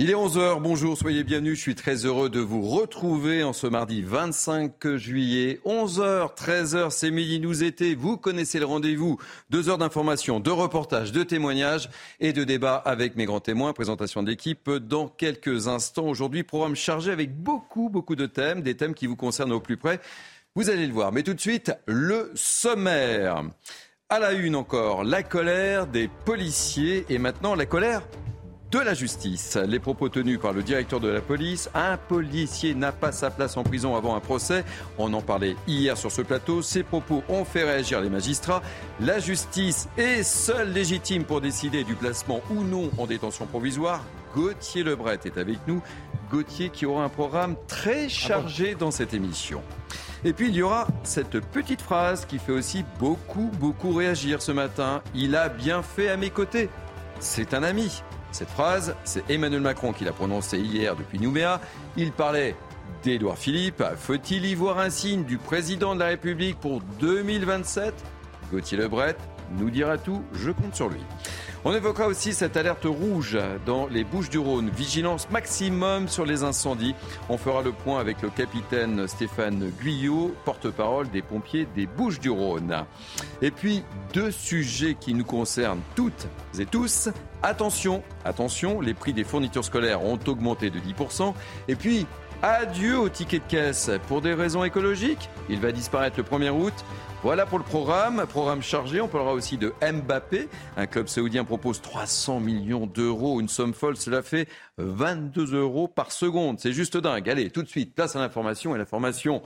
Il est 11h, bonjour, soyez bienvenus. Je suis très heureux de vous retrouver en ce mardi 25 juillet. 11h, 13h, c'est midi, nous été. Vous connaissez le rendez-vous. Deux heures d'information, de reportages, de témoignages et de débats avec mes grands témoins. Présentation de l'équipe dans quelques instants. Aujourd'hui, programme chargé avec beaucoup, beaucoup de thèmes, des thèmes qui vous concernent au plus près. Vous allez le voir. Mais tout de suite, le sommaire. À la une encore, la colère des policiers et maintenant la colère de la justice. Les propos tenus par le directeur de la police. Un policier n'a pas sa place en prison avant un procès. On en parlait hier sur ce plateau. Ces propos ont fait réagir les magistrats. La justice est seule légitime pour décider du placement ou non en détention provisoire. Gauthier Lebret est avec nous. Gauthier qui aura un programme très chargé dans cette émission. Et puis il y aura cette petite phrase qui fait aussi beaucoup, beaucoup réagir ce matin. Il a bien fait à mes côtés. C'est un ami. Cette phrase, c'est Emmanuel Macron qui l'a prononcée hier depuis Nouméa. Il parlait d'Édouard Philippe. Faut-il y voir un signe du président de la République pour 2027 Gauthier Lebret nous dira tout, je compte sur lui. On évoquera aussi cette alerte rouge dans les Bouches du Rhône. Vigilance maximum sur les incendies. On fera le point avec le capitaine Stéphane Guyot, porte-parole des pompiers des Bouches du Rhône. Et puis, deux sujets qui nous concernent toutes et tous. Attention, attention, les prix des fournitures scolaires ont augmenté de 10%. Et puis, Adieu au ticket de caisse pour des raisons écologiques. Il va disparaître le 1er août. Voilà pour le programme, programme chargé. On parlera aussi de Mbappé. Un club saoudien propose 300 millions d'euros, une somme folle. Cela fait 22 euros par seconde. C'est juste dingue. Allez, tout de suite, place à l'information. Et l'information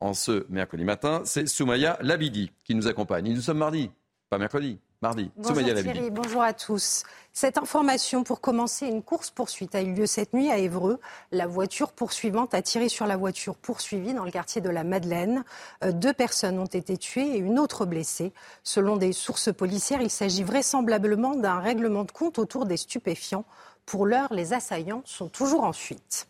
en ce mercredi matin, c'est Soumaya Labidi qui nous accompagne. Nous sommes mardi, pas mercredi. Mardi. Bonjour Thierry, bonjour à tous. Cette information, pour commencer, une course-poursuite a eu lieu cette nuit à Évreux. La voiture poursuivante a tiré sur la voiture poursuivie dans le quartier de la Madeleine. Euh, deux personnes ont été tuées et une autre blessée. Selon des sources policières, il s'agit vraisemblablement d'un règlement de compte autour des stupéfiants. Pour l'heure, les assaillants sont toujours en fuite.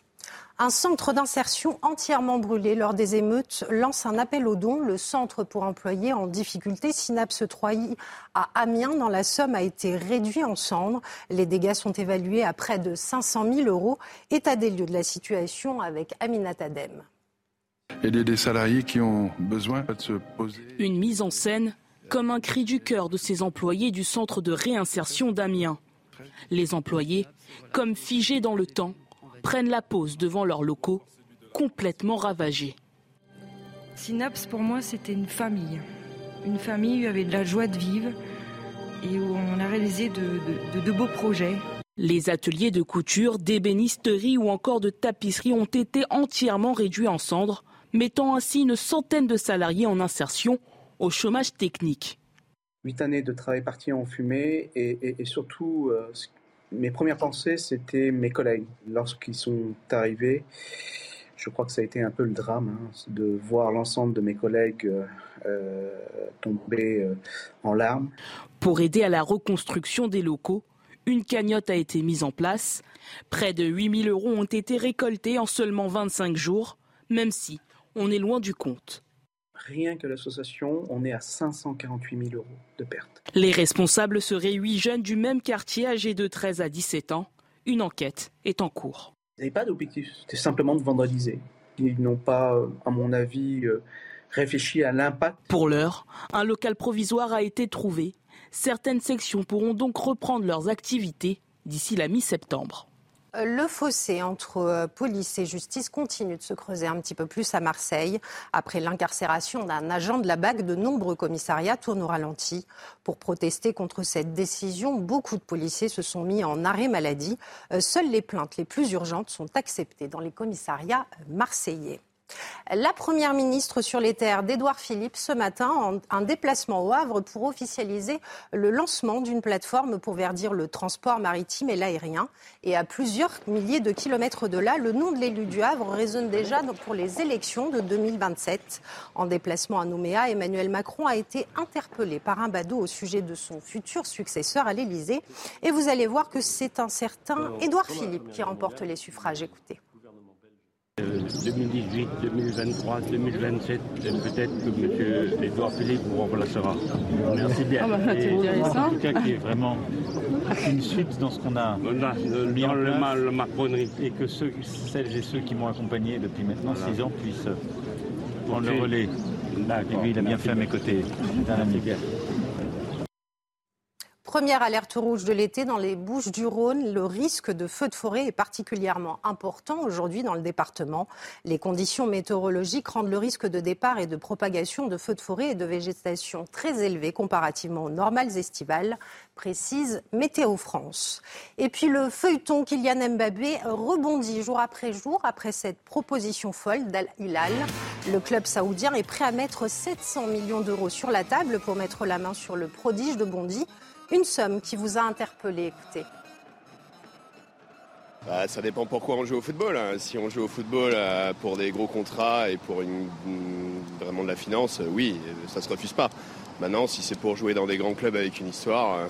Un centre d'insertion entièrement brûlé lors des émeutes lance un appel aux dons. Le centre pour employés en difficulté, Synapse 3i à Amiens, dans la Somme, a été réduit en cendres. Les dégâts sont évalués à près de 500 000 euros. État des lieux de la situation avec Aminat Adem. Il y a des salariés qui ont besoin de se poser. Une mise en scène comme un cri du cœur de ces employés du centre de réinsertion d'Amiens. Les employés, comme figés dans le temps, prennent la pause devant leurs locaux, complètement ravagés. Synapse, pour moi, c'était une famille. Une famille où il y avait de la joie de vivre et où on a réalisé de, beaux projets. Les ateliers de couture, d'ébénisterie ou encore de tapisserie ont été entièrement réduits en cendres, mettant ainsi une centaine de salariés en insertion au chômage technique. Huit années de travail parti en fumée et, surtout, euh, mes premières pensées, c'était mes collègues. Lorsqu'ils sont arrivés, je crois que ça a été un peu le drame hein, de voir l'ensemble de mes collègues euh, euh, tomber euh, en larmes. Pour aider à la reconstruction des locaux, une cagnotte a été mise en place. Près de 8000 euros ont été récoltés en seulement 25 jours, même si on est loin du compte. Rien que l'association, on est à 548 000 euros de pertes. Les responsables seraient huit jeunes du même quartier âgés de 13 à 17 ans. Une enquête est en cours. Ils n'avaient pas d'objectif, c'était simplement de vandaliser. Ils n'ont pas, euh, à mon avis, euh, réfléchi à l'impact. Pour l'heure, un local provisoire a été trouvé. Certaines sections pourront donc reprendre leurs activités d'ici la mi-septembre. Euh, le fossé entre euh, police et justice continue de se creuser un petit peu plus à Marseille. Après l'incarcération d'un agent de la BAC, de nombreux commissariats tournent au ralenti. Pour protester contre cette décision, beaucoup de policiers se sont mis en arrêt maladie. Euh, seules les plaintes les plus urgentes sont acceptées dans les commissariats marseillais. La première ministre sur les terres d'Édouard Philippe ce matin en un déplacement au Havre pour officialiser le lancement d'une plateforme pour verdir le transport maritime et l'aérien. Et à plusieurs milliers de kilomètres de là, le nom de l'élu du Havre résonne déjà pour les élections de 2027. En déplacement à Nouméa, Emmanuel Macron a été interpellé par un badaud au sujet de son futur successeur à l'Élysée. Et vous allez voir que c'est un certain Édouard Philippe qui remporte les suffrages. Écoutez. 2018, 2023, 2027, peut-être que M. Edouard Philippe vous remplacera. Merci bien. Ah bah, en tout cas, qui est vraiment une suite dans ce qu'on a mis en place, le, Macronerie. Et que ceux, celles et ceux qui m'ont accompagné depuis maintenant six ans puissent prendre le relais. Et lui, il a bien fait à mes côtés. C'est un ami. Première alerte rouge de l'été dans les Bouches du Rhône. Le risque de feu de forêt est particulièrement important aujourd'hui dans le département. Les conditions météorologiques rendent le risque de départ et de propagation de feux de forêt et de végétation très élevé comparativement aux normales estivales, précise Météo France. Et puis le feuilleton Kylian Mbappé rebondit jour après jour après cette proposition folle d'Al Hilal. Le club saoudien est prêt à mettre 700 millions d'euros sur la table pour mettre la main sur le prodige de Bondy une somme qui vous a interpellé, écoutez. Bah, ça dépend pourquoi on joue au football. Hein. Si on joue au football euh, pour des gros contrats et pour une, vraiment de la finance, euh, oui, ça se refuse pas. Maintenant, si c'est pour jouer dans des grands clubs avec une histoire, euh,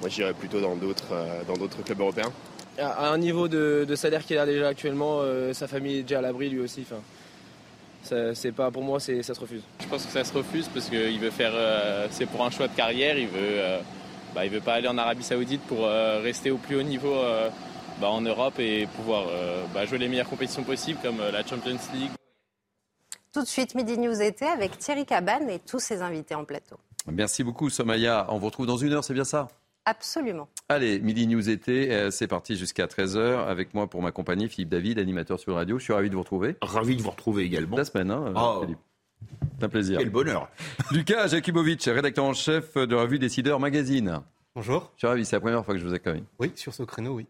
moi j'irais plutôt dans d'autres, clubs européens. À un niveau de, salaire qu'il a déjà actuellement, sa famille est déjà à l'abri lui aussi. c'est pas pour moi, ça se refuse. Je pense que ça se refuse parce qu'il veut faire, c'est pour un choix de carrière, il veut bah, il ne veut pas aller en Arabie Saoudite pour euh, rester au plus haut niveau euh, bah, en Europe et pouvoir euh, bah, jouer les meilleures compétitions possibles comme la Champions League. Tout de suite, Midi News été avec Thierry Cabane et tous ses invités en plateau. Merci beaucoup, Somaya. On vous retrouve dans une heure, c'est bien ça? Absolument. Allez, Midi News été, c'est parti jusqu'à 13h. Avec moi pour m'accompagner, Philippe David, animateur sur la radio. Je suis ravi de vous retrouver. Ravi de vous retrouver également. La semaine, hein, ah. Philippe. C'est un plaisir. Quel bonheur. Lucas Jakubovic, rédacteur en chef de la revue Décideur Magazine. Bonjour. Je suis ravi, c'est la première fois que je vous accueille. Oui, sur ce créneau, oui.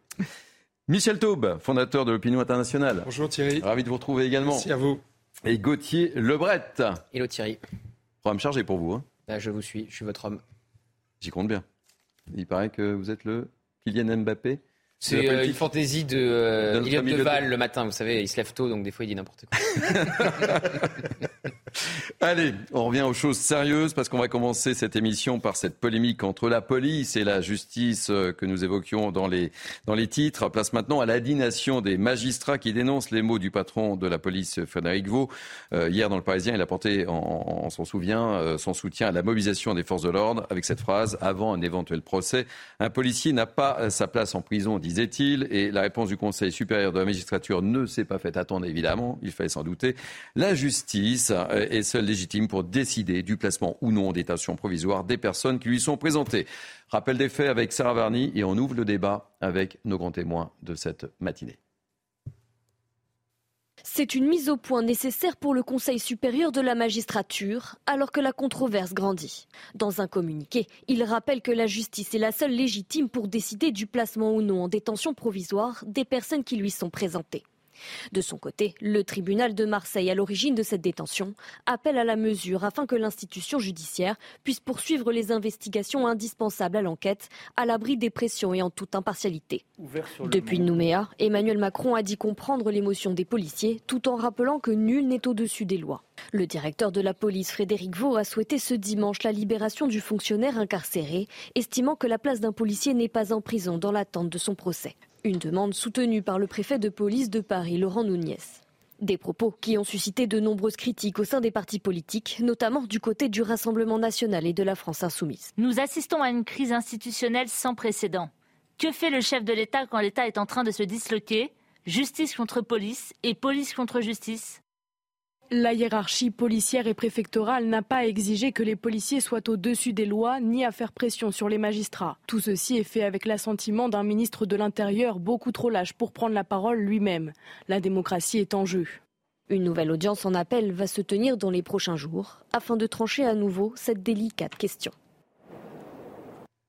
Michel Taube, fondateur de l'Opinion internationale. Bonjour Thierry. Ravi de vous retrouver également. Merci à vous. Et Gauthier Lebret. Hello Thierry. Programme chargé pour vous. Hein. Bah, je vous suis, je suis votre homme. J'y compte bien. Il paraît que vous êtes le Kylian Mbappé c'est euh, une fantaisie de euh, de le matin. Vous savez, il se lève tôt, donc des fois il dit n'importe quoi. Allez, on revient aux choses sérieuses parce qu'on va commencer cette émission par cette polémique entre la police et la justice euh, que nous évoquions dans les, dans les titres. Place maintenant à l'indignation des magistrats qui dénoncent les mots du patron de la police, Frédéric Vaux. Euh, hier, dans le Parisien, il a porté, en, son, souvient, son soutien à la mobilisation des forces de l'ordre avec cette phrase Avant un éventuel procès, un policier n'a pas sa place en prison, dit disait-il. Et la réponse du Conseil supérieur de la magistrature ne s'est pas faite attendre, évidemment. Il fallait s'en douter. La justice est seule légitime pour décider du placement ou non en détention provisoire des personnes qui lui sont présentées. Rappel des faits avec Sarah Varny et on ouvre le débat avec nos grands témoins de cette matinée. C'est une mise au point nécessaire pour le Conseil supérieur de la magistrature, alors que la controverse grandit. Dans un communiqué, il rappelle que la justice est la seule légitime pour décider du placement ou non en détention provisoire des personnes qui lui sont présentées. De son côté, le tribunal de Marseille, à l'origine de cette détention, appelle à la mesure afin que l'institution judiciaire puisse poursuivre les investigations indispensables à l'enquête, à l'abri des pressions et en toute impartialité. Depuis Nouméa, Emmanuel Macron a dit comprendre l'émotion des policiers tout en rappelant que nul n'est au-dessus des lois. Le directeur de la police, Frédéric Vaux, a souhaité ce dimanche la libération du fonctionnaire incarcéré, estimant que la place d'un policier n'est pas en prison dans l'attente de son procès. Une demande soutenue par le préfet de police de Paris, Laurent Nouniez. Des propos qui ont suscité de nombreuses critiques au sein des partis politiques, notamment du côté du Rassemblement national et de la France insoumise. Nous assistons à une crise institutionnelle sans précédent. Que fait le chef de l'État quand l'État est en train de se disloquer? Justice contre police et police contre justice la hiérarchie policière et préfectorale n'a pas exigé que les policiers soient au-dessus des lois ni à faire pression sur les magistrats. Tout ceci est fait avec l'assentiment d'un ministre de l'Intérieur beaucoup trop lâche pour prendre la parole lui-même. La démocratie est en jeu. Une nouvelle audience en appel va se tenir dans les prochains jours afin de trancher à nouveau cette délicate question.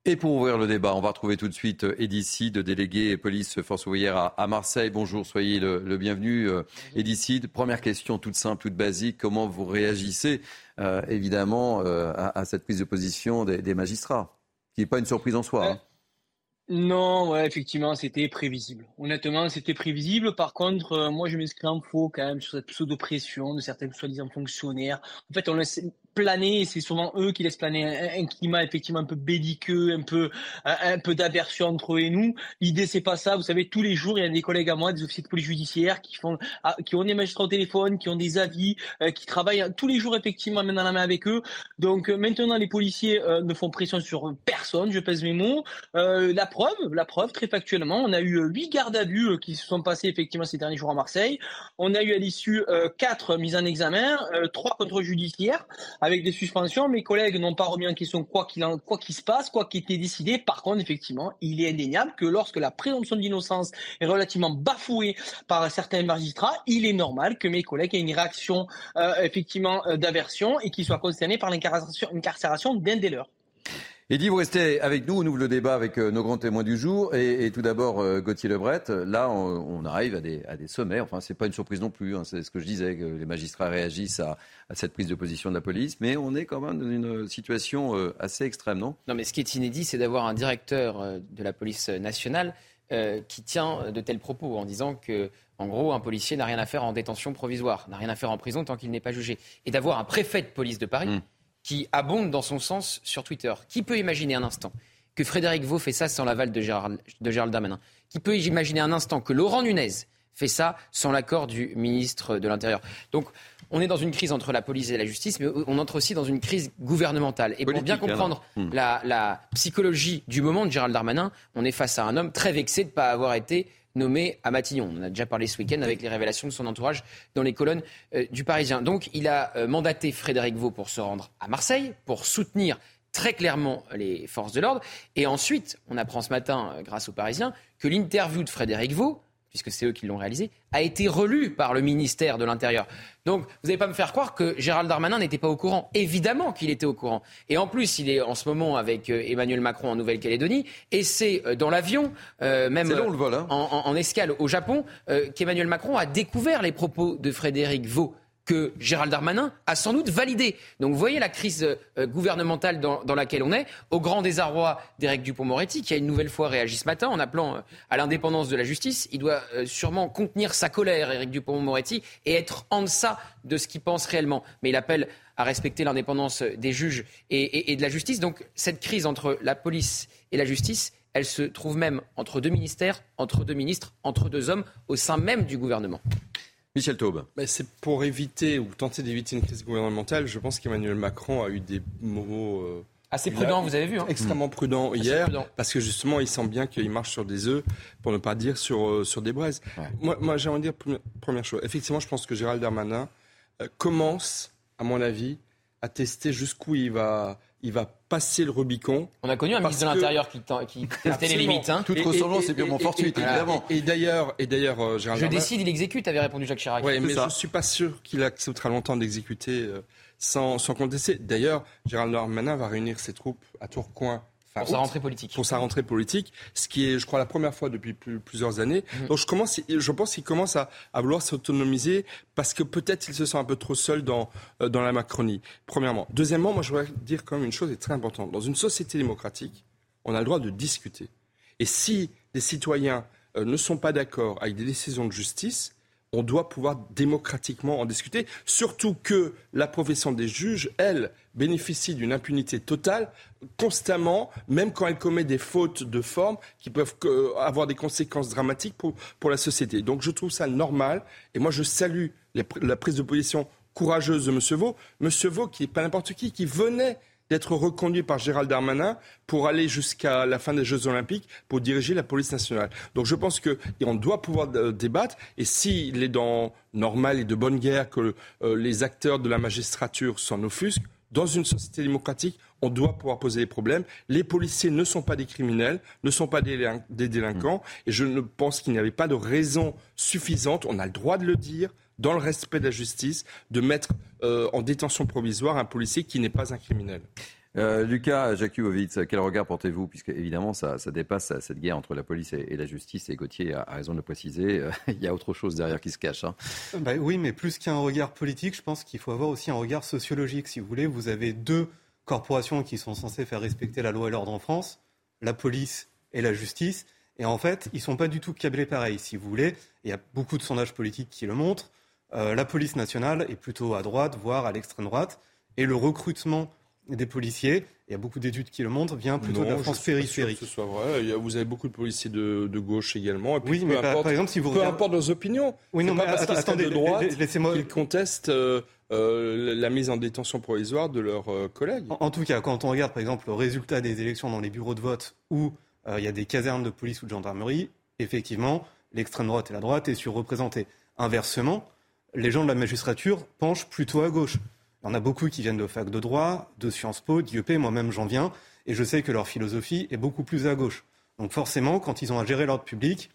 Et pour ouvrir le débat, on va retrouver tout de suite euh, Edicide, délégué police force ouvrière à, Marseille. Bonjour, soyez le, bienvenu. Euh, Edicide, première question toute simple, toute basique. Comment vous réagissez euh, évidemment à, cette prise de position des, magistrats Qui n'est pas une surprise en soi. Hein. Non, ouais, effectivement, c'était prévisible. Honnêtement, c'était prévisible. Par contre, moi, je m'inscris en faux quand même sur cette pseudo-pression de certains soi-disant fonctionnaires. En fait, on laisse planer, c'est souvent eux qui laissent planer un, climat effectivement un peu belliqueux, un peu, un, peu d'aversion entre eux et nous. L'idée, c'est pas ça. Vous savez, tous les jours, il y a des collègues à moi, des officiers de police judiciaire, qui font, ah, qui ont des magistrats au téléphone, qui ont des avis, euh, qui travaillent tous les jours effectivement main dans la main avec eux. Donc euh, maintenant, les policiers euh, ne font pression sur personne. Je pèse mes mots. la preuve, la preuve, très factuellement, on a eu huit gardes à vue qui se sont passés effectivement ces derniers jours à Marseille. On a eu à l'issue quatre mises en examen, trois contrôles judiciaires avec des suspensions. Mes collègues n'ont pas remis en question quoi qu'il qu'il se passe, quoi qui était décidé. Par contre, effectivement, il est indéniable que lorsque la présomption d'innocence est relativement bafouée par certains magistrats, il est normal que mes collègues aient une réaction euh, effectivement euh, d'aversion et qu'ils soient concernés par l'incarcération d'un des leurs. Eddy, vous restez avec nous, on ouvre le débat avec euh, nos grands témoins du jour. Et, tout d'abord, Gauthier Lebret, là, on, arrive à des, à des sommets. Enfin, c'est pas une surprise non plus, hein. c'est ce que je disais, que les magistrats réagissent à, cette prise de position de la police. Mais on est quand même dans une situation assez extrême, non? Non, mais ce qui est inédit, c'est d'avoir un directeur de la police nationale qui tient de tels propos en disant que en gros, un policier n'a rien à faire en détention provisoire, n'a rien à faire en prison tant qu'il n'est pas jugé. Et d'avoir un préfet de police de Paris mm. Qui abonde dans son sens sur Twitter. Qui peut imaginer un instant que Frédéric Vaux fait ça sans l'aval de Gérald, de Gérald Darmanin? Qui peut imaginer un instant que Laurent Nunez fait ça sans l'accord du ministre de l'Intérieur? Donc, on est dans une crise entre la police et la justice, mais on entre aussi dans une crise gouvernementale. Et pour bien comprendre mm. la, la psychologie du moment de Gérald Darmanin, on est face à un homme très vexé de ne pas avoir été nommé à Matignon. On en a déjà parlé ce week-end avec les révélations de son entourage dans les colonnes euh, du Parisien. Donc il a euh, mandaté Frédéric Vaux pour se rendre à Marseille, pour soutenir très clairement les forces de l'ordre. Et ensuite, on apprend ce matin, euh, grâce aux Parisiens, que l'interview de Frédéric Vaux puisque c'est eux qui l'ont réalisé, a été relu par le ministère de l'Intérieur. Donc, vous n'allez pas me faire croire que Gérald Darmanin n'était pas au courant. Évidemment qu'il était au courant. Et en plus, il est en ce moment avec euh, Emmanuel Macron en Nouvelle-Calédonie, et c'est euh, dans l'avion, euh, même hein. en, escale au Japon, qu'Emmanuel Macron a découvert les propos de Frédéric Vaux que Gérald Darmanin a sans doute validé. Donc vous voyez la crise euh, gouvernementale dans, laquelle on est, au grand désarroi d'Éric Dupont-Moretti, qui a une nouvelle fois réagi ce matin en appelant euh, à l'indépendance de la justice. Il doit euh, sûrement contenir sa colère, Éric Dupont-Moretti, et être en deçà de ce qu'il pense réellement. Mais il appelle à respecter l'indépendance des juges et de la justice. Donc cette crise entre la police et la justice, elle se trouve même entre deux ministères, entre deux ministres, entre deux hommes, au sein même du gouvernement. Michel Taube. c'est pour éviter ou tenter d'éviter une crise gouvernementale. Je pense qu'Emmanuel Macron a eu des mots. Euh, Assez prudents, vous avez vu. Hein. Extrêmement prudents hier, parce que justement, il sent bien qu'il marche sur des œufs, pour ne pas dire sur, euh, sur des braises. Moi, moi j'aimerais dire première chose. Effectivement, je pense que Gérald Darmanin euh, commence, à mon avis, à tester jusqu'où il va il va passer le Rubicon. On a connu un ministre de l'Intérieur qui, qui testait les limites. Hein. Toute ressemblance est purement fortuite, évidemment. Et, d'ailleurs, et d'ailleurs, euh, Je décide, il exécute, avait répondu Jacques Chirac. Oui, mais je ne suis pas sûr qu'il acceptera longtemps d'exécuter euh, sans, sans contester. D'ailleurs, Gérald Darmanin va réunir ses troupes à Tourcoing pour sa rentrée politique. Pour sa rentrée politique, ce qui est, je crois, la première fois depuis plusieurs années. Mhm. Donc je, commence, je pense qu'il commence à, vouloir s'autonomiser parce que peut-être il se sent un peu trop seul dans, euh, dans la Macronie, premièrement. Deuxièmement, moi je voudrais dire quand même une chose est très importante. Dans une société démocratique, on a le droit de discuter. Et si les citoyens euh, ne sont pas d'accord avec des décisions de justice, on doit pouvoir démocratiquement en discuter, surtout que la profession des juges, elle, bénéficie d'une impunité totale constamment, même quand elle commet des fautes de forme qui peuvent avoir des conséquences dramatiques pour, pour la société. Donc je trouve ça normal et moi je salue la prise de position courageuse de M. Vaux. M. Vaux, qui n'est pas n'importe qui, qui venait d'être reconduit par Gérald Darmanin pour aller jusqu'à la fin des Jeux Olympiques pour diriger la police nationale. Donc je pense qu'on doit pouvoir euh, débattre et s'il est dans normal et de bonne guerre que euh, les acteurs de la magistrature s'en offusquent, dans une société démocratique, on doit pouvoir poser des problèmes. Les policiers ne sont pas des criminels, ne sont pas des, délinquants, et je ne pense qu'il n'y avait pas de raison suffisante, on a le droit de le dire, dans le respect de la justice, de mettre euh, en détention provisoire un policier qui n'est pas un criminel. Euh, Lucas Jakubowicz, quel regard portez-vous? Puisque évidemment, ça, dépasse cette guerre entre la police et, la justice. Et Gauthier a, raison de le préciser. Euh, il y a autre chose derrière qui se cache. Hein. Bah oui, mais plus qu'un regard politique, je pense qu'il faut avoir aussi un regard sociologique. Si vous voulez, vous avez deux corporations qui sont censées faire respecter la loi et l'ordre en France la police et la justice. Et en fait, ils ne sont pas du tout câblés pareil. Si vous voulez, il y a beaucoup de sondages politiques qui le montrent. Euh, la police nationale est plutôt à droite, voire à l'extrême droite. Et le recrutement des policiers, il y a beaucoup d'études qui le montrent, vient plutôt de la France périphérique. que ce soit vrai. Vous avez beaucoup de policiers de, de gauche également. Et puis, oui, peu mais importe, par exemple, si vous peu regardez... importe leurs opinions. Oui, non, pas mais parce qu'ils attendez, de droite laissez-moi. qu'ils contestent euh, euh, la mise en détention provisoire de leurs euh, collègues. En, en, tout cas, quand on regarde par exemple le résultat des élections dans les bureaux de vote où il y a des casernes de police ou de gendarmerie, effectivement, l'extrême droite et la droite est surreprésentée. Inversement, les gens de la magistrature penchent plutôt à gauche. Il y en a beaucoup qui viennent de fac de droit, de Sciences Po, d'IEP, moi-même j'en viens, et je sais que leur philosophie est beaucoup plus à gauche. Donc forcément, quand ils ont à gérer l'ordre public,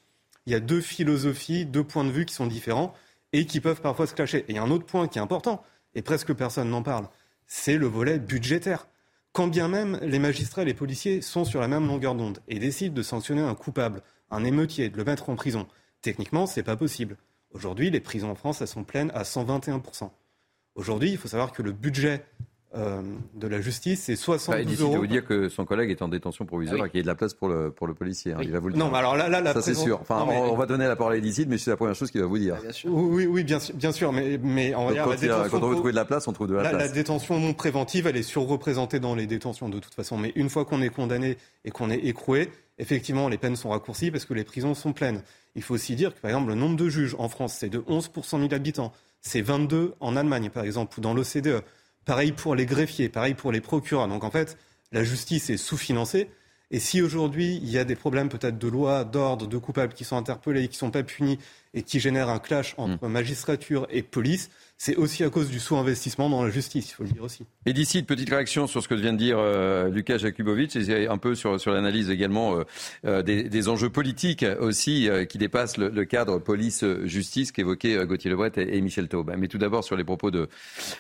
il y a deux philosophies, deux points de vue qui sont différents et qui peuvent parfois se clasher. Et il y a un autre point qui est important, et presque personne n'en parle, c'est le volet budgétaire. Quand bien même les magistrats et les policiers sont sur la même longueur d'onde et décident de sanctionner un coupable, un émeutier, de le mettre en prison, techniquement, ce n'est pas possible. Aujourd'hui, les prisons en France, elles sont pleines à 121%. Aujourd'hui, il faut savoir que le budget euh, de la justice, c'est 72 bah, euros. Je vous dire que son collègue est en détention provisoire Ah oui. et qu'il y a de la place pour le, pour le policier. hein. Oui. Il va vous le Non, dire. mais alors là- là, la Ça, c'est sûr. Enfin, Non, mais- on, on va donner la parole à Elicide, mais c'est la première chose qu'il va vous dire. Oui, oui, bien, sûr- bien sûr, mais, mais on va Donc, dire quand, la il a- détention quand on veut trouver de la place, on trouve de la la, place. la détention non préventive, elle est surreprésentée dans les détentions de toute façon. Mais une fois qu'on est condamné et qu'on est écroué, effectivement, les peines sont raccourcies parce que les prisons sont pleines. Il faut aussi dire que, par exemple, le nombre de juges en France, c'est de 11 pour 100 000 habitants. C'est 22 en Allemagne, par exemple, ou dans l'OCDE. Pareil pour les greffiers, pareil pour les procureurs. Donc, en fait, la justice est sous-financée. Et si aujourd'hui, il y a des problèmes peut-être de loi, d'ordre, de coupables qui sont interpellés, qui ne sont pas punis et qui génèrent un clash entre magistrature et police, c'est aussi à cause du sous-investissement dans la justice, il faut le dire aussi. Et d'ici, une petite réaction sur ce que vient de dire euh, Lucas Jakubovic et un peu sur, sur l'analyse également euh, euh, des, des enjeux politiques aussi qui dépassent le, le cadre police-justice qu'évoquaient Gauthier Lebret et, et Michel Taube. Mais tout d'abord, sur les propos de,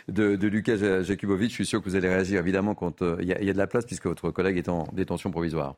de, de Lucas Ja- Jakubovic, je suis sûr que vous allez réagir évidemment quand il y, a- il y a de la place puisque votre collègue est en détention provisoire.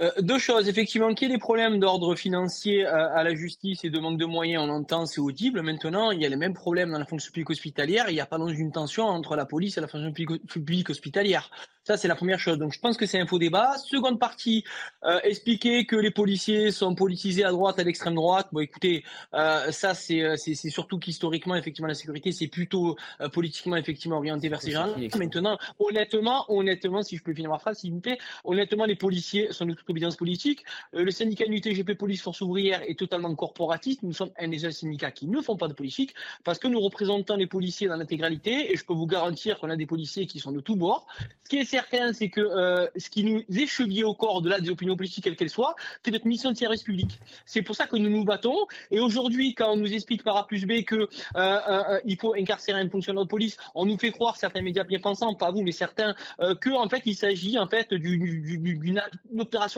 Euh, deux choses, effectivement, qu'il y ait des problèmes d'ordre financier à la justice et de manque de moyens, on entend, c'est audible. Maintenant, il y a les mêmes problèmes dans la fonction publique hospitalière. Il n'y a pas donc une tension entre la police et la fonction publique, publique hospitalière. Ça, c'est la première chose. Donc, je pense que c'est un faux débat. Seconde partie, euh, expliquer que les policiers sont politisés à droite, à l'extrême droite. Bon, écoutez, euh, ça, c'est surtout qu'historiquement, effectivement, la sécurité, c'est plutôt euh, politiquement, effectivement, orienté vers ces gens-là. Maintenant, honnêtement, honnêtement, si je peux finir ma phrase, s'il vous plaît, honnêtement, les policiers sont de toute évidence politique. Euh, le syndicat UTGP Police Force Ouvrière est totalement corporatiste. Nous sommes un des seuls syndicats qui ne font pas de politique parce que nous représentons les policiers dans l'intégralité et je peux vous garantir qu'on a des policiers qui sont de tous bords. Ce qui est certain, c'est que euh, ce qui nous est chevillé au corps de là des opinions politiques, quelles qu'elles soient, c'est notre mission de service public. C'est pour ça que nous nous battons. Et aujourd'hui, quand on nous explique par A plus B que euh, faut incarcérer un fonctionnaire de police, on nous fait croire certains médias bien pensants, pas vous, mais certains, que en fait il s'agit en fait du- du- du- d'une d'une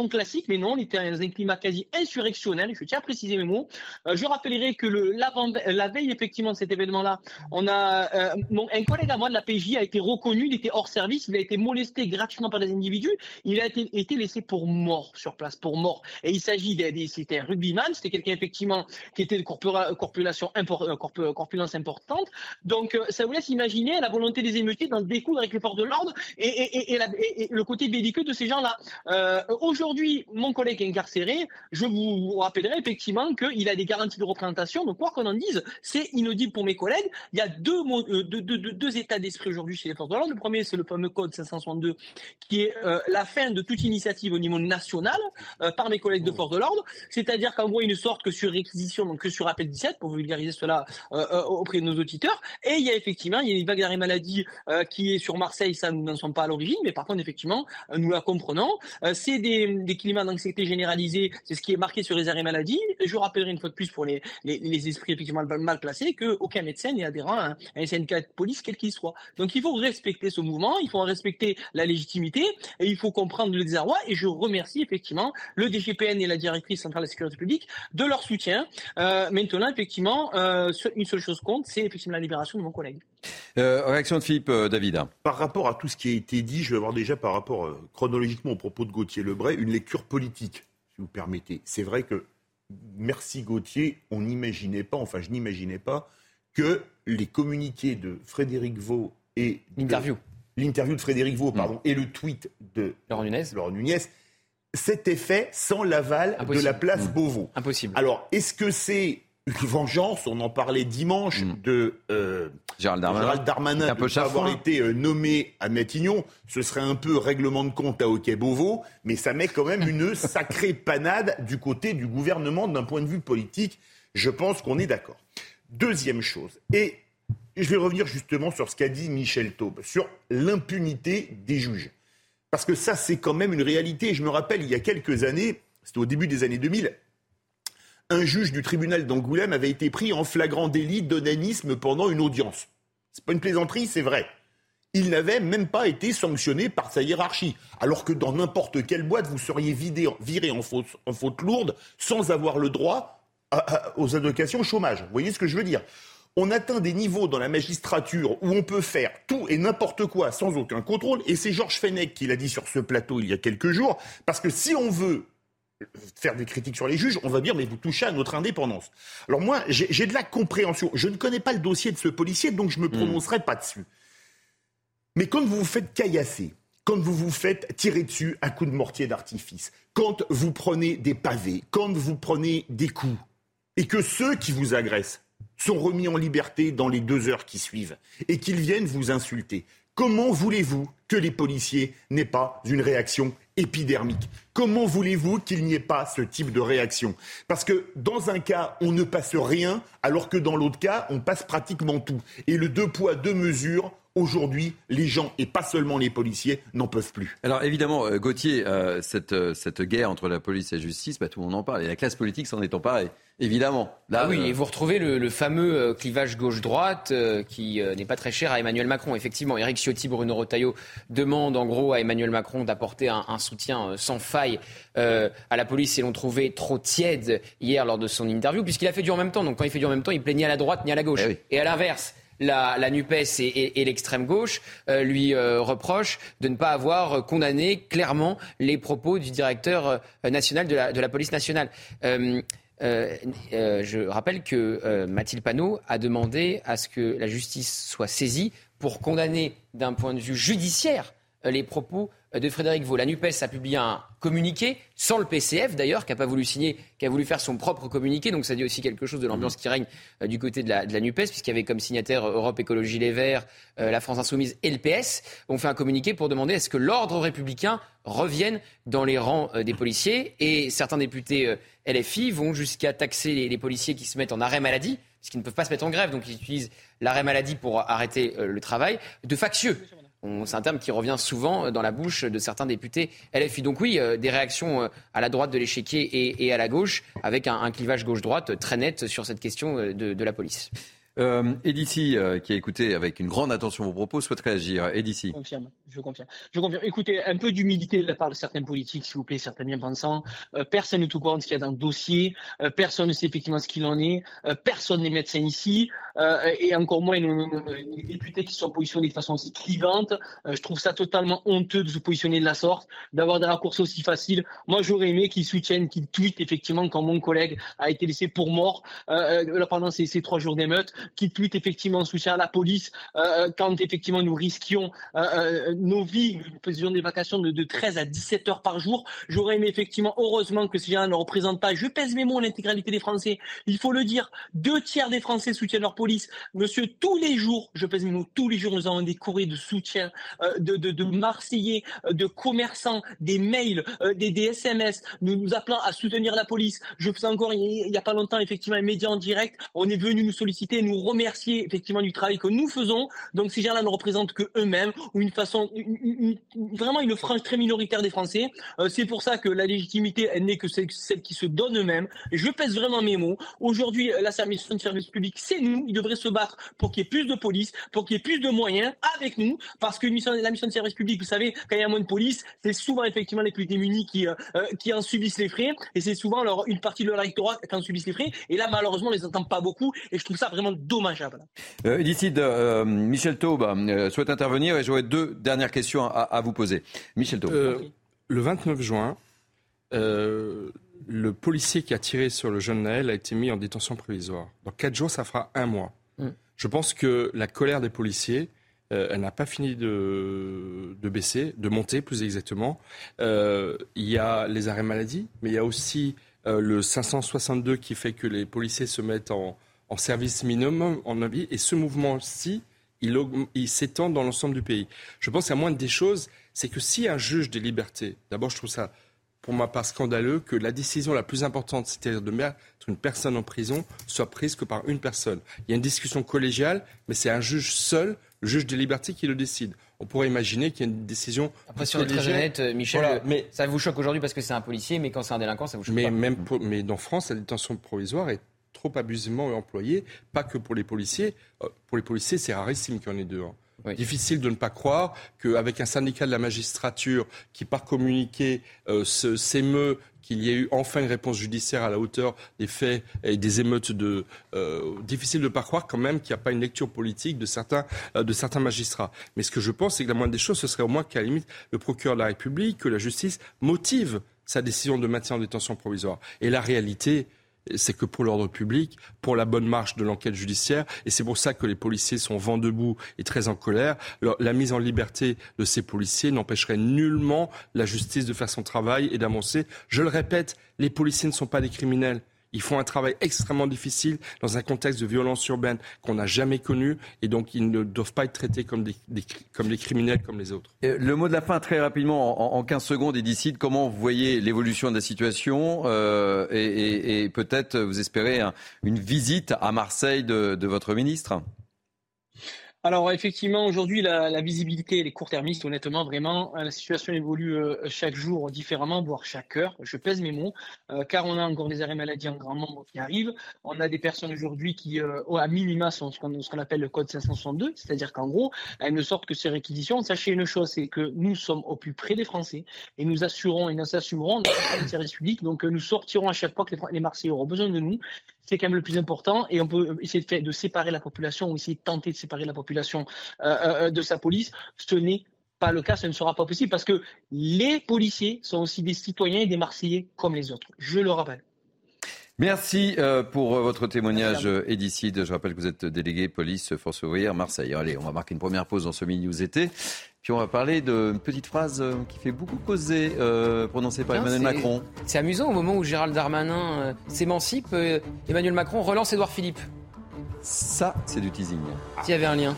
opération classique, mais non, on était dans un climat quasi insurrectionnel. Je tiens à préciser mes mots. Euh, je rappellerai que le la veille effectivement de cet événement-là, on a euh, un collègue à moi de la PJ a été reconnu, il était hors service, il a été molesté gratuitement par des individus, il a été, laissé pour mort sur place, pour mort. Et il s'agit d'un- c'était un rugbyman, c'était quelqu'un effectivement qui était de euh, corpu- corpulence importante. Donc ça vous laisse imaginer la volonté des émeutiers d'en découdre avec les forces de l'ordre et, le côté belliqueux de ces gens-là. Aujourd'hui, mon collègue est incarcéré. Je vous rappellerai effectivement qu'il a des garanties de représentation. Donc quoi qu'on en dise, c'est inaudible pour mes collègues. Il y a deux, euh, deux, deux- deux- deux états d'esprit aujourd'hui chez les forces de l'ordre. Le premier, c'est le fameux code 562 qui est euh, la fin de toute initiative au niveau national euh, par mes collègues de force de l'ordre. C'est-à-dire qu'en gros, ils ne sortent que sur réquisition, donc que sur appel 17, pour vulgariser cela auprès de nos auditeurs. Et il y a effectivement, il y a une vague d'arrêt maladie qui est sur Marseille, ça nous n'en sommes pas à l'origine, mais par contre, effectivement, nous la comprenons. C'est des, des climats d'anxiété généralisée, c'est ce qui est marqué sur les arrêts maladie. Je rappellerai une fois de plus pour les, les, esprits effectivement mal, placés qu'aucun médecin n'est adhérent à un, à syndicat de police, quel qu'il soit. Donc il faut respecter ce mouvement, il faut en respecter la légitimité et il faut comprendre le désarroi. Et je remercie effectivement le DGPN et la directrice centrale de la sécurité publique de leur soutien. Euh, maintenant, effectivement, euh, une seule chose compte, c'est effectivement la libération de mon collègue. Euh, réaction de Philippe euh, David. Par rapport à tout ce qui a été dit, je vais avoir déjà par rapport euh, chronologiquement au propos de Gauthier Lebray une lecture politique, si vous permettez. C'est vrai que, merci Gauthier, on n'imaginait pas, enfin je n'imaginais pas, que les communiqués de Frédéric Vaux et... L'interview. L'interview de Frédéric Vaux, pardon, et le tweet de Laurent Nunez, Laurent Nunez s'était fait sans l'aval de la place Mmh. Beauvau. Impossible. Alors, est-ce que c'est une vengeance. On en parlait dimanche Mm. de euh, Gérald Darmanin. Gérald Darmanin Un peu avoir été euh, nommé à Matignon. Ce serait un peu règlement de compte à Hockey Beauvau, mais ça met quand même une sacrée panade du côté du gouvernement d'un point de vue politique. Je pense qu'on est d'accord. Deuxième chose, et je vais revenir justement sur ce qu'a dit Michel Taube, sur l'impunité des juges. Parce que ça, c'est quand même une réalité. Je me rappelle, il y a quelques années, c'était au début des années 2000, un juge du tribunal d'Angoulême avait été pris en flagrant délit d'onanisme pendant une audience. C'est pas une plaisanterie, c'est vrai. Il n'avait même pas été sanctionné par sa hiérarchie. Alors que dans n'importe quelle boîte, vous seriez vidé, viré en faute, en faute lourde sans avoir le droit à- aux allocations chômage. Vous voyez ce que je veux dire? On atteint des niveaux dans la magistrature où on peut faire tout et n'importe quoi sans aucun contrôle. Et c'est Georges Fenech qui l'a dit sur ce plateau il y a quelques jours. Parce que si on veut faire des critiques sur les juges, on va dire mais vous touchez à notre indépendance. Alors moi, j'ai de la compréhension. Je ne connais pas le dossier de ce policier, donc je me prononcerai pas dessus. Mais quand vous vous faites caillasser, quand vous vous faites tirer dessus à coups de mortier d'artifice, quand vous prenez des pavés, quand vous prenez des coups, et que ceux qui vous agressent sont remis en liberté dans les deux heures qui suivent, et qu'ils viennent vous insulter, comment voulez-vous que les policiers n'aient pas une réaction épidermique? Comment voulez-vous qu'il n'y ait pas ce type de réaction? Parce que dans un cas, on ne passe rien, alors que dans l'autre cas, on passe pratiquement tout. Et le deux poids, deux mesures, aujourd'hui, les gens, et pas seulement les policiers, n'en peuvent plus. Alors évidemment, euh, Gauthier, euh, cette, euh, cette guerre entre la police et la justice, bah, tout le monde en parle. Et la classe politique s'en est emparée, évidemment. Là, Ah oui, euh, et vous retrouvez le, le fameux clivage gauche-droite euh, qui euh, n'est pas très cher à Emmanuel Macron. Effectivement, Éric Ciotti, Bruno Retailleau demandent en gros à Emmanuel Macron d'apporter un, un soutien euh, sans faille euh, à la police et l'ont trouvé trop tiède hier lors de son interview, puisqu'il a fait du en même temps. Donc quand il fait du en même temps, il plaît ni à la droite ni à la gauche. Et à l'inverse, la, NUPES et, l'extrême gauche euh, lui euh, reprochent de ne pas avoir euh, condamné clairement les propos du directeur national de la, police nationale. Je rappelle que Mathilde Panot a demandé à ce que la justice soit saisie pour condamner d'un point de vue judiciaire les propos de Frédéric Vaux. La NUPES a publié un communiqué, sans le PCF d'ailleurs, qui n'a pas voulu signer, qui a voulu faire son propre communiqué. Donc ça dit aussi quelque chose de l'ambiance qui règne euh, du côté de la, de NUPES, puisqu'il y avait comme signataire euh, Europe Écologie Les Verts, euh, la France Insoumise et le PS. On fait un communiqué pour demander à ce que l'ordre républicain revienne dans les rangs des policiers. Et certains députés LFI vont jusqu'à taxer les, policiers qui se mettent en arrêt maladie, puisqu'ils ne peuvent pas se mettre en grève, donc ils utilisent l'arrêt maladie pour arrêter le travail, de factieux. C'est un terme qui revient souvent euh, dans la bouche de certains députés LFI. Donc oui, euh, des réactions euh, à la droite de l'échiquier et, et à la gauche, avec un, un clivage gauche-droite très net sur cette question de, de la police. euh, Edici, euh, qui a écouté avec une grande attention vos propos, souhaite réagir. Edici. Confirme, je confirme. Je confirme. Écoutez, un peu d'humilité de la part de certains politiques, s'il vous plaît, certains bien-pensants. Euh, personne ne tout compte ce qu'il y a dans le dossier. Euh, personne ne sait effectivement ce qu'il en est. Euh, personne n'est médecin ici. Euh, et encore moins les députés qui sont positionnés de façon aussi clivante. Euh, je trouve ça totalement honteux de se positionner de la sorte, d'avoir des raccourcis aussi faciles. Moi, j'aurais aimé qu'ils soutiennent, qu'ils tweetent effectivement quand mon collègue a été laissé pour mort euh, pendant ces, ces trois jours d'émeute, qu'ils tweetent effectivement en soutien à la police quand effectivement nous risquions nos vies, nous faisions des vacations de, de 13 à 17 heures par jour. J'aurais aimé effectivement, heureusement que ces gens ne représentent pas, je pèse mes mots, l'intégralité des Français. Il faut le dire, deux tiers des Français soutiennent leur police. Monsieur, tous les jours, je pèse mes mots, tous les jours, nous avons des courriers de soutien euh, de, de, de Marseillais, euh, de commerçants, des mails, euh, des, des SMS, nous nous appelant à soutenir la police. Je faisais encore, il n'y a pas longtemps, effectivement, un média en direct. On est venu nous solliciter, nous remercier effectivement du travail que nous faisons. Donc ces gens-là ne représentent que eux-mêmes ou une façon, une- une- vraiment une frange très minoritaire des Français. Euh, c'est pour ça que la légitimité, elle n'est que celle, qui se donne eux-mêmes. Je pèse vraiment mes mots. Aujourd'hui, la service service public, c'est nous. Ils devraient se battre pour qu'il y ait plus de police, pour qu'il y ait plus de moyens avec nous, parce que la mission de service public, vous savez, quand il y a moins de police, c'est souvent effectivement les plus démunis qui, euh, euh, qui en subissent les frais, et c'est souvent une partie de leur électorat qui en subissent les frais. Et là, malheureusement, on les entend pas beaucoup, et je trouve ça vraiment dommageable. Euh, euh, Michel Taube euh, souhaite intervenir et j'aurais deux dernières questions à, à vous poser. Michel Taube. Euh, le 29 juin, euh, le policier qui a tiré sur le jeune Naël a été mis en détention provisoire. Dans quatre jours, ça fera un mois. Mm. Je pense que la colère des policiers, euh, elle n'a pas fini de, de baisser, de monter plus exactement. Euh, il y a les arrêts maladie, mais il y a aussi euh, le 562 qui fait que les policiers se mettent en, service minimum en avis. Et ce mouvement-ci, il, il s'étend dans l'ensemble du pays. Je pense qu'à moindre des choses, c'est que si un juge des libertés, d'abord je trouve ça pour ma part scandaleux que la décision la plus importante, c'est-à-dire de mettre une personne en prison, soit prise que par une personne. Il y a une discussion collégiale, mais c'est un juge seul, le juge des libertés, qui le décide. On pourrait imaginer qu'il y a une décision. Après, si on est très honnête, euh, Michel, mais... ça vous choque aujourd'hui parce que c'est un policier, mais quand c'est un délinquant, ça vous choque mais pas. Même mais dans France, la détention provisoire est trop abusivement employée, pas que pour les policiers. Euh, pour les policiers, c'est rarissime qu'il y en ait deux. Hein. Difficile de ne pas croire qu'avec un syndicat de la magistrature qui, par communiqué, euh, s'émeut qu'il y ait eu enfin une réponse judiciaire à la hauteur des faits et des émeutes de euh, difficile de ne pas croire quand même qu'il n'y a pas une lecture politique de certains euh, de certains magistrats. Mais ce que je pense, c'est que la moindre des choses, ce serait au moins qu'à la limite le procureur de la République, que la justice motive sa décision de maintien en détention provisoire. Et la réalité, c'est que pour l'ordre public, pour la bonne marche de l'enquête judiciaire, et c'est pour ça que les policiers sont vent debout et très en colère, la mise en liberté de ces policiers n'empêcherait nullement la justice de faire son travail et d'avancer. Je le répète, les policiers ne sont pas des criminels. Ils font un travail extrêmement difficile dans un contexte de violence urbaine qu'on n'a jamais connu et donc ils ne doivent pas être traités comme des, criminels comme les autres. le mot de la fin, très rapidement, en, 15 secondes, et d'ici, comment vous voyez l'évolution de la situation euh, et, peut-être vous espérez une visite à Marseille de votre ministre? Alors effectivement, aujourd'hui, la, la, visibilité, elle est court-termiste, honnêtement, vraiment. La situation évolue euh, chaque jour différemment, voire chaque heure. Je pèse mes mots, euh, car on a encore des arrêts maladie en grand nombre qui arrivent. On a des personnes aujourd'hui qui, euh, à minima, sont ce qu'on appelle le code 562, c'est-à-dire qu'en gros, elles ne sortent que ces réquisitions. Sachez une chose, c'est que nous sommes au plus près des Français et nous assurons et nous assumerons notre service public. Donc nous sortirons à chaque fois que les, les Marseillais auront besoin de nous c'est quand même le plus important. Et on peut essayer de, séparer la population ou essayer de tenter de séparer la population euh, euh, de sa police. Ce n'est pas le cas, ce ne sera pas possible parce que les policiers sont aussi des citoyens et des Marseillais comme les autres. Je le rappelle. Merci euh, pour votre témoignage, Edicide. Je rappelle que vous êtes délégué police Force ouvrière Marseille. Allez, on va marquer une première pause dans ce mini News été. Puis on va parler d'une petite phrase euh, qui fait beaucoup causer, euh, prononcée par Emmanuel Macron. C'est amusant, au moment où Gérald Darmanin euh, s'émancipe, Emmanuel Macron relance Édouard Philippe. Ça, c'est du teasing. S'il y avait un lien.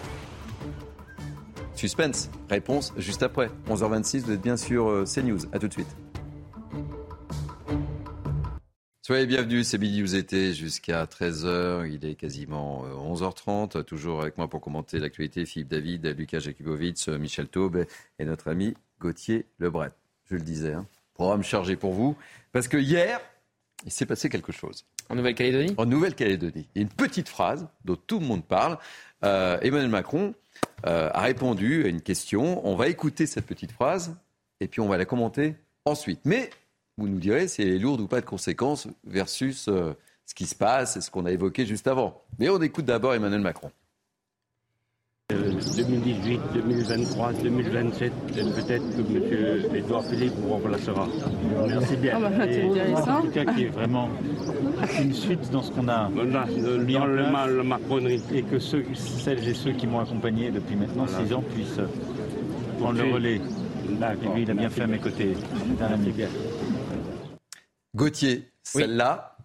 Suspense. Réponse juste après. 11h26, vous êtes bien sûr CNews. A tout de suite. Soyez bienvenus, c'est Midi Vous étiez jusqu'à 13h, il est quasiment 11h30, euh, toujours avec moi pour commenter l'actualité, Philippe David, Lucas Jakubowicz, euh, Michel Taube et notre ami Gauthier Lebret. Je le disais, hein. programme chargé pour vous, parce que hier, il s'est passé quelque chose. En Nouvelle-Calédonie? En Nouvelle-Calédonie. Il y a une petite phrase dont tout le monde parle. Euh, Emmanuel Macron a répondu à une question. On va écouter cette petite phrase et puis on va la commenter ensuite. Mais vous nous direz si elle est lourde ou pas de conséquences versus euh, ce qui se passe et ce qu'on a évoqué juste avant. Mais on écoute d'abord Emmanuel Macron. 2018, 2023, 2027, peut-être que M. Edouard Philippe vous remplacera. Merci bien. Ah bah, en tout cas, qui est vraiment une suite dans ce qu'on a mis en place. Le, Macronerie. Et que ceux, celles et ceux qui m'ont accompagné depuis maintenant six ans puissent prendre le relais. Et lui, il a bien fait à mes côtés. C'est un ami. Gauthier, celle-là,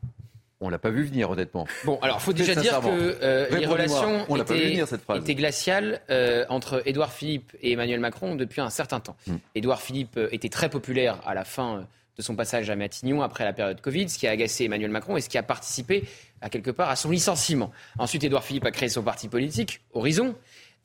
on l'a pas vu venir, honnêtement. Bon, alors, faut déjà dire que euh, les relations étaient, glaciales euh, entre Édouard Philippe et Emmanuel Macron depuis un certain temps. Hmm. Édouard Philippe euh, était très populaire à la fin de son passage à Matignon après la période Covid, ce qui a agacé Emmanuel Macron et ce qui a participé à quelque part à son licenciement. Ensuite, Édouard Philippe a créé son parti politique, Horizon.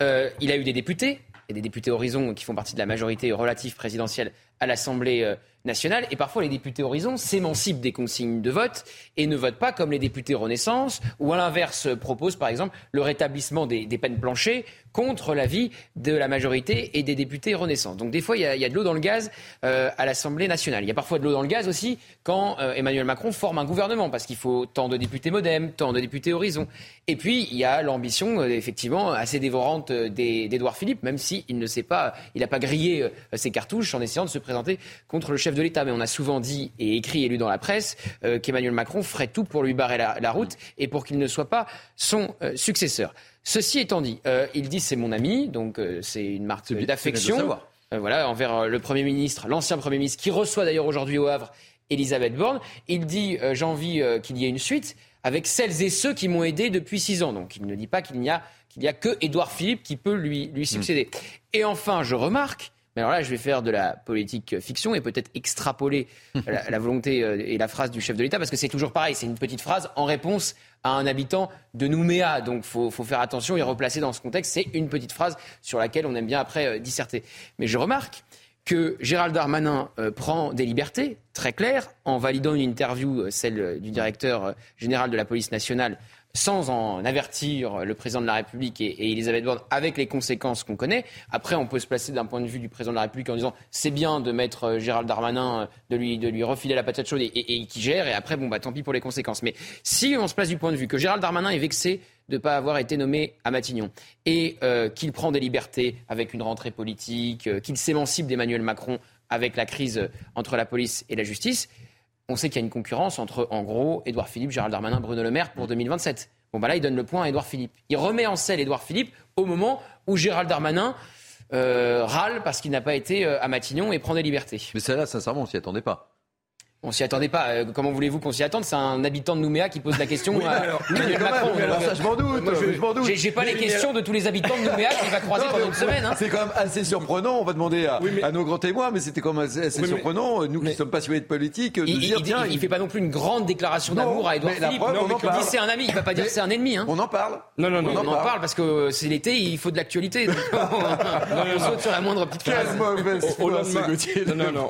il a eu des députés, et des députés Horizon qui font partie de la majorité relative présidentielle à l'Assemblée nationale. Et parfois, les députés Horizon s'émancipent des consignes de vote et ne votent pas comme les députés Renaissance, ou à l'inverse proposent, par exemple, le rétablissement des, peines planchées contre l'avis de la majorité et des députés Renaissance. Donc des fois, il y a, de l'eau dans le gaz euh, à l'Assemblée nationale. Il y a parfois de l'eau dans le gaz aussi quand euh, Emmanuel Macron forme un gouvernement, parce qu'il faut tant de députés Modem, tant de députés Horizon. Et puis, il y a l'ambition, euh, effectivement, assez dévorante d'Édouard Philippe, même s'il ne sait pas, il n'a pas grillé ses cartouches en essayant de se présenter contre le chef de l'État. Mais on a souvent dit et écrit et lu dans la presse euh, qu'Emmanuel Macron ferait tout pour lui barrer la, route et pour qu'il ne soit pas son euh, successeur. Ceci étant dit, euh, il dit c'est mon ami, donc c'est une marque d'affection. voilà, envers le Premier ministre, l'ancien Premier ministre, qui reçoit d'ailleurs aujourd'hui au Havre Elisabeth Borne. Il dit j'ai envie qu'il y ait une suite avec celles et ceux qui m'ont aidé depuis six ans. Donc il ne dit pas qu'il n'y a, qu'il a que Édouard Philippe qui peut lui, lui succéder. Et enfin, je remarque mais alors là, je vais faire de la politique fiction et peut-être extrapoler la, la volonté euh, et la phrase du chef de l'État, parce que c'est toujours pareil, c'est une petite phrase en réponse à un habitant de Nouméa. Donc il faut, faut, faire attention et replacer dans ce contexte. C'est une petite phrase sur laquelle on aime bien après euh, disserter. Mais je remarque que Gérald Darmanin euh, prend des libertés très claires en validant une interview, euh, celle du directeur euh, général de la police nationale, sans en avertir le président de la République et, et Elisabeth Borne, avec les conséquences qu'on connaît. Après, on peut se placer d'un point de vue du président de la République en disant c'est bien de mettre euh, Gérald Darmanin, euh, de lui, de lui refiler la patate chaude et, et, qui gère, et après, bon, bah tant pis pour les conséquences. Mais si on se place du point de vue que Gérald Darmanin est vexé de ne pas avoir été nommé à Matignon et euh, qu'il prend des libertés avec une rentrée politique, qu'il s'émancipe d'Emmanuel Macron avec la crise entre la police et la justice, on sait qu'il y a une concurrence entre, en gros, Édouard Philippe, Gérald Darmanin, Bruno Le Maire pour 2027. Bon, bah là, il donne le point à Édouard Philippe. Il remet en selle Édouard Philippe au moment où Gérald Darmanin euh, râle parce qu'il n'a pas été euh, à Matignon et prend des libertés. Mais celle-là, sincèrement, on s'y attendait pas. On s'y attendait pas. Euh, comment voulez-vous qu'on s'y attende? C'est un habitant de Nouméa qui pose la question Oui, à mais alors- Emmanuel mais quand Macron. même, mais alors ça, je m'en doute, Moi, je m'en doute. J'ai j'ai pas Mais- les mais questions alors- de tous les habitants de Nouméa qu'il va croiser Non, pendant mais une semaine. hein. C'est quand même assez surprenant. On va demander à, à nos grands témoins, mais c'était quand même assez, assez Oui, mais- surprenant, nous qui sommes passionnés de politique, de Il, dire, il- tiens, il- il fait pas non plus une grande déclaration Non, d'amour à Édouard mais Philippe. preuve, on mais en il parle. dit c'est un ami, il va pas dire Mais- c'est un ennemi. hein. on en parle. Non, non, non. on, en parle, parce que c'est l'été, il faut de l'actualité. on saute sur la moindre petite phrase. Au- lendemain- non, non, non.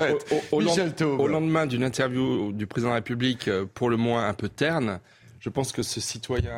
Au d'une interview du président de la République, euh, pour le moins un peu terne, je pense que ce citoyen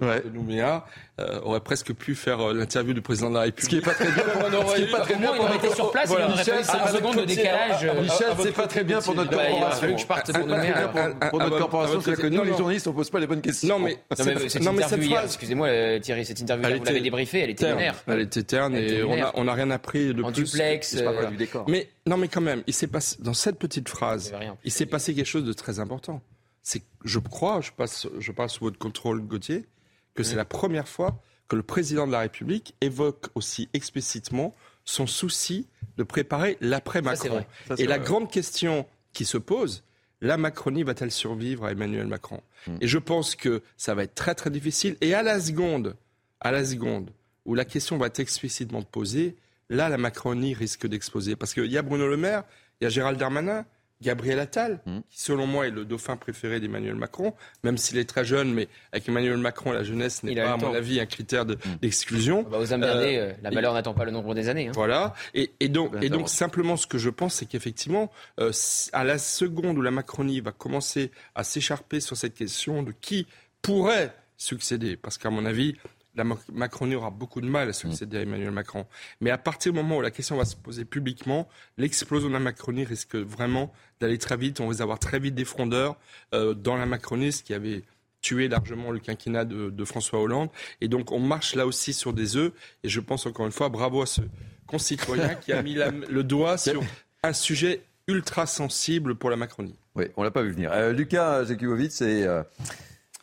euh, de, de Nouméa euh, aurait presque pu faire euh, l'interview du président de la République. Ce qui est pas très bien pour, ce qui est pas très bien pour notre- Voilà. Michel, cinq avec- secondes de décalage. Michel, c'est pas très bien pour notre Bah, il aurait corporation. je parte pour pas très Nouméa, pour, pour À- à notre corporation, c'est que nous, non, les journalistes, on pose pas les bonnes questions. Non, mais cette interview excusez-moi Thierry, cette interview vous l'avez était débriefée, elle était terne. Elle était terne et on lunaire. a, on a rien appris de En plus. duplex, pas du décor. Mais non, mais quand même, il s'est passé dans cette petite phrase, Il il s'est passé quelque chose de très important. C'est, je crois, je passe, je passe sous votre contrôle, Gauthier, que c'est la première fois que le président de la République évoque aussi explicitement son souci de préparer l'après-Macron. Et la vrai. grande question qui se pose, la Macronie va-t-elle survivre à Emmanuel Macron? Hmm. Et je pense que ça va être très très difficile. Et à la seconde, à la seconde où la question va être explicitement posée, là la Macronie risque d'exploser. Parce qu'il y a Bruno Le Maire, il y a Gérald Darmanin, Gabriel Attal, Hmm. qui selon moi est le dauphin préféré d'Emmanuel Macron, même s'il est très jeune, mais avec Emmanuel Macron, la jeunesse n'est pas, à mon avis, un critère de- Hmm. d'exclusion. Bah, aux âmes Euh, euh, la valeur n'attend pas le nombre des années. hein. voilà. Et, et donc, et donc simplement, ce que je pense, c'est qu'effectivement, euh, à la seconde où la Macronie va commencer à s'écharper sur cette question de qui pourrait succéder, parce qu'à mon avis, la Mac- Macronie aura beaucoup de mal à succéder à Emmanuel Macron. Mais à partir du moment où la question va se poser publiquement, l'explosion de la Macronie risque vraiment d'aller très vite. On va avoir très vite des frondeurs euh, dans la Macronie, ce qui avait tué largement le quinquennat de, de François Hollande. Et donc on marche là aussi sur des œufs. Et je pense encore une fois, bravo à ce concitoyen qui a mis la- le doigt sur un sujet ultra sensible pour la Macronie. Oui, on l'a pas vu venir. Euh, Lucas Jakubowicz et euh,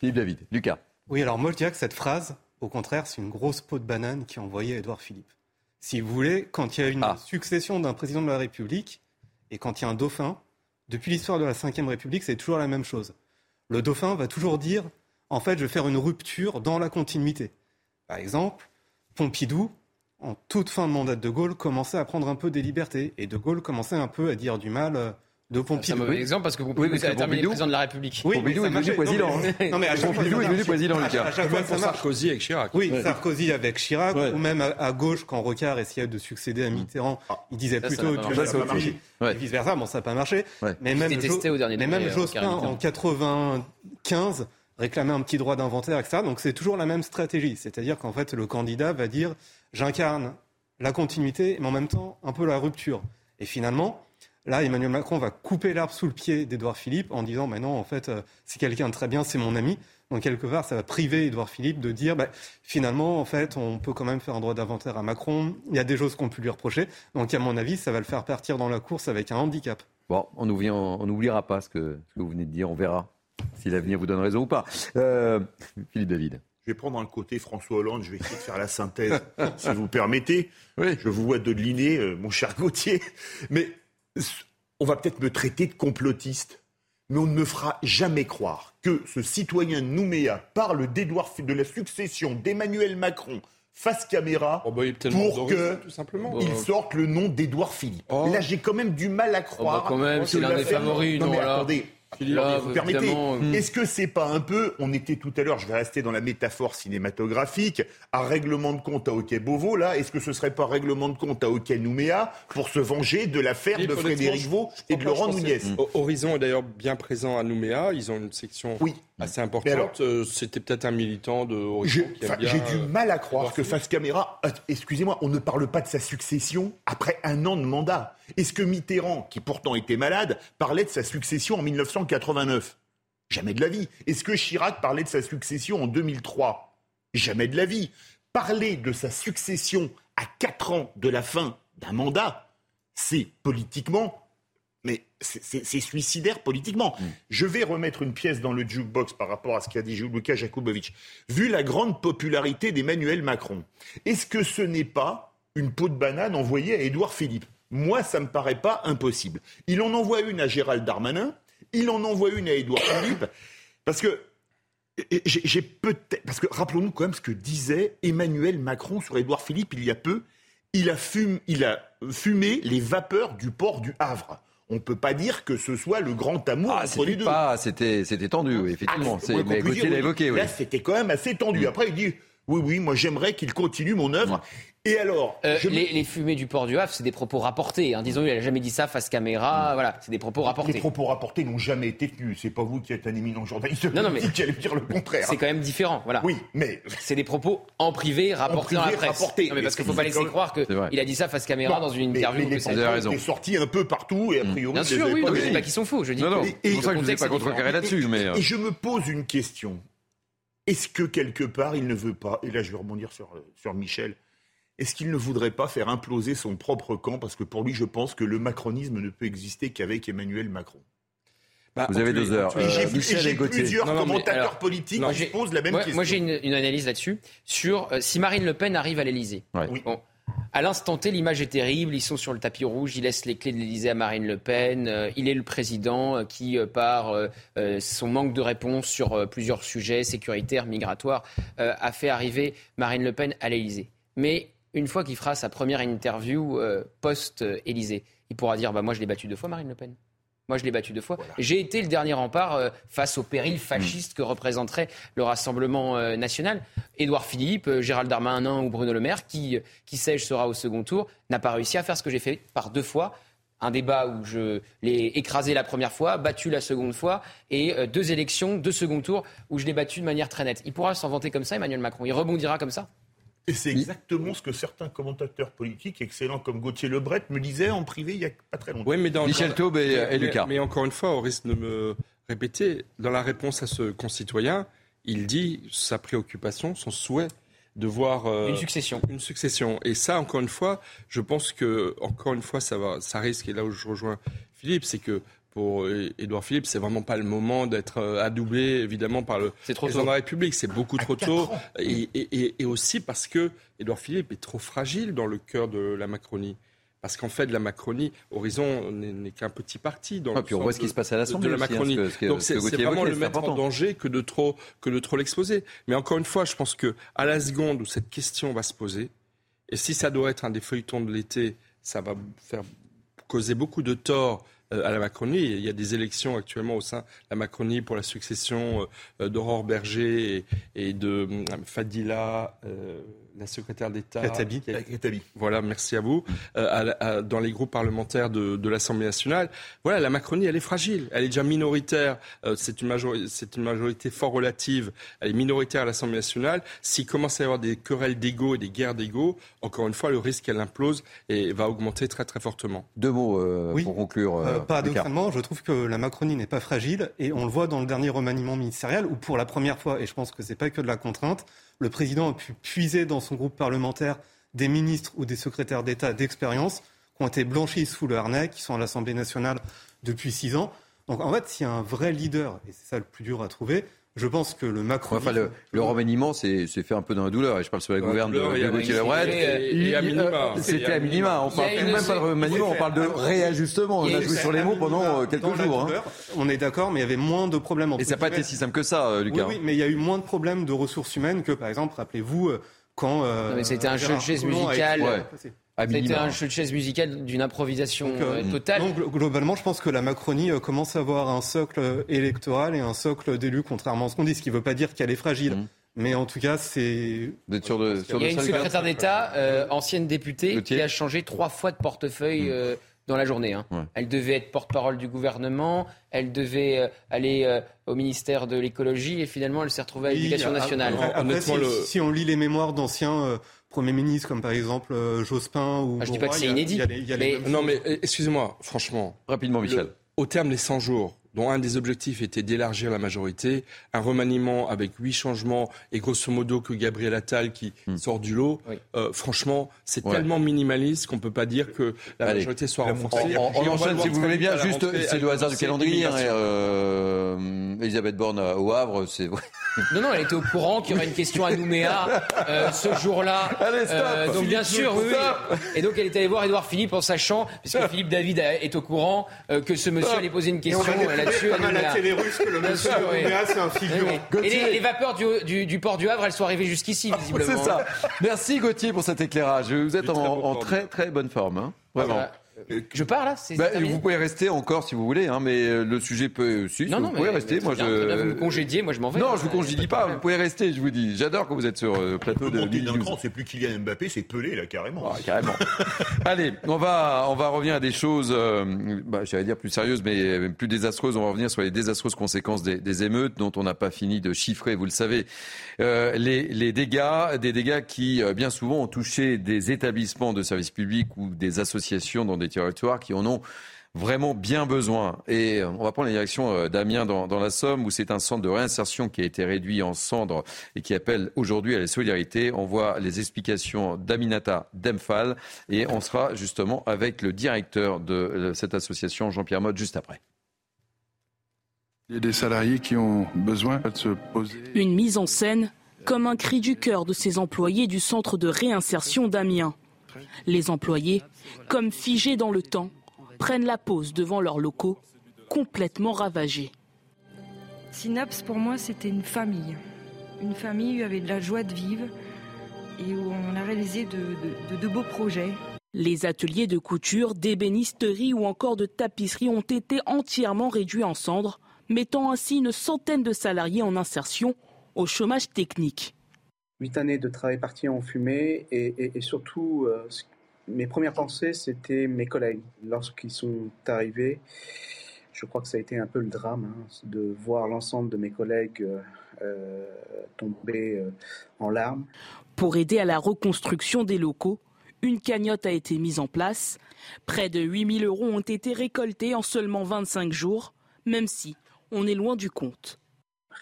Philippe David. Lucas. Oui, alors moi je dirais que cette phrase, au contraire, c'est une grosse peau de banane qui est envoyée à Édouard Philippe. Si vous voulez, quand il y a une succession d'un président de la République et quand il y a un dauphin, depuis l'histoire de la Ve République, c'est toujours la même chose. Le dauphin va toujours dire, en fait, je vais faire une rupture dans la continuité. Par exemple, Pompidou, en toute fin de mandat de De Gaulle, commençait à prendre un peu des libertés. Et De Gaulle commençait un peu à dire du mal de C'est un Pompidou. mauvais exemple parce que vous Oui, pouvez parce que Pompidou- président de la République. Oui, Pompidou mais est devenu président, Non, mais- à chaque fois, Pompidou ça est devenu président, À- Lucas. À chaque fois, ça. Sarkozy avec Chirac. Oui, Ouais. Sarkozy avec Chirac, Ouais. ou même à, à gauche, quand Rocard essayait de succéder à Mitterrand, il disait Ça, plutôt tu Ça, ça Sarkozy, marché. et vice-versa. Bon, ça n'a pas marché. Mais même, était testé Jo- au dernier mais degré, même euh, Jospin, en 95, réclamait un petit droit d'inventaire, etc. Donc c'est toujours la même stratégie. C'est-à-dire qu'en fait, le candidat va dire j'incarne la continuité, mais en même temps un peu la rupture. Et finalement, là, Emmanuel Macron va couper l'arbre sous le pied d'Édouard Philippe en disant mais non, en fait, euh, c'est quelqu'un de très bien, c'est mon ami. Donc quelque part, ça va priver Édouard Philippe de dire bah, finalement, en fait, on peut quand même faire un droit d'inventaire à Macron. Il y a des choses qu'on peut lui reprocher. Donc à mon avis, ça va le faire partir dans la course avec un handicap. Bon, on oublie- on n'oubliera pas ce que, ce que vous venez de dire. On verra si l'avenir vous donne raison ou pas. Euh, Philippe David. Je vais prendre un côté François Hollande, je vais essayer de faire la synthèse, si vous permettez. Je vous vois de euh, mon cher Gauthier. Mais on va peut-être me traiter de complotiste. mais on ne me fera jamais croire que ce citoyen de Nouméa parle d'Édouard, de la succession d'Emmanuel Macron face caméra Oh, bah, pour que tout simplement. il sorte le nom d'Édouard Philippe. Oh. Là, j'ai quand même du mal à croire. bah, quand même, que c'est l'un des l'affaire- favoris, Non, non, mais là. attendez. Là, vous permettez. euh, Est-ce que c'est pas un peu, on était tout à l'heure, je vais rester dans la métaphore cinématographique, un règlement de compte à Hockey Beauvau, là, est-ce que ce serait pas un règlement de compte à Hockey Nouméa pour se venger de l'affaire de Frédéric Vaux et de Laurent que- O- Horizon est d'ailleurs bien présent à Nouméa. Ils ont une section assez importante. Euh, C'était peut-être un militant de Horizon J'ai du euh, mal à croire que face caméra, excusez-moi, on ne parle pas de sa succession après un an de mandat. Est-ce que Mitterrand, qui pourtant était malade, parlait de sa succession en 1989 Jamais de la vie. Est-ce que Chirac parlait de sa succession en 2003 Jamais de la vie. Parler de sa succession à 4 ans de la fin d'un mandat, c'est politiquement mais c'est- suicidaire politiquement. Je vais remettre une pièce dans le jukebox par rapport à ce qu'a dit Lucas Jakubovic. Vu la grande popularité d'Emmanuel Macron, est-ce que ce n'est pas une peau de banane envoyée à Édouard Philippe? Moi, ça me paraît pas impossible. Il en envoie une à Gérald Darmanin, il en envoie une à Édouard Philippe, parce que j'ai peut-être parce que rappelons-nous quand même ce que disait Emmanuel Macron sur Édouard Philippe il y a peu. Il a, fum- il a fumé les vapeurs du port du Havre. On ne peut pas dire que ce soit le grand amour Ah, entre les c'était deux. c'était, tendu, oui, effectivement. Ah, C'est- ouais, mais Gauthier l'a évoqué, oui. Là, c'était quand même assez tendu. Mm. Après, il dit oui, oui, moi j'aimerais qu'il continue mon œuvre. Et alors, Euh, je les, les fumées du port du Havre, c'est des propos rapportés. Hein. Disons, il n'a jamais dit ça face caméra. Voilà, c'est des propos rapportés. les propos rapportés n'ont jamais été tenus. C'est pas vous qui êtes un éminent journaliste Non, non, mais- qui allez dire le contraire. C'est quand même différent, voilà. Oui, mais c'est des propos en privé rapportés dans privé, la presse. rapportés. Non, mais parce qu'il faut Mais pas laisser croire que C'est vrai. il a dit ça face caméra Non, dans une mais- interview. mais les que ça- propos étaient sortis un peu partout et a priori. Bien sûr, les oui, mais je vus. dis pas qu'ils sont faux. Je dis Non, non, c'est pour ça que je contexte pas contrecarré là-dessus, mais. euh, Et je me pose une question. Est-ce que quelque part il ne veut pas, et là je vais rebondir sur, euh, sur Michel, est-ce qu'il ne voudrait pas faire imploser son propre camp? Parce que pour lui, je pense que le macronisme ne peut exister qu'avec Emmanuel Macron. Bah, Vous avez deux heures. Euh, j'ai plusieurs Non, non, mais commentateurs alors, politiques moi, qui posent la même moi, question. Moi, j'ai une, une analyse là-dessus sur euh, si Marine Le Pen arrive à l'Elysée. Ouais. Bon, à l'instant T, l'image est terrible. Ils sont sur le tapis rouge. Ils laissent les clés de l'Elysée à Marine Le Pen. Euh, il est le président euh, qui, euh, par son manque de réponse sur plusieurs sujets sécuritaires, migratoires, a fait arriver Marine Le Pen à l'Elysée. Mais une fois qu'il fera sa première interview post-Élysée, il pourra dire bah, Moi, je l'ai battu deux fois, Marine Le Pen. Moi, je l'ai battu deux fois. J'ai été le dernier rempart euh, face au péril fasciste que représenterait le Rassemblement euh, national. Édouard Philippe, euh, Gérald Darmanin ou Bruno Le Maire, qui, qui sais-je, sera au second tour, n'a pas réussi à faire ce que j'ai fait par deux fois. Un débat où je l'ai écrasé la première fois, battu la seconde fois, et deux élections, deux second tours où je l'ai battu de manière très nette. Il pourra s'en vanter comme ça, Emmanuel Macron. Il rebondira comme ça? Et c'est exactement ce que certains commentateurs politiques, excellents comme Gauthier Lebret, me disaient en privé il n'y a pas très longtemps. Ouais, mais dans, Michel Taube et- mais- et Lucas. Mais, encore une fois, au risque de me répéter, dans la réponse à ce concitoyen, il dit sa préoccupation, son souhait de voir euh, Une succession. Une succession. Et ça, encore une fois, je pense que encore une fois, ça va, ça risque. Et là où je rejoins Philippe, c'est que pour euh, Édouard Philippe, c'est vraiment pas le moment d'être euh, adoubé, évidemment, par le C'est trop président tôt. de la République. C'est beaucoup trop tôt. Et, et- et- et aussi parce que Édouard Philippe est trop fragile dans le cœur de la Macronie. Parce qu'en fait, la Macronie, Horizon n'est n'est qu'un petit parti dans Ah, le puis on voit ce qui se passe à l'Assemblée de la aussi, hein, Macronie. ce que- ce que- Donc ce que c'est vraiment le mettre en danger que de trop que de trop l'exposer. Mais encore une fois, je pense que à la seconde où cette question va se poser, et si ça doit être un des feuilletons de l'été, ça va faire causer beaucoup de tort à la Macronie. Il y a des élections actuellement au sein de la Macronie pour la succession euh, d'Aurore Berger et, de euh, Fadila, euh, la secrétaire d'État. Katabi. Katabi. Voilà, merci à vous. Euh, à la- à- dans les groupes parlementaires de, de l'Assemblée nationale, voilà, la Macronie, elle est fragile. Elle est déjà minoritaire. Euh, c'est une, majori- c'est une majorité fort relative. Elle est minoritaire à l'Assemblée nationale. S'il commence à y avoir des querelles d'ego et des guerres d'ego, encore une fois, le risque qu'elle implose et va augmenter très très fortement. Deux mots euh, Oui. pour conclure. Euh, euh, paradoxalement, je trouve que la Macronie n'est pas fragile et on le voit dans le dernier remaniement ministériel où pour la première fois, et je pense que c'est pas que de la contrainte, le président a pu puiser dans son groupe parlementaire des ministres ou des secrétaires d'État d'expérience qui ont été blanchis sous le harnais, qui sont à l'Assemblée nationale depuis six ans. Donc en fait, s'il y a un vrai leader, et c'est ça le plus dur à trouver, Je pense que le Macron. Enfin, le, le remaniement, c'est fait un peu dans la douleur. Et je parle sur la gouverne de, de Gauthier Lebret. C'était à minima. On parle même pas de remaniement, on parle de réajustement. On a joué sur les mots pendant quelques jours. Hein. On est d'accord, mais il y avait moins de problèmes. Et ça n'a pas été si simple que ça, Lucas. Oui, oui, mais il y a eu moins de problèmes de ressources humaines que, par exemple, rappelez-vous, quand. Euh, mais c'était un jeu de chaise musical. C'était un jeu de chaise musical d'une improvisation euh, euh, totale. Donc, globalement, je pense que la Macronie commence à avoir un socle électoral et un socle d'élus, contrairement à ce qu'on dit, ce qui ne veut pas dire qu'elle est fragile. Mmh. Mais en tout cas, c'est. De, Il y a une secrétaire d'État, ancienne députée, qui a changé trois fois de portefeuille. Mmh dans la journée. Hein. Elle devait être porte-parole du gouvernement, elle devait euh, aller euh, au ministère de l'écologie et finalement elle s'est retrouvée à l'éducation nationale. si, on lit les mémoires d'anciens euh, premiers ministres comme par exemple Jospin ou... Ah, je dis pas que c'est inédit. Non mais excusez-moi, franchement. Rapidement Michel. au terme des 100 jours, dont un des objectifs était d'élargir la majorité, un remaniement avec huit changements et grosso modo que Gabriel Attal qui hmm. sort du lot, euh, franchement, c'est tellement minimaliste qu'on ne peut pas dire que la majorité soit renforcée. On, enchaîne, si vous voulez bien, juste, c'est le hasard du calendrier. Hein, euh, Elisabeth Borne au Havre, c'est... Non, non, elle était au courant qu'il y aurait une question à Nouméa euh, ce jour-là. Euh, donc bien sûr, oui, Et donc elle est allée voir Édouard Philippe en sachant, puisque Philippe David est au courant, que ce monsieur allait poser une question là-dessus. Comme à la télé russe que le monsieur Nouméa, c'est un figurant. Et les, vapeurs du, du, port du Havre, elles sont arrivées jusqu'ici, visiblement. C'est ça. Merci Gauthier pour cet éclairage. Vous êtes en, en, très très bonne forme. Hein. Vraiment. Je pars là bah, Vous pouvez rester encore si vous voulez, hein, mais euh, le sujet peut. Si, non, non, vous pouvez rester. Moi, je... vous me congédiez, moi je m'en vais. Non, je vous congédie pas. Vous pouvez rester, je vous dis. J'adore quand vous êtes sur le euh, plateau de. C'est plus Kylian Mbappé, c'est Pelé là carrément. Ah, carrément. Allez, on va on va revenir à des choses, euh, bah, j'allais dire plus sérieuses, mais plus désastreuses. On va revenir sur les désastreuses conséquences des, des émeutes dont on n'a pas fini de chiffrer. Vous le savez, euh, les, les dégâts, des dégâts qui bien souvent ont touché des établissements de services publics ou des associations dans des territoires qui en ont vraiment bien besoin. Et on va prendre la direction euh, d'Amiens dans, la Somme, où c'est un centre de réinsertion qui a été réduit en cendres et qui appelle aujourd'hui à la solidarité. On voit les explications d'Aminata Demphal et on sera justement avec le directeur de cette association, Jean-Pierre Mode, juste après. Il y a des salariés qui ont besoin de se poser. Une mise en scène comme un cri du cœur de ces employés du centre de réinsertion d'Amiens. Les employés, comme figés dans le temps, prennent la pause devant leurs locaux, complètement ravagés. Synapse, pour moi, c'était une famille. Une famille où avait de la joie de vivre et où on a réalisé de, beaux projets. Les ateliers de couture, d'ébénisterie ou encore de tapisserie ont été entièrement réduits en cendres, mettant ainsi une centaine de salariés en insertion au chômage technique. Huit années de travail parti en fumée et, surtout, euh, mes premières pensées, c'était mes collègues. Lorsqu'ils sont arrivés, je crois que ça a été un peu le drame hein, de voir l'ensemble de mes collègues euh, euh, tomber en larmes. Pour aider à la reconstruction des locaux, une cagnotte a été mise en place. Près de 8000 euros ont été récoltés en seulement 25 jours, même si on est loin du compte.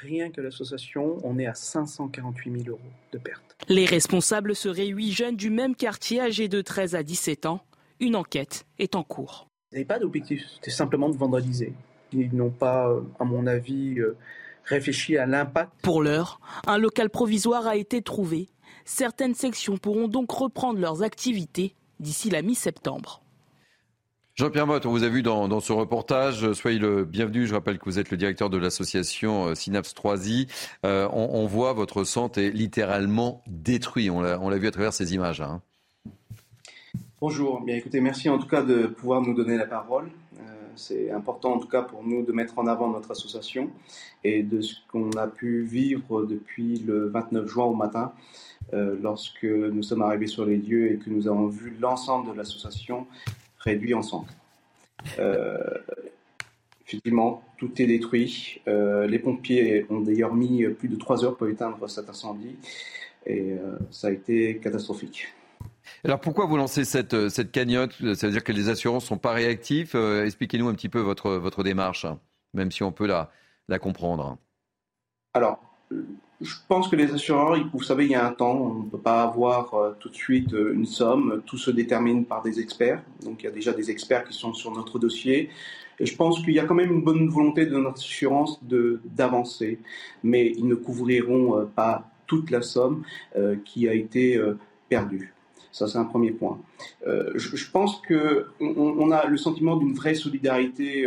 Rien que l'association, on est à 548 000 euros de pertes. Les responsables seraient huit jeunes du même quartier âgés de 13 à 17 ans. Une enquête est en cours. Ils n'avaient pas d'objectif, c'était simplement de vandaliser. Ils n'ont pas, euh, à mon avis, euh, réfléchi à l'impact. Pour l'heure, un local provisoire a été trouvé. Certaines sections pourront donc reprendre leurs activités d'ici la mi-septembre. Jean-Pierre Mott, on vous a vu dans, ce reportage. Soyez le bienvenu. Je rappelle que vous êtes le directeur de l'association euh, Synapse 3i. Euh, on, voit votre centre est littéralement détruit. On l'a vu à travers ces images. Hein. Bonjour. Bien, écoutez, merci en tout cas de pouvoir nous donner la parole. Euh, c'est important en tout cas pour nous de mettre en avant notre association et de ce qu'on a pu vivre depuis le 29 juin au matin. lorsque nous sommes arrivés sur les lieux et que nous avons vu l'ensemble de l'association réduit ensemble. Euh, effectivement, tout est détruit. Euh, les pompiers ont d'ailleurs mis plus de trois heures pour éteindre cet incendie et euh, ça a été catastrophique. Alors pourquoi vous lancez cette, cette cagnotte? Ça veut dire que les assurances ne sont pas réactifs Expliquez-nous un petit peu votre, votre démarche, même si on peut la, la comprendre. Alors, je pense que les assureurs, vous savez, il y a un temps, on ne peut pas avoir euh, tout de suite euh, une somme, tout se détermine par des experts. Donc il y a déjà des experts qui sont sur notre dossier. Et je pense qu'il y a quand même une bonne volonté de notre assurance d'avancer. Mais ils ne couvriront euh, pas toute la somme qui a été perdue. Ça, c'est un premier point. je, pense qu'on on a le sentiment d'une vraie solidarité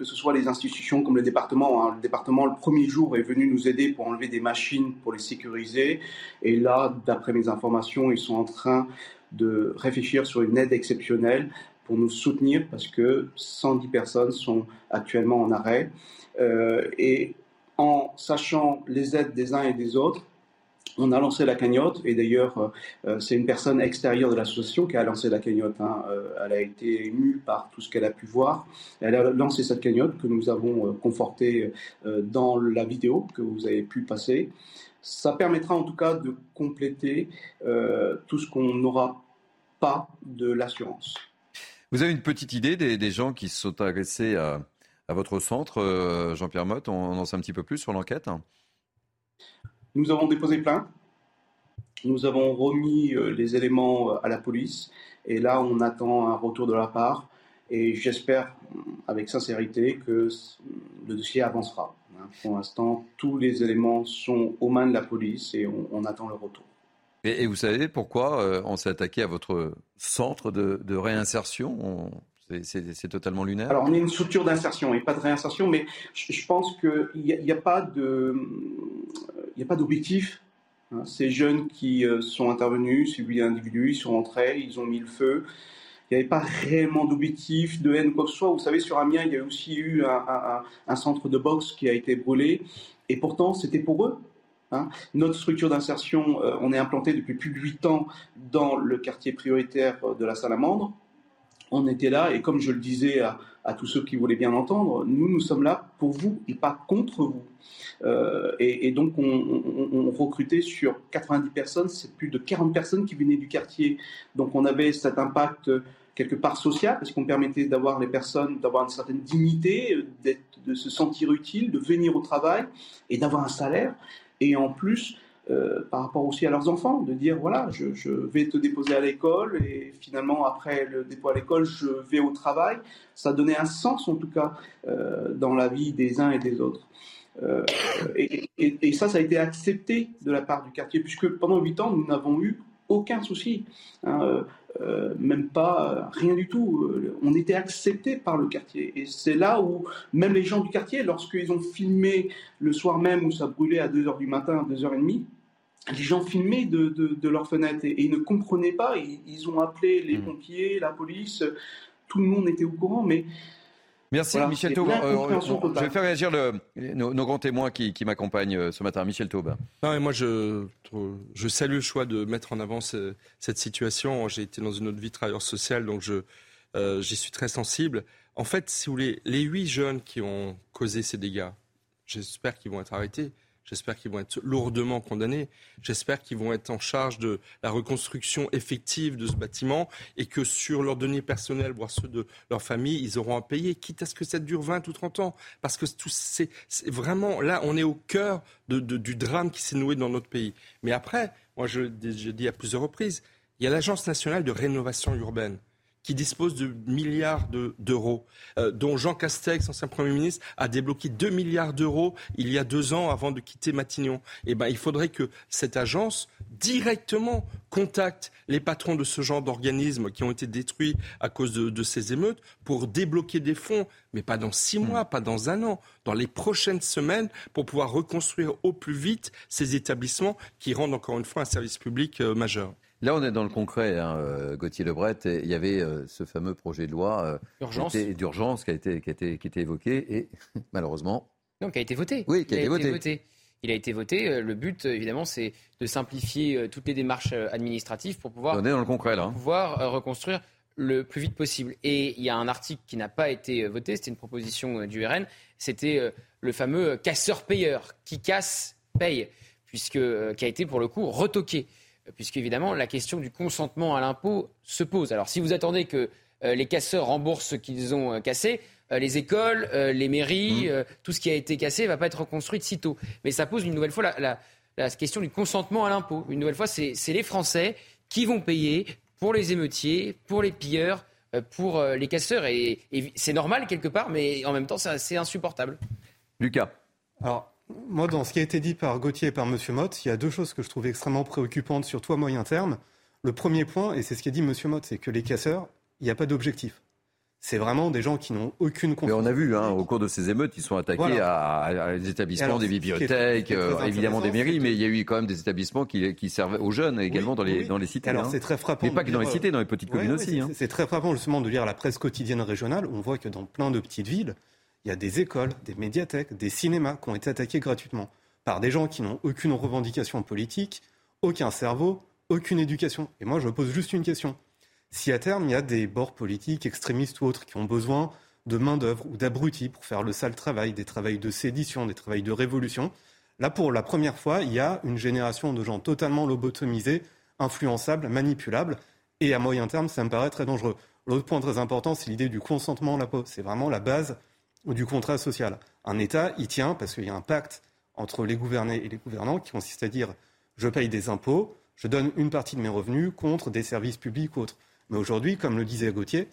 que ce soit les institutions comme le département. Hein. Le département, le premier jour, est venu nous aider pour enlever des machines, pour les sécuriser. Et là, d'après mes informations, ils sont en train de réfléchir sur une aide exceptionnelle pour nous soutenir parce que 110 personnes sont actuellement en arrêt. Euh, et en sachant les aides des uns et des autres, on a lancé la cagnotte et d'ailleurs euh, euh, c'est une personne extérieure de l'association qui a lancé la cagnotte. Hein. Euh, elle a été émue par tout ce qu'elle a pu voir. Elle a lancé cette cagnotte que nous avons confortée dans la vidéo que vous avez pu passer. Ça permettra en tout cas de compléter tout ce qu'on n'aura pas de l'assurance. Vous avez une petite idée des, gens qui se sont agressés à, à votre centre, Jean-Pierre Motte? On en sait un petit peu plus sur l'enquête? Nous avons déposé plainte. Nous avons remis euh, les éléments euh, à la police. Et là, on attend un retour de la part. Et j'espère, avec sincérité, que le dossier avancera. Hein. Pour l'instant, tous les éléments sont aux mains de la police et on, attend le retour. Et, vous savez pourquoi euh, on s'est attaqué à votre centre de, réinsertion? C'est totalement lunaire. Alors, on est une structure d'insertion et pas de réinsertion, mais je, pense qu'il n'y a, n'y a pas d'objectif. Hein. Ces jeunes qui euh, sont intervenus, suivis d'individus, ils sont rentrés, ils ont mis le feu. Il n'y avait pas réellement d'objectif, de haine, quoi que ce soit. Vous savez, sur Amiens, il y a aussi eu un, centre de boxe qui a été brûlé. Et pourtant, c'était pour eux. Hein. Notre structure d'insertion, euh, on est implanté depuis plus de 8 ans dans le quartier prioritaire de la Salamandre. On était là, et comme je le disais à, tous ceux qui voulaient bien l'entendre, nous, nous sommes là pour vous et pas contre vous. Euh, et, donc, on, recrutait sur 90 personnes, c'est plus de 40 personnes qui venaient du quartier. Donc, on avait cet impact euh, quelque part social, parce qu'on permettait d'avoir les personnes, d'avoir une certaine dignité, euh, de se sentir utile, de venir au travail et d'avoir un salaire. Et en plus, euh, par rapport aussi à leurs enfants, de dire voilà, je, vais te déposer à l'école et finalement après le dépôt à l'école, je vais au travail. Ça donnait un sens en tout cas euh, dans la vie des uns et des autres. Euh, et, ça, ça a été accepté de la part du quartier, puisque pendant huit ans, nous n'avons eu aucun souci, hein, même pas rien du tout. On était accepté par le quartier. Et c'est là où même les gens du quartier, lorsqu'ils ont filmé le soir même où ça brûlait à 2h du matin, 2h30, les gens filmaient de, de, leurs fenêtres et, ils ne comprenaient pas. Ils, ont appelé les hmm. pompiers, la police, tout le monde était au courant, mais. Merci Michel Taube. Euh, je vais faire réagir le, nos, grands témoins qui, qui m'accompagnent euh, ce matin. Michel Taube. Non, et moi, je, je salue le choix de mettre en avant cette situation. J'ai été dans une autre vie travailleur social, donc je, euh, j'y suis très sensible. En fait, si vous voulez, les huit jeunes qui ont causé ces dégâts, j'espère qu'ils vont être arrêtés. J'espère qu'ils vont être lourdement condamnés. J'espère qu'ils vont être en charge de la reconstruction effective de ce bâtiment et que sur leurs données personnelles, voire ceux de leur famille, ils auront à payer, quitte à ce que ça dure 20 ou 30 ans. Parce que c'est vraiment là, on est au cœur du drame qui s'est noué dans notre pays. Mais après, moi je, je dis à plusieurs reprises, il y a l'Agence nationale de rénovation urbaine qui dispose de milliards d'euros, euh, dont Jean Castex, ancien Premier ministre, a débloqué 2 milliards d'euros il y a deux ans avant de quitter Matignon. Eh ben, il faudrait que cette agence directement contacte les patrons de ce genre d'organismes qui ont été détruits à cause de, ces émeutes pour débloquer des fonds, mais pas dans six mois, pas dans un an, dans les prochaines semaines, pour pouvoir reconstruire au plus vite ces établissements qui rendent encore une fois un service public euh, majeur. Là, on est dans le concret, hein, euh, Gauthier Lebret. Il y avait euh, ce fameux projet de loi euh, d'urgence qui, a été, qui, qui était évoqué et malheureusement. Non, qui a été voté. Oui, qui a, été, voté. Il a été voté. Le but, évidemment, c'est de simplifier toutes les démarches administratives pour pouvoir, on est dans le concret, là. Hein. pouvoir reconstruire le plus vite possible. Et il y a un article qui n'a pas été voté, c'était une proposition du RN, c'était le fameux casseur-payeur, qui casse, paye, puisque, qui a été pour le coup retoqué puisqu'évidemment, la question du consentement à l'impôt se pose. Alors, si vous attendez que euh, les casseurs remboursent ce qu'ils ont euh, cassé, les écoles, les mairies, Mmh. tout ce qui a été cassé ne va pas être reconstruit de sitôt. Mais ça pose une nouvelle fois la, la- la question du consentement à l'impôt. Une nouvelle fois, c'est les Français qui vont payer pour les émeutiers, pour les pilleurs, euh, pour euh, les casseurs. Et, et c'est normal quelque part, mais en même temps, c'est c'est insupportable. Lucas. Alors, moi, dans ce qui a été dit par Gauthier et par M. Mott, il y a deux choses que je trouve extrêmement préoccupantes, surtout à moyen terme. Le premier point, et c'est ce qu'a dit M. Mott, c'est que les casseurs, il n'y a pas d'objectif. C'est vraiment des gens qui n'ont aucune Mais confiance. on a vu, hein, au cours de ces émeutes, ils sont attaqués Voilà. à, à des établissements, Alors, des bibliothèques, très euh, évidemment des mairies, mais il y a eu quand même des établissements qui, qui servaient aux jeunes également dans, les, oui. dans les cités. Alors hein. c'est très frappant. Mais pas que dans les cités, dans les petites Ouais, communes ouais, aussi. c'est- hein. C'est très frappant justement de lire la presse quotidienne régionale. On voit que dans plein de petites villes, il y a des écoles, des médiathèques, des cinémas qui ont été attaqués gratuitement par des gens qui n'ont aucune revendication politique, aucun cerveau, aucune éducation. Et moi, je pose juste une question. Si à terme, il y a des bords politiques, extrémistes ou autres, qui ont besoin de main-d'œuvre ou d'abrutis pour faire le sale travail, des travails de sédition, des travails de révolution, là, pour la première fois, il y a une génération de gens totalement lobotomisés, influençables, manipulables. Et à moyen terme, ça me paraît très dangereux. L'autre point très important, c'est l'idée du consentement à l'impôt. C'est vraiment la base du contrat social. Un État, il tient parce qu'il y a un pacte entre les gouvernés et les gouvernants qui consiste à dire je paye des impôts, je donne une partie de mes revenus contre des services publics ou autres. Mais aujourd'hui, comme le disait Gauthier,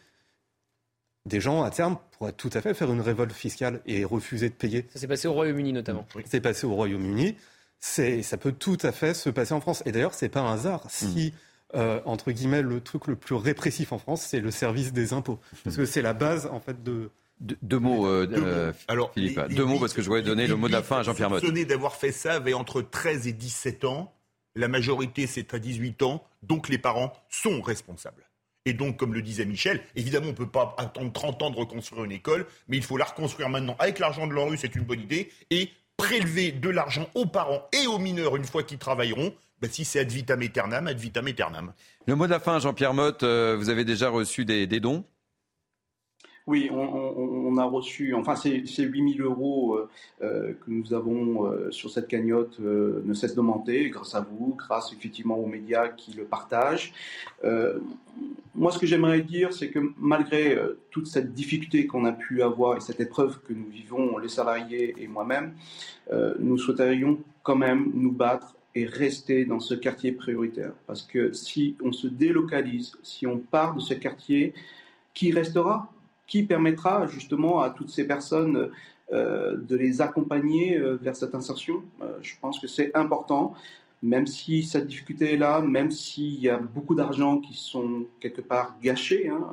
des gens à terme pourraient tout à fait faire une révolte fiscale et refuser de payer. Ça s'est passé au Royaume-Uni notamment. C'est passé au Royaume-Uni. Ça peut tout à fait se passer en France. Et d'ailleurs, c'est pas un hasard si, euh, entre guillemets, le truc le plus répressif en France, c'est le service des impôts. Parce que c'est la base, en fait, de. Deux, deux mots, euh, euh, Alors, Philippe. les- deux les- mots parce que je voulais donner le mot de la fin à Jean-Pierre Motte. d'avoir fait ça avaient entre 13 et 17 ans. La majorité, c'est à 18 ans. Donc, les parents sont responsables. Et donc, comme le disait Michel, évidemment, on ne peut pas attendre 30 ans de reconstruire une école, mais il faut la reconstruire maintenant avec l'argent de l'ANRU, c'est une bonne idée, et prélever de l'argent aux parents et aux mineurs une fois qu'ils travailleront. Ben, si c'est ad vitam aeternam, ad vitam aeternam. Le mot de la fin, Jean-Pierre Motte. euh, vous avez déjà reçu des, des dons? Oui, on, a reçu, enfin, ces, ces 8 000 euros euh, euh, que nous avons euh, sur cette cagnotte ne cessent d'augmenter grâce à vous, grâce effectivement aux médias qui le partagent. Moi, ce que j'aimerais dire, c'est que malgré toute cette difficulté qu'on a pu avoir et cette épreuve que nous vivons, les salariés et moi-même, nous souhaiterions quand même nous battre et rester dans ce quartier prioritaire. Parce que si on se délocalise, si on part de ce quartier, qui restera? Qui permettra justement à toutes ces personnes euh, de les accompagner euh, vers cette insertion Euh, Je pense que c'est important, même si cette difficulté est là, même s'il y a beaucoup d'argent qui sont quelque part gâchés, hein,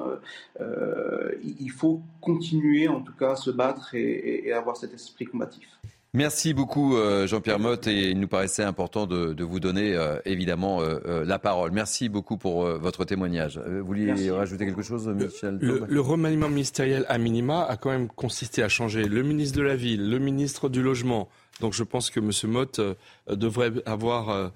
il faut continuer en tout cas à se battre et avoir cet esprit combatif. Merci beaucoup euh, Jean-Pierre Motte et il nous paraissait important de, de vous donner euh, évidemment euh, la parole. Merci beaucoup pour votre témoignage. Vous vouliez Merci. rajouter quelque chose, Michel Le, le remaniement ministériel à minima a quand même consisté à changer le ministre de la Ville, le ministre du Logement. Donc je pense que M. Mott euh, devrait avoir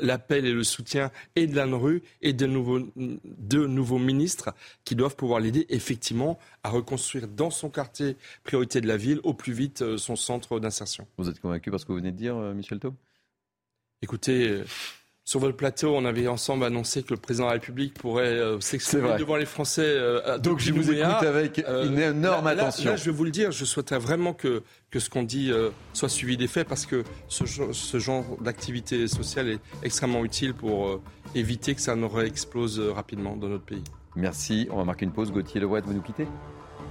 l'appel et le soutien et de l'ANRU et de nouveaux, de nouveaux ministres qui doivent pouvoir l'aider effectivement à reconstruire dans son quartier priorité de la ville au plus vite euh, son centre d'insertion. Vous êtes convaincu par ce que vous venez de dire, euh, Michel Taub? Écoutez, euh, sur votre plateau, on avait ensemble annoncé que le président de la République pourrait euh, s'exprimer devant les Français. euh, Donc, je vous Nouméa. écoute avec une énorme là- attention. Là, je vais vous le dire, je souhaiterais vraiment que, que ce qu'on dit euh, soit suivi des faits parce que ce, genre- ce genre d'activité sociale est extrêmement utile pour euh, éviter que ça ne réexplose euh, rapidement dans notre pays. Merci. On va marquer une pause. Gauthier Leroy, vous nous quittez?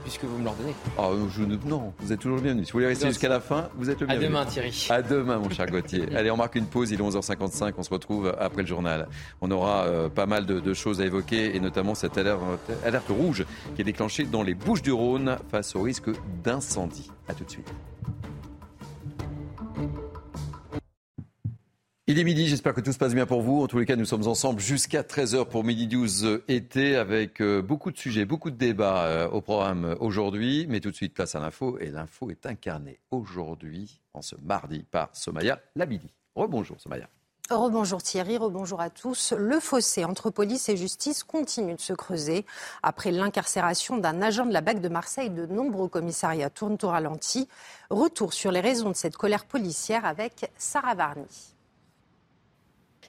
Puisque vous me l'ordonnez. Ah, je, non, vous êtes toujours bienvenu. Si vous voulez rester jusqu'à la fin, vous êtes le À bienvenu. demain, Thierry. À demain, mon cher Gauthier. Allez, on marque une pause. Il est 11h55. On se retrouve après le journal. On aura euh, pas mal de, de choses à évoquer et notamment cette alerte, alerte rouge qui est déclenchée dans les Bouches du Rhône face au risque d'incendie. À tout de suite. Il est midi, j'espère que tout se passe bien pour vous. En tous les cas, nous sommes ensemble jusqu'à 13h pour Midi 12 euh, été avec euh, beaucoup de sujets, beaucoup de débats euh, au programme aujourd'hui. Mais tout de suite, place à l'info. Et l'info est incarnée aujourd'hui, en ce mardi, par Somaya Labidi. Rebonjour Somaya. Rebonjour Thierry, rebonjour à tous. Le fossé entre police et justice continue de se creuser. Après l'incarcération d'un agent de la BAC de Marseille, de nombreux commissariats tournent au ralenti. Retour sur les raisons de cette colère policière avec Sarah Varny.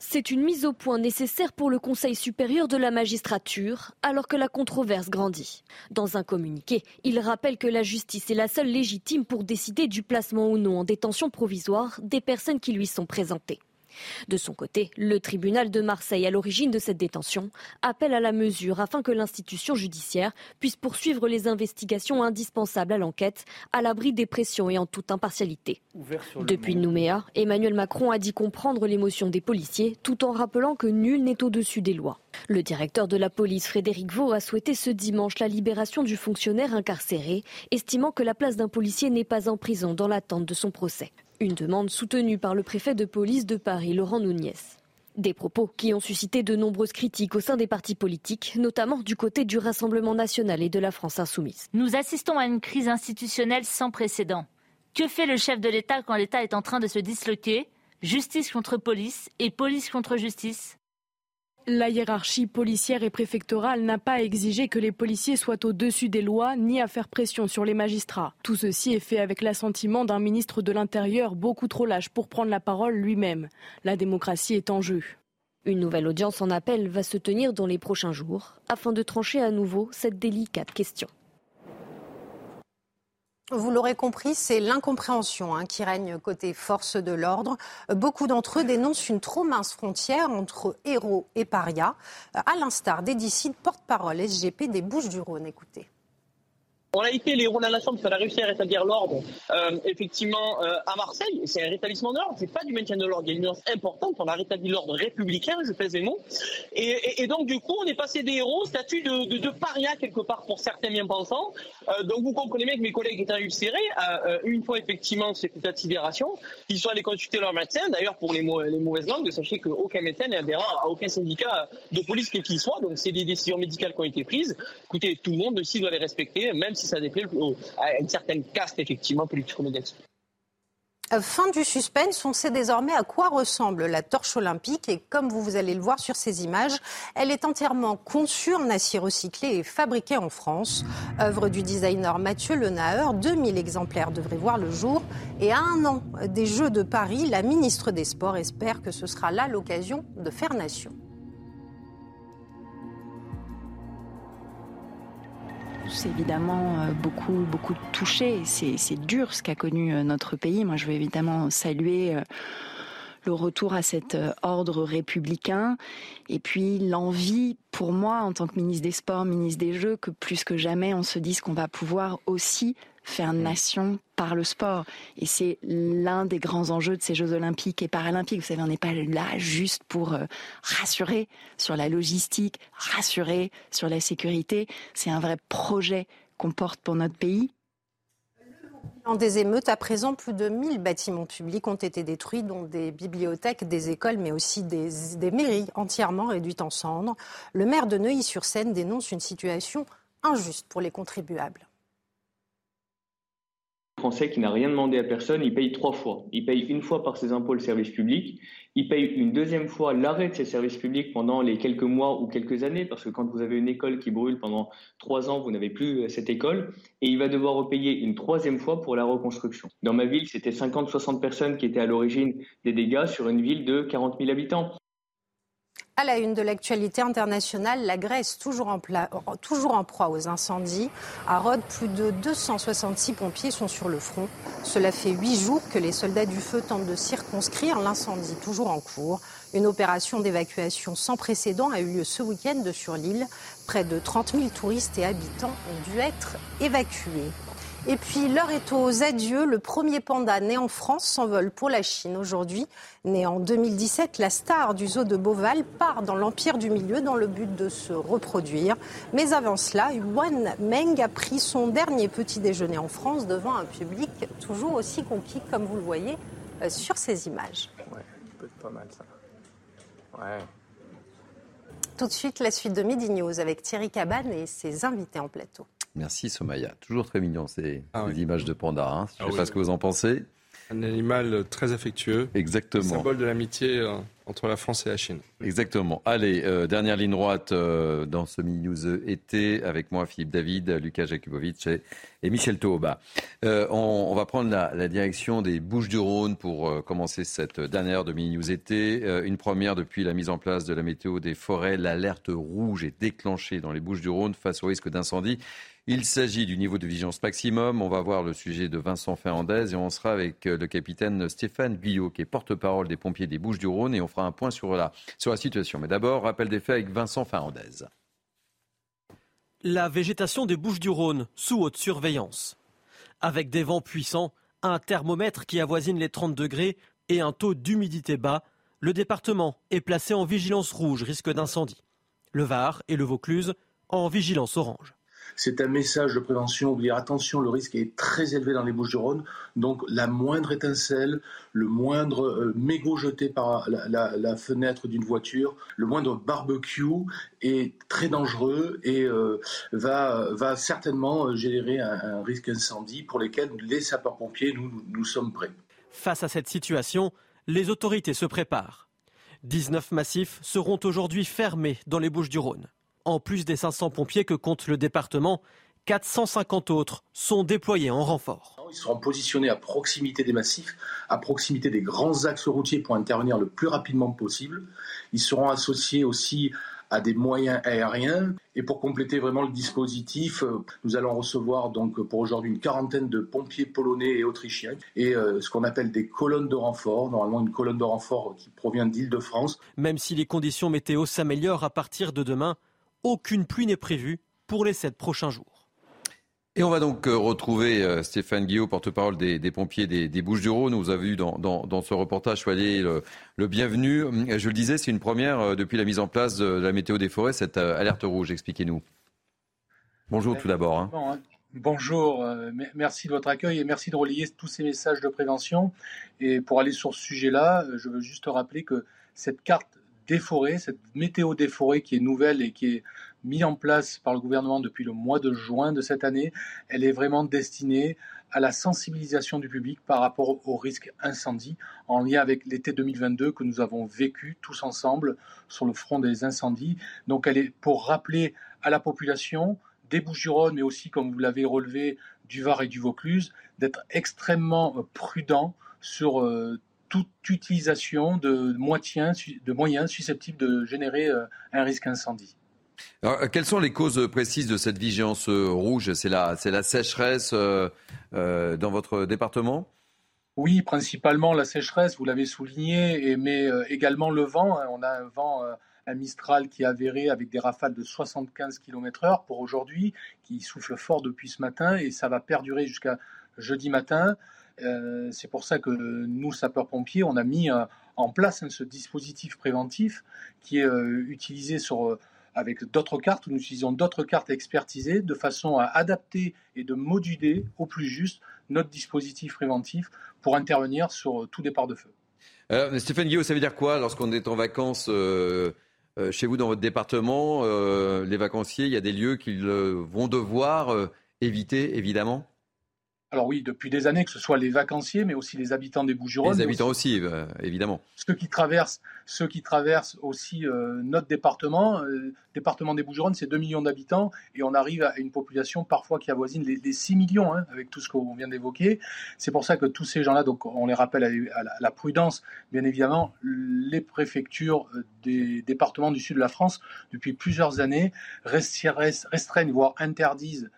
C'est une mise au point nécessaire pour le Conseil supérieur de la magistrature, alors que la controverse grandit. Dans un communiqué, il rappelle que la justice est la seule légitime pour décider du placement ou non en détention provisoire des personnes qui lui sont présentées. De son côté, le tribunal de Marseille, à l'origine de cette détention, appelle à la mesure afin que l'institution judiciaire puisse poursuivre les investigations indispensables à l'enquête, à l'abri des pressions et en toute impartialité. Depuis Nouméa, Emmanuel Macron a dit comprendre l'émotion des policiers tout en rappelant que nul n'est au-dessus des lois. Le directeur de la police, Frédéric Vaux, a souhaité ce dimanche la libération du fonctionnaire incarcéré, estimant que la place d'un policier n'est pas en prison dans l'attente de son procès. Une demande soutenue par le préfet de police de Paris, Laurent Nouniez. Des propos qui ont suscité de nombreuses critiques au sein des partis politiques, notamment du côté du Rassemblement national et de la France insoumise. Nous assistons à une crise institutionnelle sans précédent. Que fait le chef de l'État quand l'État est en train de se disloquer? Justice contre police et police contre justice la hiérarchie policière et préfectorale n'a pas exigé que les policiers soient au-dessus des lois ni à faire pression sur les magistrats. Tout ceci est fait avec l'assentiment d'un ministre de l'Intérieur beaucoup trop lâche pour prendre la parole lui-même. La démocratie est en jeu. Une nouvelle audience en appel va se tenir dans les prochains jours afin de trancher à nouveau cette délicate question. Vous l'aurez compris, c'est l'incompréhension hein, qui règne côté force de l'ordre. Beaucoup d'entre eux dénoncent une trop mince frontière entre héros et parias, à l'instar d'Edicide, porte-parole SGP des Bouches-du-Rhône. Écoutez. On a été les héros de la nation parce qu'on a réussi à rétablir l'ordre, euh, effectivement, euh, à Marseille. C'est un rétablissement de l'ordre, c'est pas du maintien de l'ordre. Il y a une nuance importante. On a rétabli l'ordre républicain, je pèse les mots. Et, donc, du coup, on est passé des héros, statut de, paria quelque part pour certains bien pensants. Euh, donc, vous comprenez bien que mes collègues étaient ulcérés. Une fois, effectivement, c'est état sidération, ils sont allés consulter leur médecin. D'ailleurs, pour les, les, mauvaises langues, sachez qu'aucun médecin n'est adhérent à aucun syndicat de police quel qu'il soit. Donc, c'est des décisions médicales qui ont été prises. Écoutez, tout le monde aussi doit les respecter, même si ça déplaît à une certaine caste, effectivement, politico-médiatique. Euh, fin du suspense, on sait désormais à quoi ressemble la torche olympique et comme vous allez le voir sur ces images, elle est entièrement conçue en acier recyclé et fabriquée en France. Œuvre du designer Mathieu Lenaer, 2000 exemplaires devraient voir le jour et à un an des Jeux de Paris, la ministre des Sports espère que ce sera là l'occasion de faire nation. C'est évidemment euh, beaucoup, beaucoup touché. C'est dur ce qu'a connu euh, notre pays. Moi, je veux évidemment saluer euh, le retour à cet ordre républicain et puis l'envie pour moi en tant que ministre des Sports, ministre des Jeux que plus que jamais on se dise qu'on va pouvoir aussi faire nation par le sport. Et c'est l'un des grands enjeux de ces Jeux olympiques et paralympiques. Vous savez, on n'est pas là juste pour euh, rassurer sur la logistique, rassurer sur la sécurité. C'est un vrai projet qu'on porte pour notre pays. En des émeutes, à présent, plus de 1000 bâtiments publics ont été détruits, dont des bibliothèques, des écoles, mais aussi des, des mairies entièrement réduites en cendres. Le maire de Neuilly-sur-Seine dénonce une situation injuste pour les contribuables. Français qui n'a rien demandé à personne, il paye trois fois. Il paye une fois par ses impôts le service public, il paye une deuxième fois l'arrêt de ses services publics pendant les quelques mois ou quelques années, parce que quand vous avez une école qui brûle pendant trois ans, vous n'avez plus euh, cette école, et il va devoir repayer une troisième fois pour la reconstruction. Dans ma ville, c'était 50-60 personnes qui étaient à l'origine des dégâts sur une ville de 40 000 habitants. À la une de l'actualité internationale, la Grèce, toujours en, toujours en, proie aux incendies. À Rhodes, plus de 266 pompiers sont sur le front. Cela fait huit jours que les soldats du feu tentent de circonscrire l'incendie toujours en cours. Une opération d'évacuation sans précédent a eu lieu ce week-end sur l'île. Près de 30 000 touristes et habitants ont dû être évacués. Et puis l'heure est aux adieux. Le premier panda né en France s'envole pour la Chine aujourd'hui. Né en 2017, la star du zoo de Beauval part dans l'Empire du Milieu dans le but de se reproduire. Mais avant cela, Yuan Meng a pris son dernier petit déjeuner en France devant un public toujours aussi conquis comme vous le voyez euh, sur ces images. Ouais, peut être pas mal ça. Ouais. Tout de suite, la suite de Midi News avec Thierry Cabane et ses invités en plateau. Merci Somaya. Toujours très mignon ces, ah images de panda. Hein. Je ne ah sais pas ce que vous en pensez. Un animal très affectueux. Exactement. Symbole de l'amitié euh, entre la France et la Chine. Exactement. Allez, euh, dernière ligne droite euh, dans ce mini-news été avec moi, Philippe David, Lucas Jakubowicz et, Michel Tauba. Euh, on, va prendre la, direction des Bouches-du-Rhône pour commencer cette dernière de mini-news été. une première depuis la mise en place de la météo des forêts. L'alerte rouge est déclenchée dans les Bouches-du-Rhône face au risque d'incendie. Il s'agit du niveau de vigilance maximum. On va voir le sujet de Vincent Fernandez et on sera avec euh, le capitaine Stéphane Guyot, qui est porte-parole des pompiers des Bouches-du-Rhône, et on fera un point sur la, sur la situation. Mais d'abord, rappel des faits avec Vincent Fernandez. La végétation des Bouches-du-Rhône sous haute surveillance. Avec des vents puissants, un thermomètre qui avoisine les 30 degrés et un taux d'humidité bas, le département est placé en vigilance rouge risque d'incendie. Le Var et le Vaucluse en vigilance orange. C'est un message de prévention. Vous dire attention, le risque est très élevé dans les Bouches-du-Rhône. Donc la moindre étincelle, le moindre euh, mégot jeté par la, fenêtre d'une voiture, le moindre barbecue est très dangereux et euh, va, certainement générer un, risque incendie pour lequel les sapeurs-pompiers, nous, nous sommes prêts. Face à cette situation, les autorités se préparent. 19 massifs seront aujourd'hui fermés dans les Bouches-du-Rhône. En plus des 500 pompiers que compte le département, 450 autres sont déployés en renfort. Ils seront positionnés à proximité des massifs, à proximité des grands axes routiers pour intervenir le plus rapidement possible. Ils seront associés aussi à des moyens aériens. Et pour compléter vraiment le dispositif, euh, nous allons recevoir donc pour aujourd'hui une quarantaine de pompiers polonais et autrichiens et euh, ce qu'on appelle des colonnes de renfort, normalement une colonne de renfort qui provient d'Île-de-France. Même si les conditions météo s'améliorent à partir de demain, aucune pluie n'est prévue pour les sept prochains jours. Et on va donc euh, retrouver euh, Stéphane Guillot, porte-parole des, pompiers des, Bouches-du-Rhône. Vous avez vu dans, ce reportage, soyez le, bienvenu. Je le disais, c'est une première euh, depuis la mise en place de la météo des forêts, cette alerte rouge. Expliquez-nous. Bonjour tout d'abord. Hein. Bonjour, merci de votre accueil et merci de relayer tous ces messages de prévention. Et pour aller sur ce sujet-là, je veux juste rappeler que cette carte cette météo des forêts qui est nouvelle et qui est mise en place par le gouvernement depuis le mois de juin de cette année, elle est vraiment destinée à la sensibilisation du public par rapport au risque incendie en lien avec l'été 2022 que nous avons vécu tous ensemble sur le front des incendies. Donc elle est pour rappeler à la population des Bouches-du-Rhône, mais aussi, comme vous l'avez relevé, du Var et du Vaucluse, d'être extrêmement prudent sur euh, toute utilisation de moyens, de moyens susceptibles de générer euh, un risque incendie. Alors, euh, quelles sont les causes précises de cette vigilance euh, rouge? C'est la, la, sécheresse dans votre département? Oui, principalement la sécheresse, vous l'avez souligné, mais également le vent. Hein. On a un vent, un Mistral qui est avéré avec des rafales de 75 km/h pour aujourd'hui, qui souffle fort depuis ce matin et ça va perdurer jusqu'à jeudi matin. Euh, c'est pour ça que nous, sapeurs-pompiers, on a mis euh, en place hein, ce dispositif préventif qui est euh, utilisé avec d'autres cartes. Nous utilisons d'autres cartes expertisées de façon à adapter et de moduler au plus juste notre dispositif préventif pour intervenir sur tout départ de feu. Stéphane Guillaume, ça veut dire quoi lorsqu'on est en vacances chez vous dans votre département Les vacanciers, il y a des lieux qu'ils vont devoir éviter, évidemment? Alors oui, depuis des années, que ce soit les vacanciers, mais aussi les habitants des Bouches-du-Rhône. Les habitants aussi, euh, évidemment. Ceux qui traversent, ceux qui traversent aussi euh, notre département. Euh, département des Bouches-du-Rhône, c'est 2 millions d'habitants et on arrive à une population parfois qui avoisine les, 6 millions, hein, avec tout ce qu'on vient d'évoquer. C'est pour ça que tous ces gens-là, donc on les rappelle à, la, prudence, bien évidemment, les préfectures des départements du sud de la France, depuis plusieurs années, restreignent, voire interdisent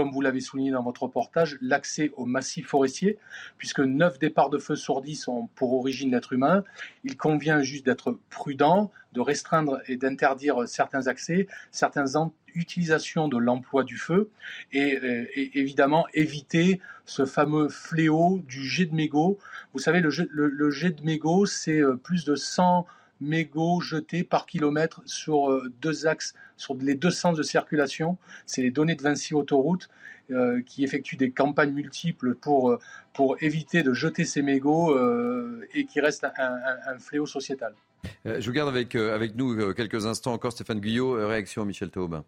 comme vous l'avez souligné dans votre reportage, l'accès au massif forestier, puisque 9 départs de feu sur 10 sont pour origine l'être humain. Il convient juste d'être prudent, de restreindre et d'interdire certains accès, certaines utilisations de l'emploi du feu, et, euh, évidemment éviter ce fameux fléau du jet de mégot. Vous savez, le jet, le jet de mégot, c'est euh, plus de 100 mégots jetés par kilomètre sur euh, deux axes, sur les deux sens de circulation. C'est les données de Vinci Autoroute euh, qui effectuent des campagnes multiples pour, euh, pour éviter de jeter ces mégots et qui reste un, fléau sociétal. je vous garde avec, avec nous quelques instants encore, Stéphane Guyot. Réaction, Michel Taubin.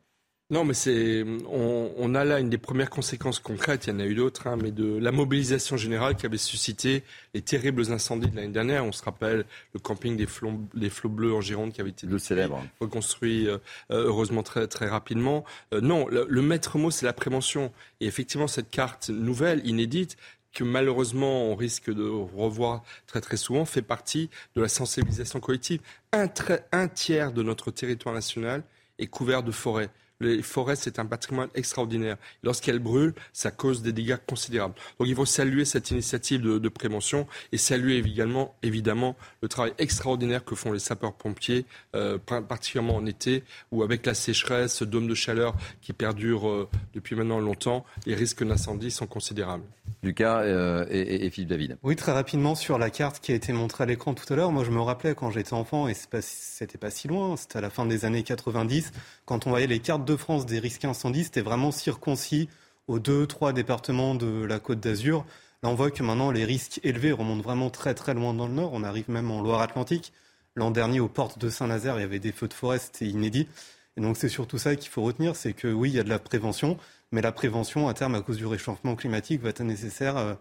Non, mais c'est, on, a là une des premières conséquences concrètes, il y en a eu d'autres, hein, mais de la mobilisation générale qui avait suscité les terribles incendies de l'année dernière. On se rappelle le camping des flots, flots bleus en Gironde qui avait été le célèbre. reconstruit euh, euh, heureusement très, très rapidement. Euh, non, le, le maître mot, c'est la prévention. Et effectivement, cette carte nouvelle, inédite, que malheureusement on risque de revoir très très souvent, fait partie de la sensibilisation collective. Un, un tiers de notre territoire national est couvert de forêts. Les forêts, c'est un patrimoine extraordinaire. Lorsqu'elles brûlent, ça cause des dégâts considérables. Donc il faut saluer cette initiative de, prévention et saluer également, évidemment, le travail extraordinaire que font les sapeurs-pompiers, euh, particulièrement en été, où avec la sécheresse, ce dôme de chaleur qui perdure euh, depuis maintenant longtemps, les risques d'incendie sont considérables. Lucas euh, et, Philippe David. Oui, très rapidement sur la carte qui a été montrée à l'écran tout à l'heure. Moi, je me rappelais quand j'étais enfant, et c'était pas, pas si loin, c'était à la fin des années 90, quand on voyait les cartes de France des risques incendies, c'était vraiment circoncis aux deux, trois départements de la Côte d'Azur. Là, on voit que maintenant, les risques élevés remontent vraiment très, très loin dans le nord. On arrive même en Loire-Atlantique. L'an dernier, aux portes de Saint-Nazaire, il y avait des feux de forêt, c'était inédit. Et donc, c'est surtout ça qu'il faut retenir, c'est que oui, il y a de la prévention, mais la prévention, à terme, à cause du réchauffement climatique, va être nécessaire euh,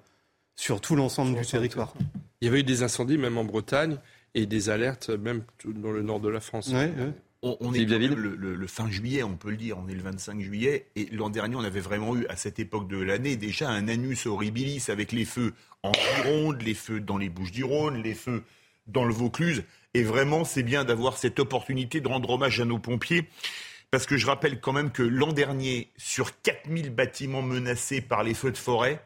sur tout l'ensemble du territoire. Il y avait eu des incendies, même en Bretagne, et des alertes, même dans le nord de la France. On, est le, fin juillet, on peut le dire, on est le 25 juillet, et l'an dernier, on avait vraiment eu, à cette époque de l'année, déjà un anus horribilis avec les feux en Gironde, les feux dans les Bouches-du-Rhône, les feux dans le Vaucluse, et vraiment, c'est bien d'avoir cette opportunité de rendre hommage à nos pompiers. Parce que je rappelle quand même que l'an dernier, sur 4000 bâtiments menacés par les feux de forêt,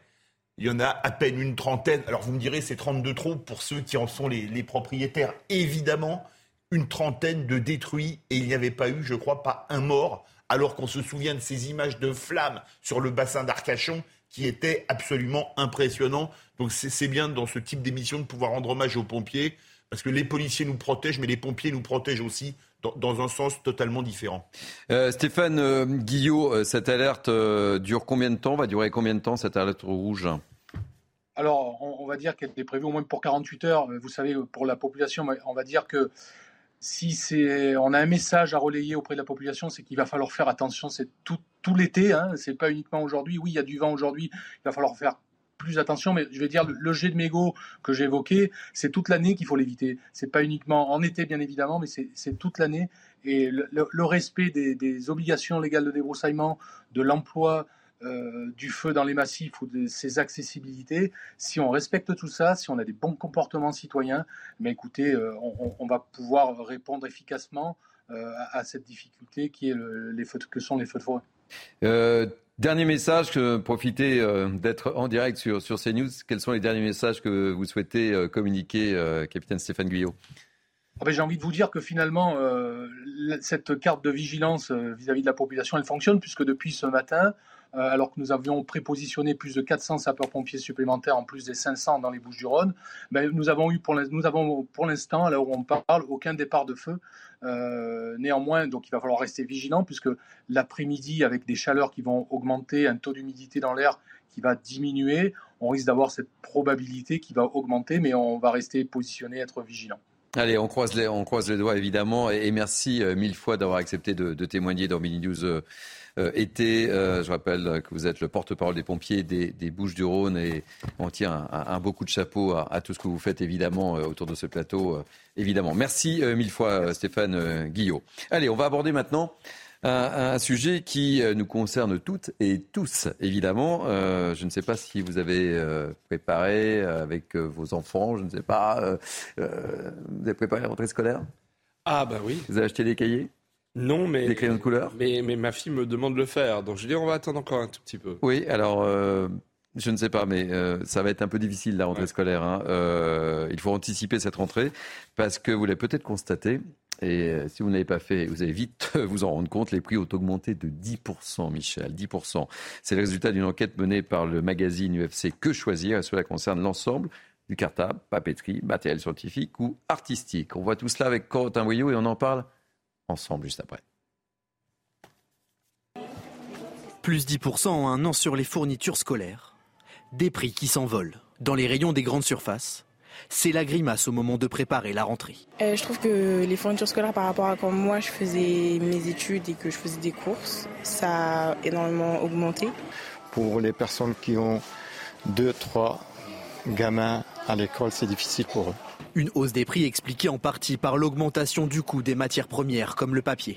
il y en a à peine une trentaine. Alors vous me direz, c'est 32 trop pour ceux qui en sont les, propriétaires. Évidemment, une trentaine de détruits et il n'y avait pas eu, je crois, pas un mort, alors qu'on se souvient de ces images de flammes sur le bassin d'Arcachon qui étaient absolument impressionnants. Donc c'est bien dans ce type d'émission de pouvoir rendre hommage aux pompiers, parce que les policiers nous protègent, mais les pompiers nous protègent aussi dans, un sens totalement différent. Euh, Stéphane euh, Guillot, euh, cette alerte dure combien de temps? Va durer combien de temps cette alerte rouge? Alors, on, va dire qu'elle est prévue au moins pour 48 heures. Vous savez, pour la population, on va dire que si c'est, on a un message à relayer auprès de la population, c'est qu'il va falloir faire attention. C'est tout, l'été, hein, c'est pas uniquement aujourd'hui. Oui, il y a du vent aujourd'hui. Il va falloir faire plus attention, mais je vais dire le, jet de mégots que j'ai évoqué, c'est toute l'année qu'il faut l'éviter. C'est pas uniquement en été, bien évidemment, mais c'est toute l'année. Et le, respect des, obligations légales de débroussaillement, de l'emploi euh, du feu dans les massifs ou de ses accessibilités, si on respecte tout ça, si on a des bons comportements citoyens, mais écoutez, euh, on, va pouvoir répondre efficacement euh, à, cette difficulté qui est les feux, que sont les feux de forêt. Dernier message, profitez d'être en direct sur, sur CNews. Quels sont les derniers messages que vous souhaitez communiquer, capitaine Stéphane Guyot? Ah ben, J'ai envie de vous dire que finalement, cette carte de vigilance vis-à-vis de la population, elle fonctionne, puisque depuis ce matin, alors que nous avions prépositionné plus de 400 sapeurs-pompiers supplémentaires en plus des 500 dans les Bouches-du-Rhône, ben, nous avons eu pour l'instant, à l'heure où on parle, aucun départ de feu euh, néanmoins, donc il va falloir rester vigilant puisque l'après-midi, avec des chaleurs qui vont augmenter, un taux d'humidité dans l'air qui va diminuer, on risque d'avoir cette probabilité qui va augmenter, mais on va rester positionné, être vigilant. Allez, on croise les, on croise les doigts évidemment et, merci euh, mille fois d'avoir accepté de, témoigner dans Mini News. Euh, euh, été. Euh, je rappelle que vous êtes le porte-parole des pompiers des, Bouches-du-Rhône et on tient un, beau coup de chapeau à, tout ce que vous faites évidemment euh, autour de ce plateau. évidemment. Merci mille fois Stéphane Guillot. Allez, on va aborder maintenant un, sujet qui nous concerne toutes et tous, évidemment. je ne sais pas si vous avez préparé avec vos enfants, je ne sais pas. vous avez préparé la rentrée scolaire? Ah, bah oui. Vous avez acheté des cahiers? Non, mais. Des crayons de couleur? mais, mais ma fille me demande de le faire. Donc je dis, on va attendre encore un tout petit peu. Oui, alors. Euh, je ne sais pas, mais euh, ça va être un peu difficile la rentrée scolaire. Hein. Euh, il faut anticiper cette rentrée parce que vous l'avez peut-être constaté, et si vous n'avez pas fait, vous allez vite vous en rendre compte, les prix ont augmenté de 10%, Michel, 10%. C'est le résultat d'une enquête menée par le magazine UFC Que Choisir, et cela concerne l'ensemble du cartable, papeterie, matériel scientifique ou artistique. On voit tout cela avec Corentin Boyot et on en parle ensemble juste après. Plus 10% en un an sur les fournitures scolaires. Des prix qui s'envolent. Dans les rayons des grandes surfaces, c'est la grimace au moment de préparer la rentrée. Euh, je trouve que les fournitures scolaires par rapport à quand moi je faisais mes études et que je faisais des courses, ça a énormément augmenté. Pour les personnes qui ont deux, trois gamins à l'école, c'est difficile pour eux. Une hausse des prix expliquée en partie par l'augmentation du coût des matières premières comme le papier.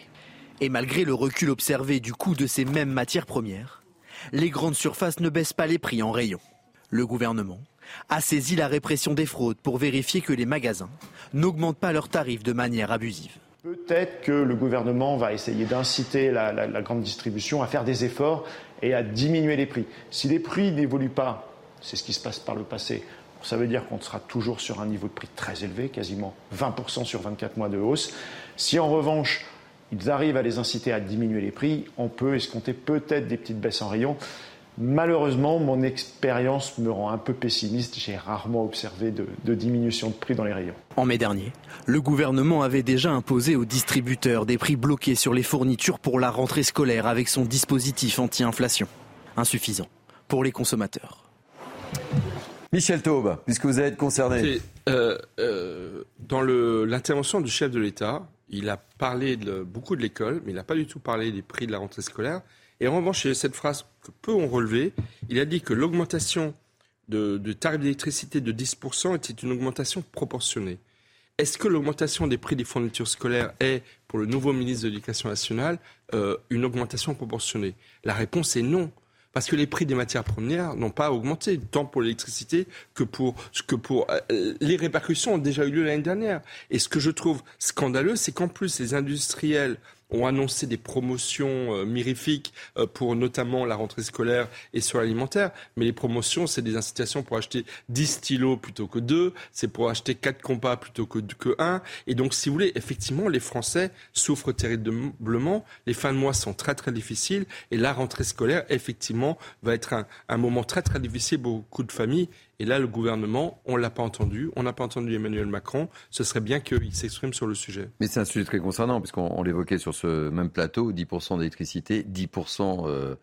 Et malgré le recul observé du coût de ces mêmes matières premières, les grandes surfaces ne baissent pas les prix en rayon. Le gouvernement a saisi la répression des fraudes pour vérifier que les magasins n'augmentent pas leurs tarifs de manière abusive. Peut-être que le gouvernement va essayer d'inciter la, la, grande distribution à faire des efforts et à diminuer les prix. Si les prix n'évoluent pas, c'est ce qui se passe par le passé, ça veut dire qu'on sera toujours sur un niveau de prix très élevé, quasiment 20% sur 24 mois de hausse. Si en revanche, ils arrivent à les inciter à diminuer les prix, on peut escompter peut-être des petites baisses en rayon. Malheureusement, mon expérience me rend un peu pessimiste. J'ai rarement observé de, de, diminution de prix dans les rayons. En mai dernier, le gouvernement avait déjà imposé aux distributeurs des prix bloqués sur les fournitures pour la rentrée scolaire avec son dispositif anti-inflation. Insuffisant pour les consommateurs. Michel Taube, puisque vous êtes concerné. Euh, euh, dans l'intervention du chef de l'État, il a parlé de, beaucoup de l'école, mais il n'a pas du tout parlé des prix de la rentrée scolaire. Et en revanche, il y a cette phrase que peu ont relevée. Il a dit que l'augmentation de, de tarif d'électricité de 10% était une augmentation proportionnée. Est-ce que l'augmentation des prix des fournitures scolaires est, pour le nouveau ministre de l'Éducation nationale, euh, une augmentation proportionnée? La réponse est non parce que les prix des matières premières n'ont pas augmenté, tant pour l'électricité que pour, que pour euh, les répercussions ont déjà eu lieu l'année dernière. Et ce que je trouve scandaleux, c'est qu'en plus les industriels ont annoncé des promotions euh, mirifiques euh, pour notamment la rentrée scolaire et sur l'alimentaire. Mais les promotions, c'est des incitations pour acheter 10 stylos plutôt que 2, c'est pour acheter 4 compas plutôt que, que 1. Et donc, si vous voulez, effectivement, les Français souffrent terriblement. Les fins de mois sont très très difficiles et la rentrée scolaire, effectivement, va être un, un moment très très difficile pour beaucoup de familles. Et là, le gouvernement, on ne l'a pas entendu, on n'a pas entendu Emmanuel Macron. Ce serait bien qu'il s'exprime sur le sujet. Mais c'est un sujet très concernant, puisqu'on l'évoquait sur ce même plateau, 10% d'électricité, 10%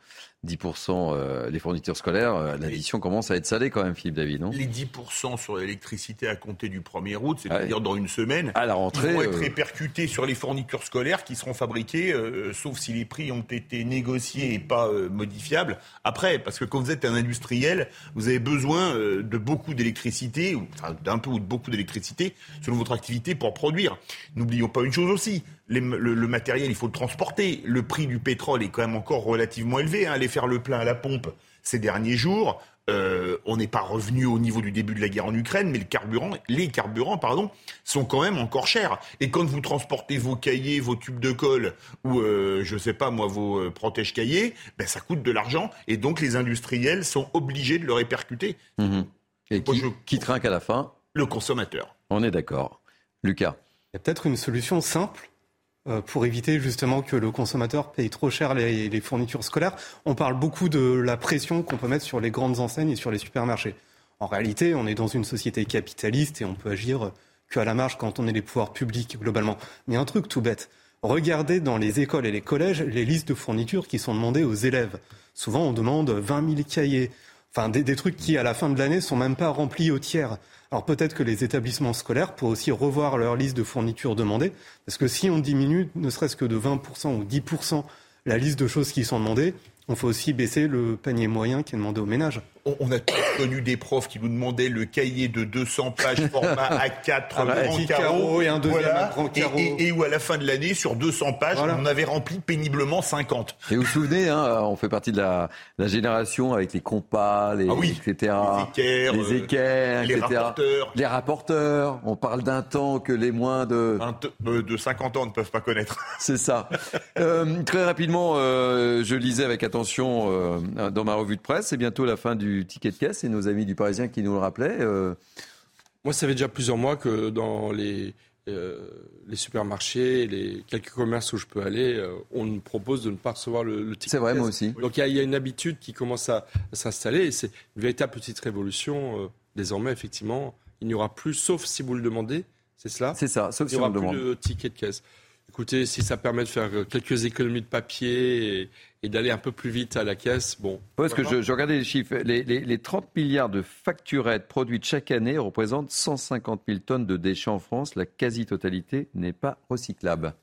10% euh, les fournitures scolaires, euh, l'addition commence à être salée quand même, Philippe David, non? Les 10% sur l'électricité à compter du 1er août, c'est-à-dire dans une semaine, à la rentrée, vont être euh, répercutés sur les fournitures scolaires qui seront fabriquées, sauf si les prix ont été négociés et pas modifiables, après. Parce que quand vous êtes un industriel, vous avez besoin de beaucoup d'électricité, ou d'un peu ou de beaucoup d'électricité, selon votre activité, pour produire. N'oublions pas une chose aussi, le, matériel, il faut le transporter. Le prix du pétrole est quand même encore relativement élevé. Hein. Aller faire le plein à la pompe ces derniers jours, euh, on n'est pas revenu au niveau du début de la guerre en Ukraine, mais le carburant, les carburants pardon, sont quand même encore chers. Et quand vous transportez vos cahiers, vos tubes de colle ou, euh, je sais pas moi, vos euh, protèges cahiers, ben, ça coûte de l'argent. Et donc les industriels sont obligés de le répercuter. Mmh Et qui, qui trinque à la fin? Le consommateur. On est d'accord. Lucas. Il y a peut-être une solution simple pour éviter justement que le consommateur paye trop cher les, fournitures scolaires. On parle beaucoup de la pression qu'on peut mettre sur les grandes enseignes et sur les supermarchés. En réalité, on est dans une société capitaliste et on peut agir qu'à la marge quand on est les pouvoirs publics globalement. Mais un truc tout bête, regardez dans les écoles et les collèges les listes de fournitures qui sont demandées aux élèves. Souvent, on demande 20 000 cahiers, enfin des, des trucs qui, à la fin de l'année, sont même pas remplis au tiers. Alors peut-être que les établissements scolaires pourraient aussi revoir leur liste de fournitures demandées, parce que si on diminue ne serait-ce que de 20% ou 10% la liste de choses qui sont demandées, on faut aussi baisser le panier moyen qui est demandé au ménage on, a tous connu des profs qui nous demandaient le cahier de 200 pages format A4 ah bah, grand carreau, et un deuxième grand carreau. Et, où à la fin de l'année, sur 200 pages, on avait rempli péniblement 50. Et vous vous souvenez, hein, on fait partie de la, génération avec les compas, les, ah etc. Les équerres, les, les rapporteurs. Les rapporteurs. On parle d'un temps que les moins de... Euh, de 50 ans ne peuvent pas connaître. C'est ça. Euh, très rapidement, euh, je lisais avec attention dans ma revue de presse, c'est bientôt la fin du ticket de caisse, et nos amis du Parisien qui nous le rappelaient. Euh. Moi, ça fait déjà plusieurs mois que dans les, euh, les supermarchés, les quelques commerces où je peux aller, euh, on nous propose de ne pas recevoir le, ticket de caisse. C'est vrai, moi aussi. Donc il y, a une habitude qui commence à, s'installer, et c'est une véritable petite révolution. désormais, effectivement, il n'y aura plus, sauf si vous le demandez, c'est cela? C'est ça, sauf si on le demande. Il n'y aura plus de ticket de caisse. Écoutez, si ça permet de faire quelques économies de papier et, d'aller un peu plus vite à la caisse, bon. Parce que je, regardais les chiffres. Les, 30 milliards de facturettes produites chaque année représentent 150 000 tonnes de déchets en France. La quasi-totalité n'est pas recyclable.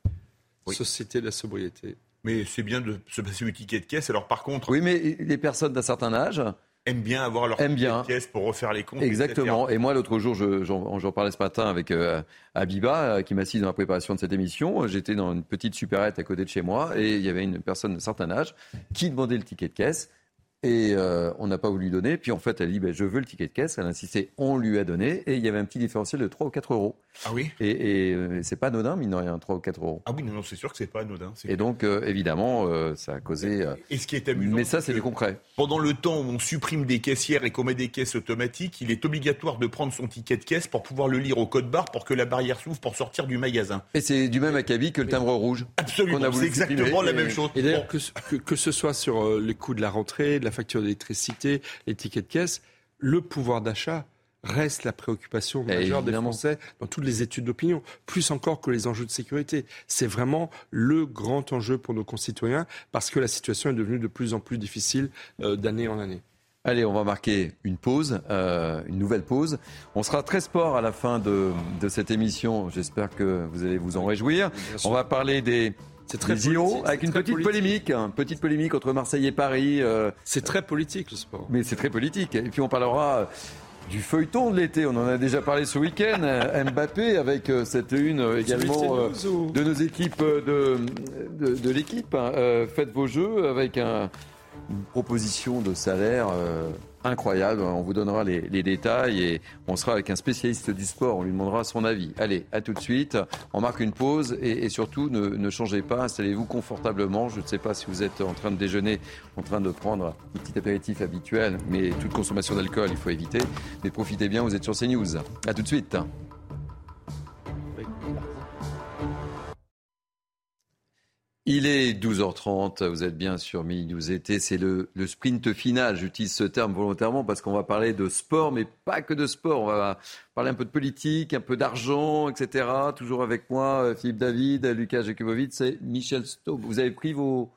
Société de la sobriété. Mais c'est bien de se passer une ticket de caisse. Alors par contre. Oui, mais les personnes d'un certain âge aiment bien avoir leur bien. pièce pour refaire les comptes. Exactement. Et moi, l'autre jour, j'en parlais ce matin avec euh, Abiba, euh, qui m'assiste dans la préparation de cette émission. J'étais dans une petite supérette à côté de chez moi et il y avait une personne d'un certain âge qui demandait le ticket de caisse. Et euh, on n'a pas voulu lui donner. Puis en fait, elle dit ben, Je veux le ticket de caisse. Elle a insisté On lui a donné. Et il y avait un petit différentiel de 3 ou 4 euros. Ah oui? Et, et euh, c'est pas anodin, mine de rien, 3 ou 4 euros. Ah oui, non, non c'est sûr que c'est pas anodin. Et donc, euh, évidemment, ça a causé. et ce qui est amusant. Mais ça, c'est du concret. Pendant le temps où on supprime des caissières et qu'on met des caisses automatiques, il est obligatoire de prendre son ticket de caisse pour pouvoir le lire au code barre pour que la barrière s'ouvre pour sortir du magasin. Et c'est du même acabit que le timbre rouge. Absolument, c'est exactement la même chose. Et d'ailleurs, que, que, que, ce soit sur les coûts de la rentrée, de la facture d'électricité, les tickets de caisse, le pouvoir d'achat reste la préoccupation majeure des Français dans toutes les études d'opinion, plus encore que les enjeux de sécurité. C'est vraiment le grand enjeu pour nos concitoyens parce que la situation est devenue de plus en plus difficile euh, d'année en année. Allez, on va marquer une pause, euh, une nouvelle pause. On sera très sport à la fin de, de cette émission. J'espère que vous allez vous en réjouir. On va parler des, c'est très politique, avec une petite polémique, une petite polémique entre Marseille et Paris. Euh, c'est très politique le sport. Mais c'est très politique. Et puis on parlera du feuilleton de l'été. On en a déjà parlé ce week-end. Mbappé avec euh, cette une euh, également de nos équipes de, de, l'équipe. Hein. faites vos jeux avec un, une proposition de salaire incroyable. On vous donnera les, détails et on sera avec un spécialiste du sport. On lui demandera son avis. Allez, à tout de suite. On marque une pause et, surtout ne, changez pas. Installez-vous confortablement. Je ne sais pas si vous êtes en train de déjeuner, en train de prendre un petit apéritif habituel, mais toute consommation d'alcool, il faut éviter. Mais profitez bien. Vous êtes sur CNews. À tout de suite. Il est 12h30, vous êtes bien sur News été, c'est le, sprint final, j'utilise ce terme volontairement parce qu'on va parler de sport, mais pas que de sport, on va parler un peu de politique, un peu d'argent, etc. Toujours avec moi, euh, Philippe David, Lucas Jakubowicz et Michel Staub. Vous avez pris vos,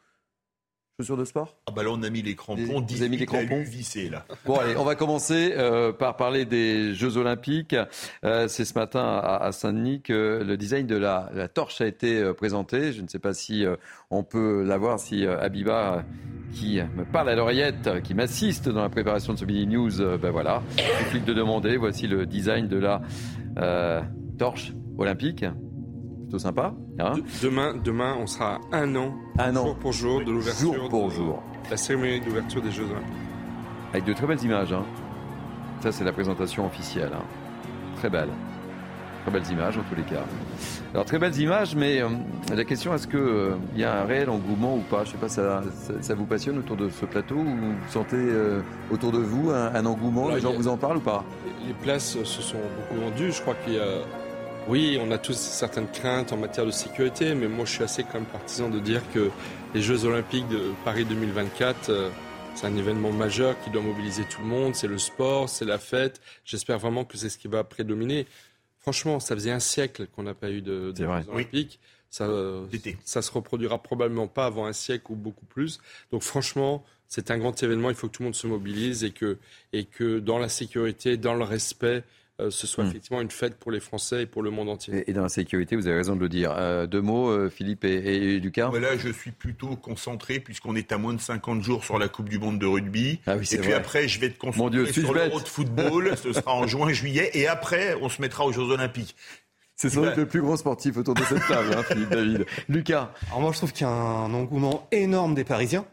Chaussures de sport? Ah bah là on a mis les crampons, vous avez mis les crampons? vissés là. Bon allez, on va commencer euh, par parler des Jeux Olympiques. Euh, c'est ce matin à, Saint-Denis que le design de la, torche a été euh, présenté. Je ne sais pas si on peut la voir, si Abiba, qui me parle à l'oreillette, qui m'assiste dans la préparation de ce mini news, ben voilà, suffit de demander. Voici le design de la torche olympique plutôt sympa. Hein. demain, demain, on sera un an, un an, jour pour jour, de l'ouverture. Jour pour jour. La cérémonie d'ouverture des Jeux Olympiques. Avec de très belles images. Hein. Ça, c'est la présentation officielle. Hein. Très belle. Très belles images en tous les cas. Alors très belles images, mais euh, la question est-ce qu'il euh, y a un réel engouement ou pas? Je sais pas, ça, ça, vous passionne autour de ce plateau ou vous sentez euh, autour de vous un, engouement? Les gens vous en parlent ou pas? Les places se sont beaucoup vendues. Je crois qu'il y a oui, on a tous certaines craintes en matière de sécurité, mais moi je suis assez quand même partisan de dire que les Jeux Olympiques de Paris 2024, euh, c'est un événement majeur qui doit mobiliser tout le monde, c'est le sport, c'est la fête. J'espère vraiment que c'est ce qui va prédominer. Franchement, ça faisait un siècle qu'on n'a pas eu de, Jeux Olympiques. Ça, ça se reproduira probablement pas avant un siècle ou beaucoup plus. Donc franchement, c'est un grand événement. Il faut que tout le monde se mobilise et que, et que dans la sécurité, dans le respect, ce soit hmm. effectivement une fête pour les Français et pour le monde entier. Et, dans la sécurité, vous avez raison de le dire. Euh, deux mots, euh, Philippe et, Lucas Là, je suis plutôt concentré puisqu'on est à moins de 50 jours sur la Coupe du Monde de rugby. Ah et puis après, je vais te concentrer sur l'Euro de football. ce sera en juin, juillet. Et après, on se mettra aux Jeux Olympiques. C'est sans doute le plus grand sportif autour de cette table, hein, Philippe David. Lucas Alors moi, je trouve qu'il y a un engouement énorme des Parisiens.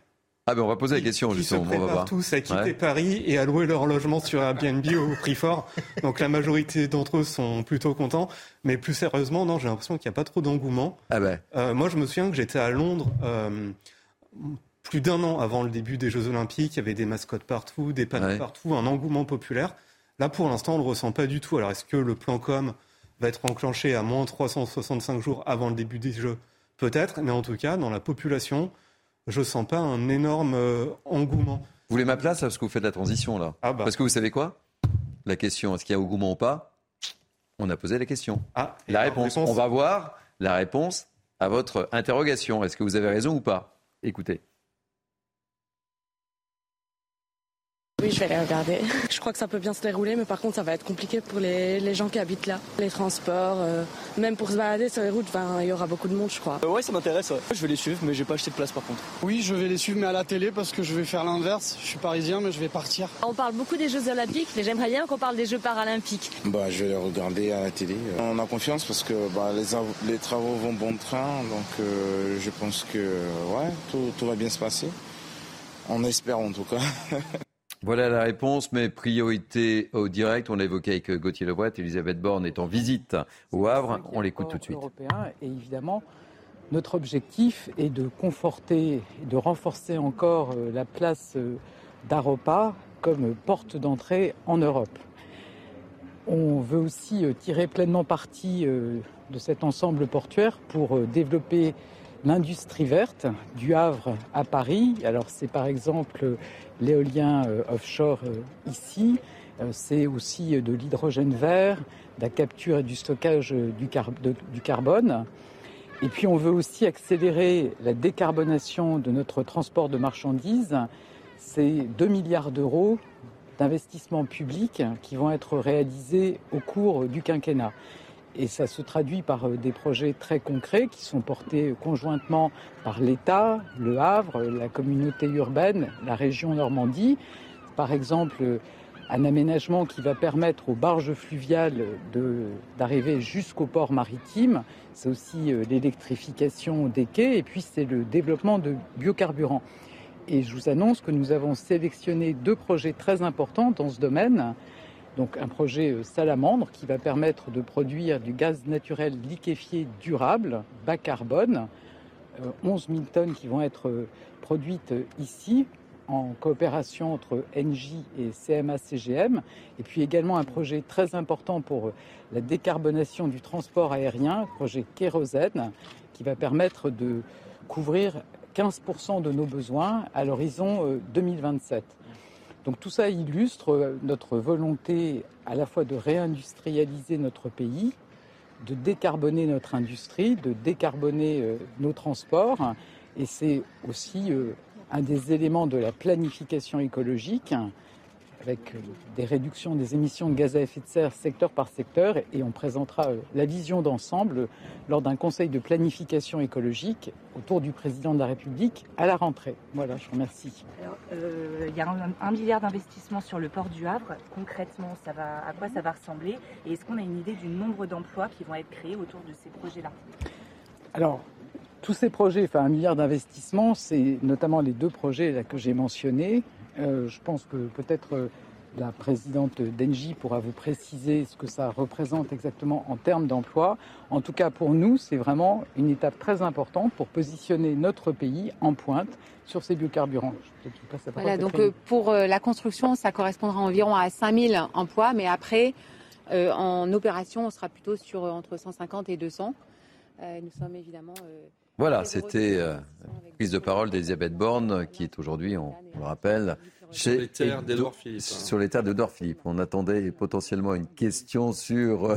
Ah ben on va poser la question qui, justement. Qui se préparent tous à quitter Paris et à louer leur logement sur Airbnb au prix fort. Donc la majorité d'entre eux sont plutôt contents. Mais plus sérieusement, non, j'ai l'impression qu'il n'y a pas trop d'engouement. Ah ben. Euh, moi, je me souviens que j'étais à Londres euh, plus d'un an avant le début des Jeux Olympiques. Il y avait des mascottes partout, des panneaux partout, un engouement populaire. Là, pour l'instant, on ne le ressent pas du tout. Alors, est-ce que le plan com va être enclenché à moins 365 jours avant le début des Jeux? Peut-être, mais en tout cas, dans la population, je ne sens pas un énorme euh, engouement. Vous voulez ma place parce que vous faites la transition là ah bah. Parce que vous savez quoi? La question, est-ce qu'il y a engouement ou pas? On a posé la question. Ah, la réponse, on va voir la réponse à votre interrogation. Est-ce que vous avez raison ou pas? Écoutez. Oui, je vais aller regarder. Je crois que ça peut bien se dérouler, mais par contre, ça va être compliqué pour les, gens qui habitent là. Les transports, euh, même pour se balader sur les routes, il y aura beaucoup de monde, je crois. Euh, ouais, ça m'intéresse. Je vais les suivre, mais j'ai pas acheté de place par contre. Oui, je vais les suivre, mais à la télé, parce que je vais faire l'inverse. Je suis parisien, mais je vais partir. On parle beaucoup des Jeux Olympiques, mais j'aimerais bien qu'on parle des Jeux Paralympiques. Bah, je vais les regarder à la télé. On a confiance parce que bah, les, travaux vont bon train, donc euh, je pense que ouais, tout va bien se passer. On espère en tout cas. Voilà la réponse, mais priorité au direct. On l'a évoqué avec Gauthier Lebret. Elisabeth Borne est en visite au Havre. On l'écoute tout de suite. Européen et évidemment, notre objectif est de conforter, de renforcer encore euh, la place euh, d'Aropa comme porte d'entrée en Europe. On veut aussi euh, tirer pleinement parti de cet ensemble portuaire pour développer l'industrie verte du Havre à Paris. Alors c'est par exemple l'éolien euh, offshore euh, ici, euh, c'est aussi de l'hydrogène vert, la capture et du stockage du, du carbone. Et puis on veut aussi accélérer la décarbonation de notre transport de marchandises. C'est 2 milliards d'euros d'investissements publics qui vont être réalisés au cours du quinquennat. Et ça se traduit par euh, des projets très concrets qui sont portés conjointement par l'État, le Havre, la communauté urbaine, la région Normandie. Par exemple, un aménagement qui va permettre aux barges fluviales d'arriver jusqu'au port maritime. C'est aussi euh, l'électrification des quais et puis c'est le développement de biocarburants. Et je vous annonce que nous avons sélectionné deux projets très importants dans ce domaine donc un projet euh, salamandre qui va permettre de produire du gaz naturel liquéfié durable, bas carbone, 11 euh, 000 tonnes qui vont être euh, produites ici en coopération entre NJ et CMA-CGM, et puis également un projet très important pour la décarbonation du transport aérien, projet Kérosène, qui va permettre de couvrir 15% de nos besoins à l'horizon 2027. Donc tout ça illustre euh, notre volonté à la fois de réindustrialiser notre pays, de décarboner notre industrie, de décarboner euh, nos transports. Et c'est aussi euh, un des éléments de la planification écologique avec euh, des réductions des émissions de gaz à effet de serre secteur par secteur et on présentera euh, la vision d'ensemble lors d'un conseil de planification écologique autour du président de la République à la rentrée. Voilà, je vous remercie. Euh, il y a un, milliard d'investissements sur le port du Havre. Concrètement, ça va, à quoi ça va ressembler Et est-ce qu'on a une idée du nombre d'emplois qui vont être créés autour de ces projets-là? Alors, tous ces projets, enfin un milliard d'investissements, c'est notamment les deux projets là, que j'ai mentionnés. Euh, je pense que peut-être euh, la présidente d'Engie pourra vous préciser ce que ça représente exactement en termes d'emploi. En tout cas, pour nous, c'est vraiment une étape très importante pour positionner notre pays en pointe sur ces biocarburants. Voilà, donc euh, pour la construction, ça correspondra environ à 5000 emplois, mais après, en opération, on sera plutôt sur entre 150 et 200. Nous sommes évidemment voilà, c'était euh, prise de parole d'Elisabeth Borne, qui est aujourd'hui, on, le rappelle, chez sur les terres d'Edouard Philippe. Hein. Sur les terres d'Edouard Philippe. On attendait potentiellement une question sur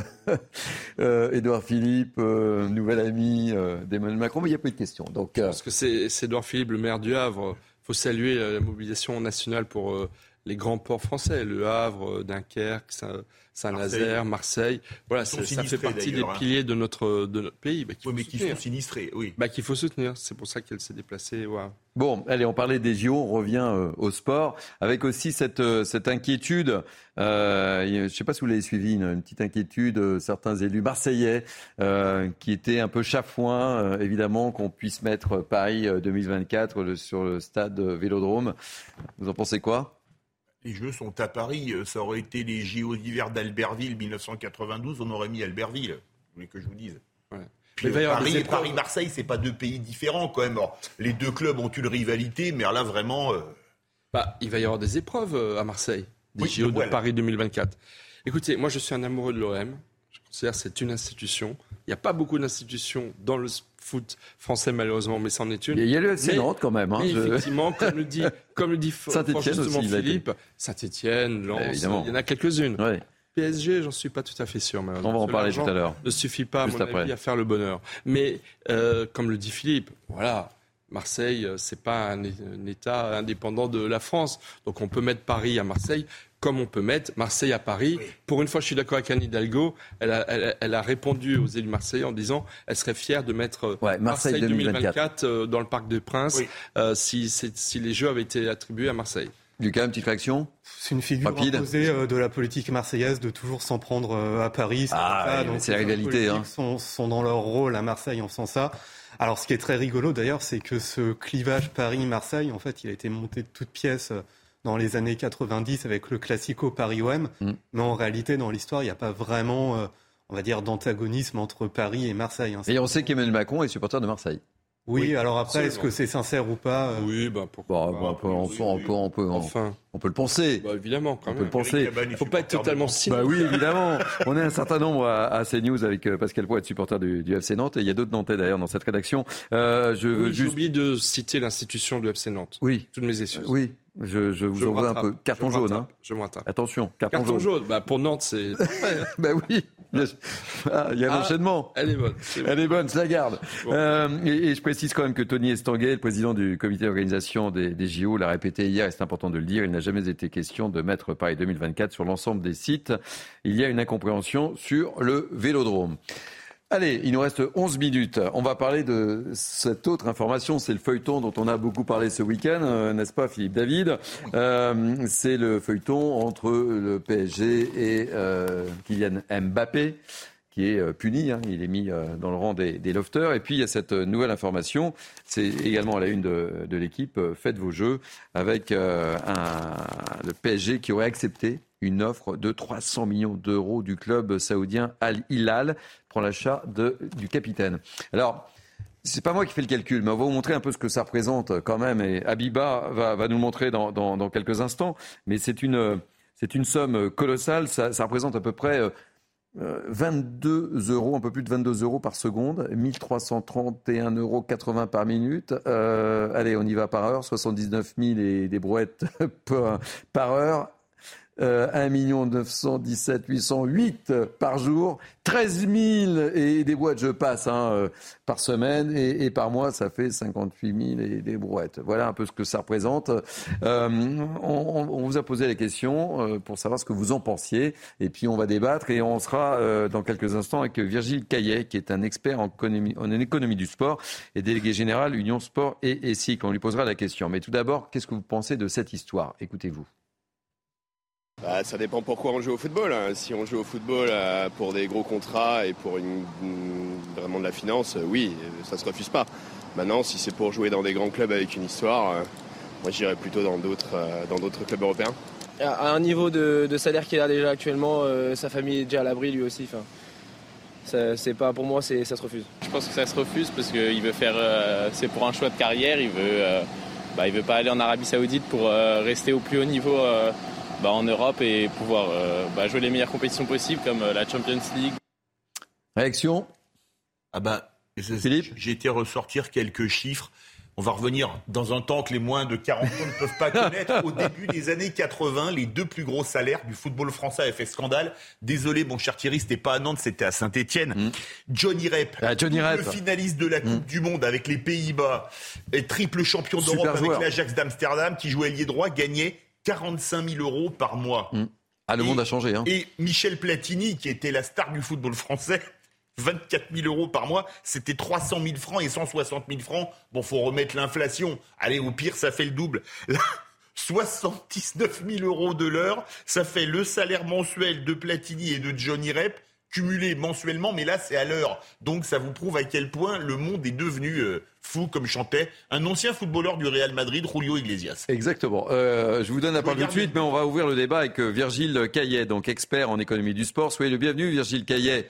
euh, Edouard Philippe, euh, nouvel ami d'Emmanuel Macron, mais il n'y a pas eu de question. Donc, Parce que c'est Edouard Philippe, le maire du Havre. Il faut saluer la mobilisation nationale pour les grands ports français, Le Havre, Dunkerque, Saint-Nazaire, Marseille. Voilà, ça, fait partie des hein. piliers de notre, de notre pays. Bah, mais qui sont sinistrés, oui. Bah, qu'il faut soutenir. C'est pour ça qu'elle s'est déplacée. Bon, allez, on parlait des JO, on revient euh, au sport, avec aussi cette, euh, cette inquiétude. Euh, je ne sais pas si vous l'avez suivi, une, petite inquiétude, certains élus marseillais qui étaient un peu chafouins, évidemment, qu'on puisse mettre Paris 2024 sur le stade Vélodrome. Vous en pensez quoi? Les Jeux sont à Paris. Euh, ça aurait été les JO d'hiver d'Albertville 1992, on aurait mis Albertville. Vous voulez que je vous dise Puis, euh, Paris, Paris, Marseille, c'est pas deux pays différents quand même. les deux clubs ont une rivalité, mais là vraiment. Euh, bah, il va y avoir des épreuves à Marseille, des JO de Paris 2024. Écoutez, moi je suis un amoureux de l'OM. Je considère que c'est une institution. Il n'y a pas beaucoup d'institutions dans le foot français malheureusement, mais c'en est une. Il y a le FC Nantes quand même. Hein, Effectivement, comme le dit, comme le dit Saint-Etienne Philippe, Saint-Etienne, Lens, il y en a quelques-unes. PSG, j'en suis pas tout à fait sûr. On va en parler tout à l'heure. Ne suffit pas, à mon avis, à faire le bonheur. Mais euh, comme le dit Philippe, voilà, Marseille, euh, c'est pas un, État indépendant de la France. Donc on peut mettre Paris à Marseille comme on peut mettre Marseille à Paris. Pour une fois, je suis d'accord avec Anne Hidalgo. Elle a, répondu aux élus marseillais en disant elle serait fière de mettre euh, Marseille, 2024, dans le Parc des Princes si, si les Jeux avaient été attribués à Marseille. Lucas, une petite réaction? C'est une figure imposée euh, de la politique marseillaise de toujours s'en prendre euh, à Paris. Ah, c'est la rivalité. Hein. Sont, sont dans leur rôle à Marseille en faisant ça. Alors, ce qui est très rigolo d'ailleurs, c'est que ce clivage Paris-Marseille, en fait, il a été monté de toutes pièces euh, dans les années 90 avec le classico Paris-OM. Mm. Mais en réalité, dans l'histoire, il n'y a pas vraiment, on va dire, d'antagonisme entre Paris et Marseille. Hein. Et on sait qu'Emmanuel Macron est supporter de Marseille. Oui, alors après, est-ce que c'est sincère ou pas euh Oui, bah pourquoi bah, on, peut, on, peut, on, peut, enfin. on peut le penser. Bah, évidemment, quand on peut le penser. Il ne faut pas être totalement cynique. Bah oui, évidemment. on est un certain nombre à, à CNews avec euh, Pascal Poit, supporter du, du, FC Nantes, et il y a d'autres Nantais d'ailleurs dans cette rédaction. Euh, je oui, juste... oublié de citer l'institution du FC Nantes. Oui. Toutes mes excuses. Oui. Je, je vous envoie un peu. Carton jaune. Hein. Je me Attention, carton, carton jaune. Bah, pour Nantes, c'est. bah oui. Ah, il y a un ah, enchaînement. Elle est bonne. Elle est bonne, je la garde. Euh, et, je précise quand même que Tony Estanguet, le président du comité d'organisation des, des, JO, l'a répété hier, et c'est important de le dire, il n'a jamais été question de mettre Paris 2024 sur l'ensemble des sites. Il y a une incompréhension sur le vélodrome. Allez, il nous reste 11 minutes. On va parler de cette autre information. C'est le feuilleton dont on a beaucoup parlé ce week-end, euh, n'est-ce pas, Philippe David? Euh, C'est le feuilleton entre le PSG et euh, Kylian Mbappé qui est puni, hein. il est mis dans le rang des, des, lofters. Et puis il y a cette nouvelle information, c'est également à la une de, l'équipe, faites vos jeux, avec le PSG qui aurait accepté une offre de 300 millions d'euros du club saoudien Al Hilal l'achat du capitaine. Alors, c'est pas moi qui fais le calcul, mais on va vous montrer un peu ce que ça représente quand même. Et Abiba va, nous le montrer dans, quelques instants. Mais c'est une, une somme colossale. Ça, représente à peu près 22 euh, euros, un peu plus de 22 euros par seconde, 1331,80 euros par minute. Euh, allez, on y va par heure, 79 000 et des brouettes par heure. 1 917 808 par jour, 13 000 et des brouettes, je passe, hein, euh, par semaine, et, par mois, ça fait 58 000 et des brouettes. Voilà un peu ce que ça représente. Euh, on, vous a posé la question euh, pour savoir ce que vous en pensiez, et puis on va débattre, et on sera dans quelques instants avec Virgile Caillet, qui est un expert en économie, en économie du sport et délégué général Union Sport et ESIC. On lui posera la question. Mais tout d'abord, qu'est-ce que vous pensez de cette histoire? Écoutez-vous. Bah, ça dépend pourquoi on joue au football. Hein. Si on joue au football euh, pour des gros contrats et pour une, vraiment de la finance, euh, oui, ça se refuse pas. Maintenant, si c'est pour jouer dans des grands clubs avec une histoire, euh, moi j'irais plutôt dans d'autres dans d'autres clubs européens. À un niveau de, salaire qu'il a déjà actuellement, sa famille est déjà à l'abri lui aussi. c'est pas pour moi, ça se refuse. Je pense que ça se refuse parce qu'il veut faire, c'est pour un choix de carrière. Il veut, bah, il veut pas aller en Arabie Saoudite pour rester au plus haut niveau bah, en Europe et pouvoir euh, bah, jouer les meilleures compétitions possibles comme euh, la Champions League. Réaction? Ah bah, Philippe? J'ai été ressortir quelques chiffres. On va revenir dans un temps que les moins de 40 ans ne peuvent pas connaître. Au début des années 80, les deux plus gros salaires du football français avaient fait scandale. Désolé, mon cher Thierry, c'était pas à Nantes, c'était à Saint-Etienne. Mm. Johnny Rep, ah, Johnny le finaliste de la Coupe mm. du Monde avec les Pays-Bas, et triple champion d'Europe avec l'Ajax d'Amsterdam, qui jouait ailier droit, gagnait 45 000 euros par mois. Mmh. Ah, le monde a changé. Hein. Et Michel Platini, qui était la star du football français, 24 000 euros par mois, c'était 300 000 francs et 160 000 francs. Bon, faut remettre l'inflation. Allez, au pire, ça fait le double. 79 000 euros de l'heure, ça fait le salaire mensuel de Platini et de Johnny Rep cumulé mensuellement, mais là c'est à l'heure. Donc ça vous prouve à quel point le monde est devenu euh, fou, comme chantait un ancien footballeur du Real Madrid, Julio Iglesias. Exactement. Euh, je vous donne la parole tout de suite, mais on va ouvrir le débat avec euh, Virgile Caillet, donc expert en économie du sport. Soyez le bienvenu, Virgile Caillet.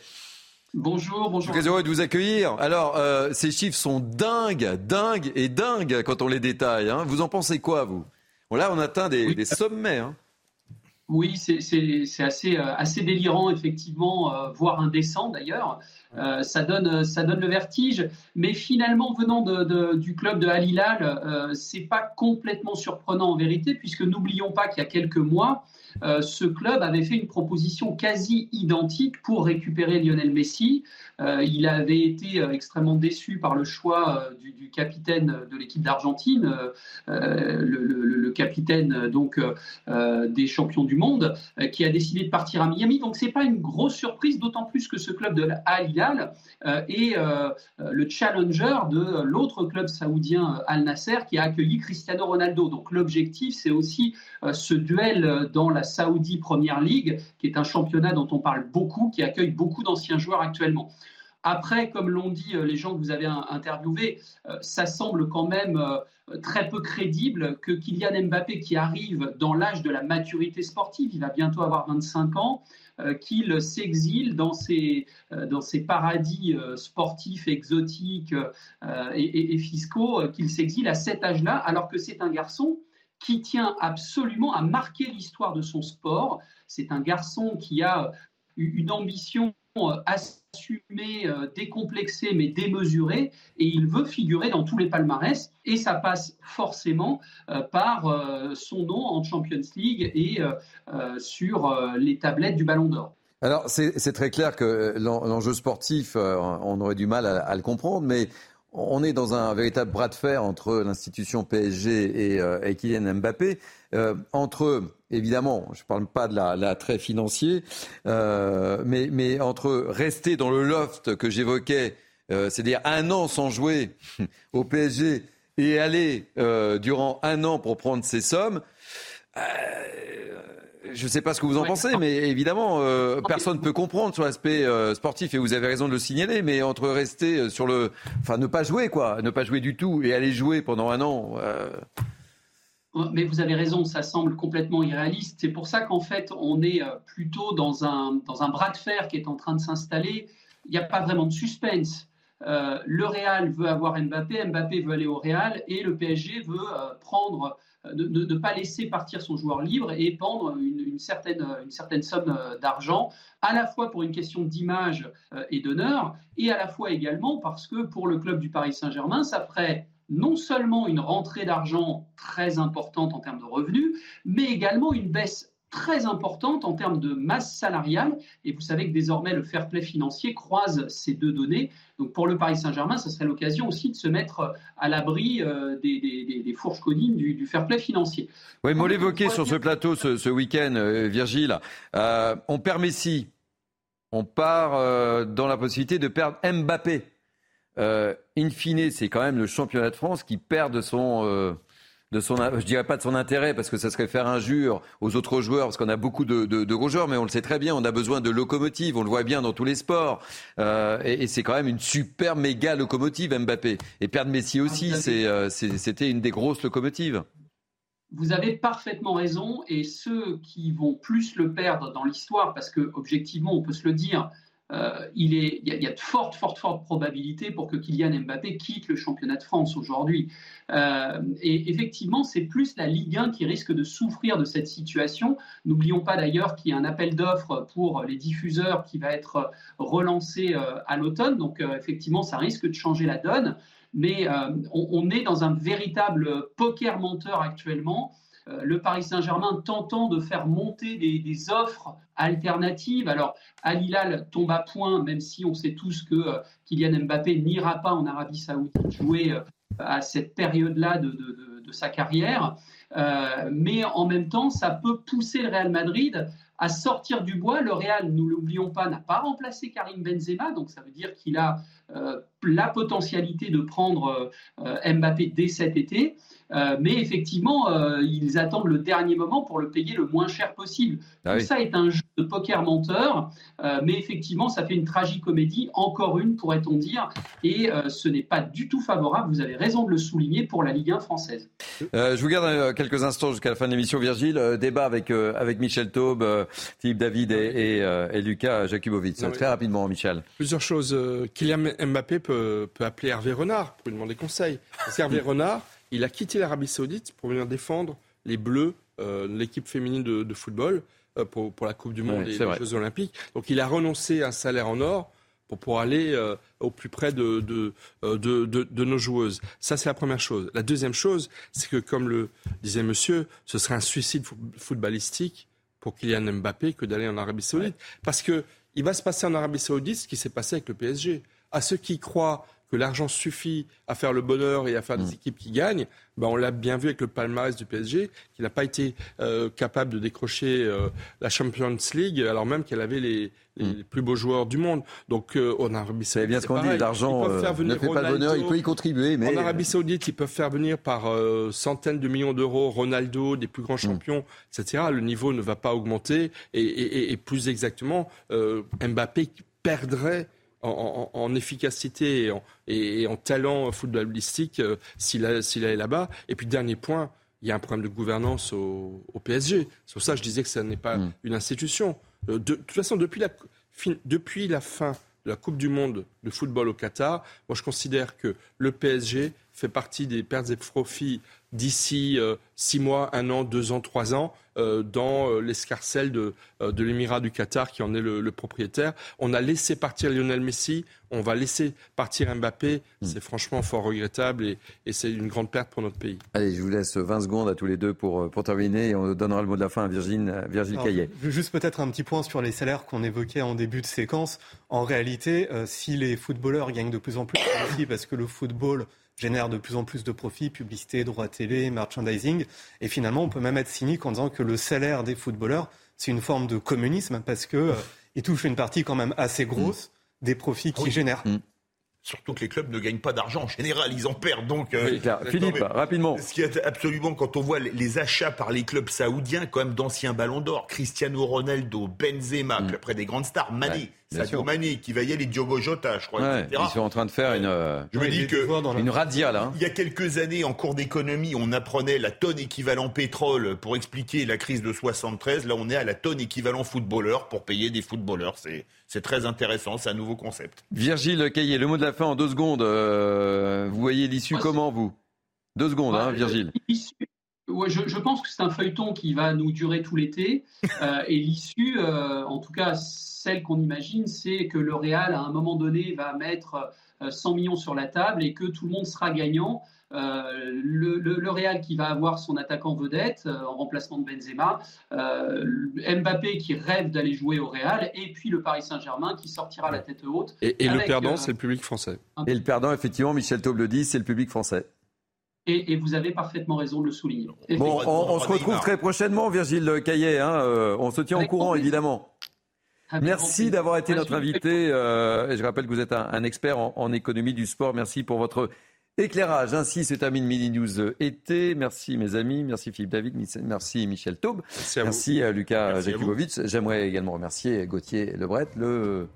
Bonjour, bonjour. Je suis très heureux de vous accueillir. Alors, ces chiffres sont dingues, dingues et dingues quand on les détaille. Hein. Vous en pensez quoi, vous? Là, on atteint des, des sommets. Hein. Oui, c'est assez, assez délirant, effectivement, voire indécent d'ailleurs. ça, donne, ça donne le vertige. Mais finalement, venant du club de Al Hilal, c'est pas complètement surprenant en vérité, puisque n'oublions pas qu'il y a quelques mois, euh, ce club avait fait une proposition quasi identique pour récupérer Lionel Messi. Euh, il avait été euh, extrêmement déçu par le choix du, capitaine de l'équipe d'Argentine, le, capitaine donc des champions du monde, qui a décidé de partir à Miami. Donc c'est pas une grosse surprise, d'autant plus que ce club de Al Hilal est le challenger de l'autre club saoudien Al Nasser qui a accueilli Cristiano Ronaldo. Donc l'objectif c'est aussi ce duel dans la Saudi Premier League, qui est un championnat dont on parle beaucoup, qui accueille beaucoup d'anciens joueurs actuellement. Après, comme l'ont dit euh, les gens que vous avez interviewés, euh, ça semble quand même euh, très peu crédible que Kylian Mbappé, qui arrive dans l'âge de la maturité sportive, il va bientôt avoir 25 ans, qu'il s'exile dans ces, dans ces paradis sportifs, exotiques et fiscaux, qu'il s'exile à cet âge-là, alors que c'est un garçon qui tient absolument à marquer l'histoire de son sport. C'est un garçon qui a une ambition euh, assumée, euh, décomplexée, mais démesurée, et il veut figurer dans tous les palmarès, et ça passe forcément euh, par son nom en Champions League et sur les tablettes du Ballon d'Or. Alors, c'est très clair que l'enjeu sportif, on aurait du mal à le comprendre, mais on est dans un véritable bras de fer entre l'institution PSG et, euh, Kylian Mbappé. Euh, entre, évidemment, je ne parle pas de l'attrait financier, euh, mais, entre rester dans le loft que j'évoquais, c'est-à-dire un an sans jouer au PSG et aller durant un an pour prendre ces sommes, je ne sais pas ce que vous en pensez, mais évidemment, euh, personne ne peut comprendre sur l'aspect euh, sportif, et vous avez raison de le signaler, mais entre rester euh, sur le... Enfin, ne pas jouer, quoi, ne pas jouer du tout, et aller jouer pendant un an... Mais vous avez raison, ça semble complètement irréaliste. C'est pour ça qu'en fait, on est plutôt dans un, dans un bras de fer qui est en train de s'installer. Il n'y a pas vraiment de suspense. le Real veut avoir Mbappé, Mbappé veut aller au Real, et le PSG veut prendre de ne pas laisser partir son joueur libre et pendre une, certaine, une certaine somme euh, d'argent, à la fois pour une question d'image euh, et d'honneur, et à la fois également parce que pour le club du Paris Saint-Germain, ça ferait non seulement une rentrée d'argent très importante en termes de revenus, mais également une baisse très importante en termes de masse salariale. Et vous savez que désormais, le fair play financier croise ces deux données. Donc pour le Paris Saint-Germain, ce serait l'occasion aussi de se mettre à l'abri euh, des, fourches codines du, fair play financier. Oui, mais on l'évoquait sur ce plateau ce, week-end, euh, Virgile. Euh, on perd Messi. On part dans la possibilité de perdre Mbappé. in fine, c'est quand même le championnat de France qui perd de son de son, je dirais pas de son intérêt parce que ça serait faire injure aux autres joueurs parce qu'on a beaucoup de, de, gros joueurs, mais on le sait très bien, on a besoin de locomotives, on le voit bien dans tous les sports, euh, et, c'est quand même une super méga locomotive Mbappé. Et perdre Messi aussi, ah, euh, c'était une des grosses locomotives. Vous avez parfaitement raison, et ceux qui vont plus le perdre dans l'histoire, parce que objectivement, on peut se le dire, euh, il, y a, de fortes, fortes, fortes probabilités pour que Kylian Mbappé quitte le championnat de France aujourd'hui. Euh, et effectivement, c'est plus la Ligue 1 qui risque de souffrir de cette situation. N'oublions pas d'ailleurs qu'il y a un appel d'offres pour les diffuseurs qui va être relancé euh, à l'automne. Donc effectivement, ça risque de changer la donne. Mais on, on, est dans un véritable poker menteur actuellement le Paris Saint-Germain tentant de faire monter des, offres alternatives. Alors, Al Hilal tombe à point, même si on sait tous que euh, Kylian Mbappé n'ira pas en Arabie Saoudite jouer euh, à cette période-là de, sa carrière. mais en même temps, ça peut pousser le Real Madrid à sortir du bois. Le Real, nous l'oublions pas, n'a pas remplacé Karim Benzema, donc ça veut dire qu'il a la potentialité de prendre Mbappé dès cet été. Euh, mais effectivement, euh, ils attendent le dernier moment pour le payer le moins cher possible. Ah Tout ça est un jeu de poker menteur, euh, mais effectivement, ça fait une tragicomédie, encore une, pourrait-on dire, et ce n'est pas du tout favorable, vous avez raison de le souligner, pour la Ligue 1 française. je vous garde quelques instants jusqu'à la fin de l'émission, Virgile. débat avec, avec Michel Taube, Philippe David et, et, Lucas Jakubovic. Très rapidement, Michel. Plusieurs choses. Kylian Mbappé peut, peut appeler Hervé Renard pour lui demander conseil. Parce qu'Hervé Renard, il a quitté l'Arabie Saoudite pour venir défendre les Bleus, euh, l'équipe féminine de, football. pour, pour, la Coupe du Monde et les Jeux Olympiques. Donc il a renoncé à un salaire en or pour pouvoir aller euh, au plus près de, euh, de, de, de, nos joueuses. Ça, c'est la première chose. La deuxième chose, c'est que, comme le disait monsieur, ce serait un suicide footballistique pour Kylian Mbappé que d'aller en Arabie Saoudite. Parce que il va se passer en Arabie Saoudite ce qui s'est passé avec le PSG. À ceux qui croient que l'argent suffit à faire le bonheur et à faire des mm. équipes qui gagnent, ben on l'a bien vu avec le palmarès du PSG, qui n'a pas été euh, capable de décrocher euh, la Champions League, alors même qu'elle avait les, les, mm. plus beaux joueurs du monde. Donc euh, en Arabie Saoudite, bien ce qu'on dit, l'argent ne fait pas le bonheur, il peut y contribuer. Mais... En Arabie Saoudite, ils peuvent faire venir par centaines de millions d'euros Ronaldo, des plus grands mm. champions, etc. Le niveau ne va pas augmenter et, et, et plus exactement, Mbappé perdrait en, efficacité et en, talent footballistique euh, s'il est là-bas. Et puis, dernier point, il y a un problème de gouvernance au, PSG. C'est pour ça que je disais que ce n'est pas mm. une institution. Euh, de, toute façon, depuis la, depuis la fin de la Coupe du Monde de football au Qatar, moi je considère que le PSG fait partie des pertes et profits d'ici euh, six mois, un an, deux ans, trois ans. Euh, dans euh, l'escarcelle de, de l'Émirat du Qatar qui en est le, propriétaire. On a laissé partir Lionel Messi, on va laisser partir Mbappé. Hmm. C'est franchement fort regrettable et, et c'est une grande perte pour notre pays. Allez, je vous laisse 20 secondes à tous les deux pour, pour terminer et on donnera le mot de la fin à Virgile, Virgile Caillet. Juste peut-être un petit point sur les salaires qu'on évoquait en début de séquence. En réalité, si les footballeurs gagnent de plus en plus, parce que le football génère de plus en plus de profits, publicité, droits télé, merchandising. Et finalement, on peut même être cynique en disant que le salaire des footballeurs, c'est une forme de communisme parce que euh, touche une partie quand même assez grosse des profits qu'ils génèrent. Mm. Surtout que les clubs ne gagnent pas d'argent en général, ils en perdent. Donc, euh, Philippe, rapidement. Ce qui est absolument, quand on voit les achats par les clubs saoudiens, quand même d'anciens ballons d'or, Cristiano Ronaldo, Benzema, mm. après des grandes stars, Mané, Sadio Mané, qui va y aller, Diogo Jota, je crois, etc. Ils sont en train de faire une, euh, je me dis que, une radia là. Hein. Il y a quelques années, en cours d'économie, on apprenait la tonne équivalent pétrole pour expliquer la crise de 73. Là, on est à la tonne équivalent footballeur pour payer des footballeurs. C'est c'est très intéressant, c'est un nouveau concept. Virgile Caillé, le mot de la fin en deux secondes. Euh, vous voyez l'issue comment, vous? Deux secondes, hein, Virgile. Je, pense que c'est un feuilleton qui va nous durer tout l'été. Euh, et l'issue, euh, en tout cas celle qu'on imagine, c'est que le Real, à un moment donné, va mettre 100 millions sur la table et que tout le monde sera gagnant. Euh, le, Real qui va avoir son attaquant vedette euh, en remplacement de Benzema, euh, Mbappé qui rêve d'aller jouer au Real, et puis le Paris Saint-Germain qui sortira la tête haute. Et, le perdant, c'est le public français. Et le perdant, effectivement, Michel Taube le dit, c'est le public français. Et, vous avez parfaitement raison de le souligner. Bon, on, se retrouve très prochainement, Virgile Caillet. Hein, on se tient au courant, évidemment. Merci d'avoir été notre invité. et je rappelle que vous êtes un, expert en, économie du sport. Merci pour votre Éclairage, ainsi se termine Mini News été. Merci mes amis, merci Philippe David, merci Michel Taube, merci à, Lucas Jakubowicz. J'aimerais également remercier Gauthier Lebret, le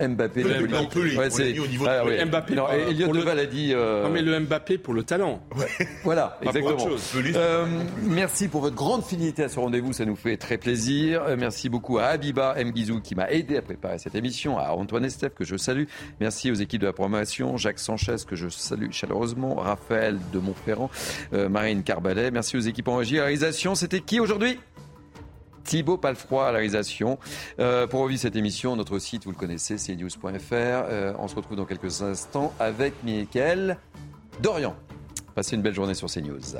Mbappé de ouais, c'est au niveau de ah, Mbappé. Non, Elliot Deval a dit. Euh... Non, mais le Mbappé pour le talent. Ouais. Voilà, exactement. Euh, merci pour votre grande fidélité à ce rendez-vous, ça nous fait très plaisir. Euh, merci beaucoup à Abiba Mguizou qui m'a aidé à préparer cette émission, à Antoine Estef que je salue. Merci aux équipes de la programmation, Jacques Sanchez que je salue chaleureusement, Raphaël de Montferrand, euh, Marine Carbalet. Merci aux équipes en régie, réalisation. C'était qui aujourd'hui? Thibaut Palfroy à la réalisation. Euh, pour revivre cette émission, notre site, vous le connaissez, c'est news.fr. Euh, on se retrouve dans quelques instants avec Mickaël Dorian. Passez une belle journée sur CNews.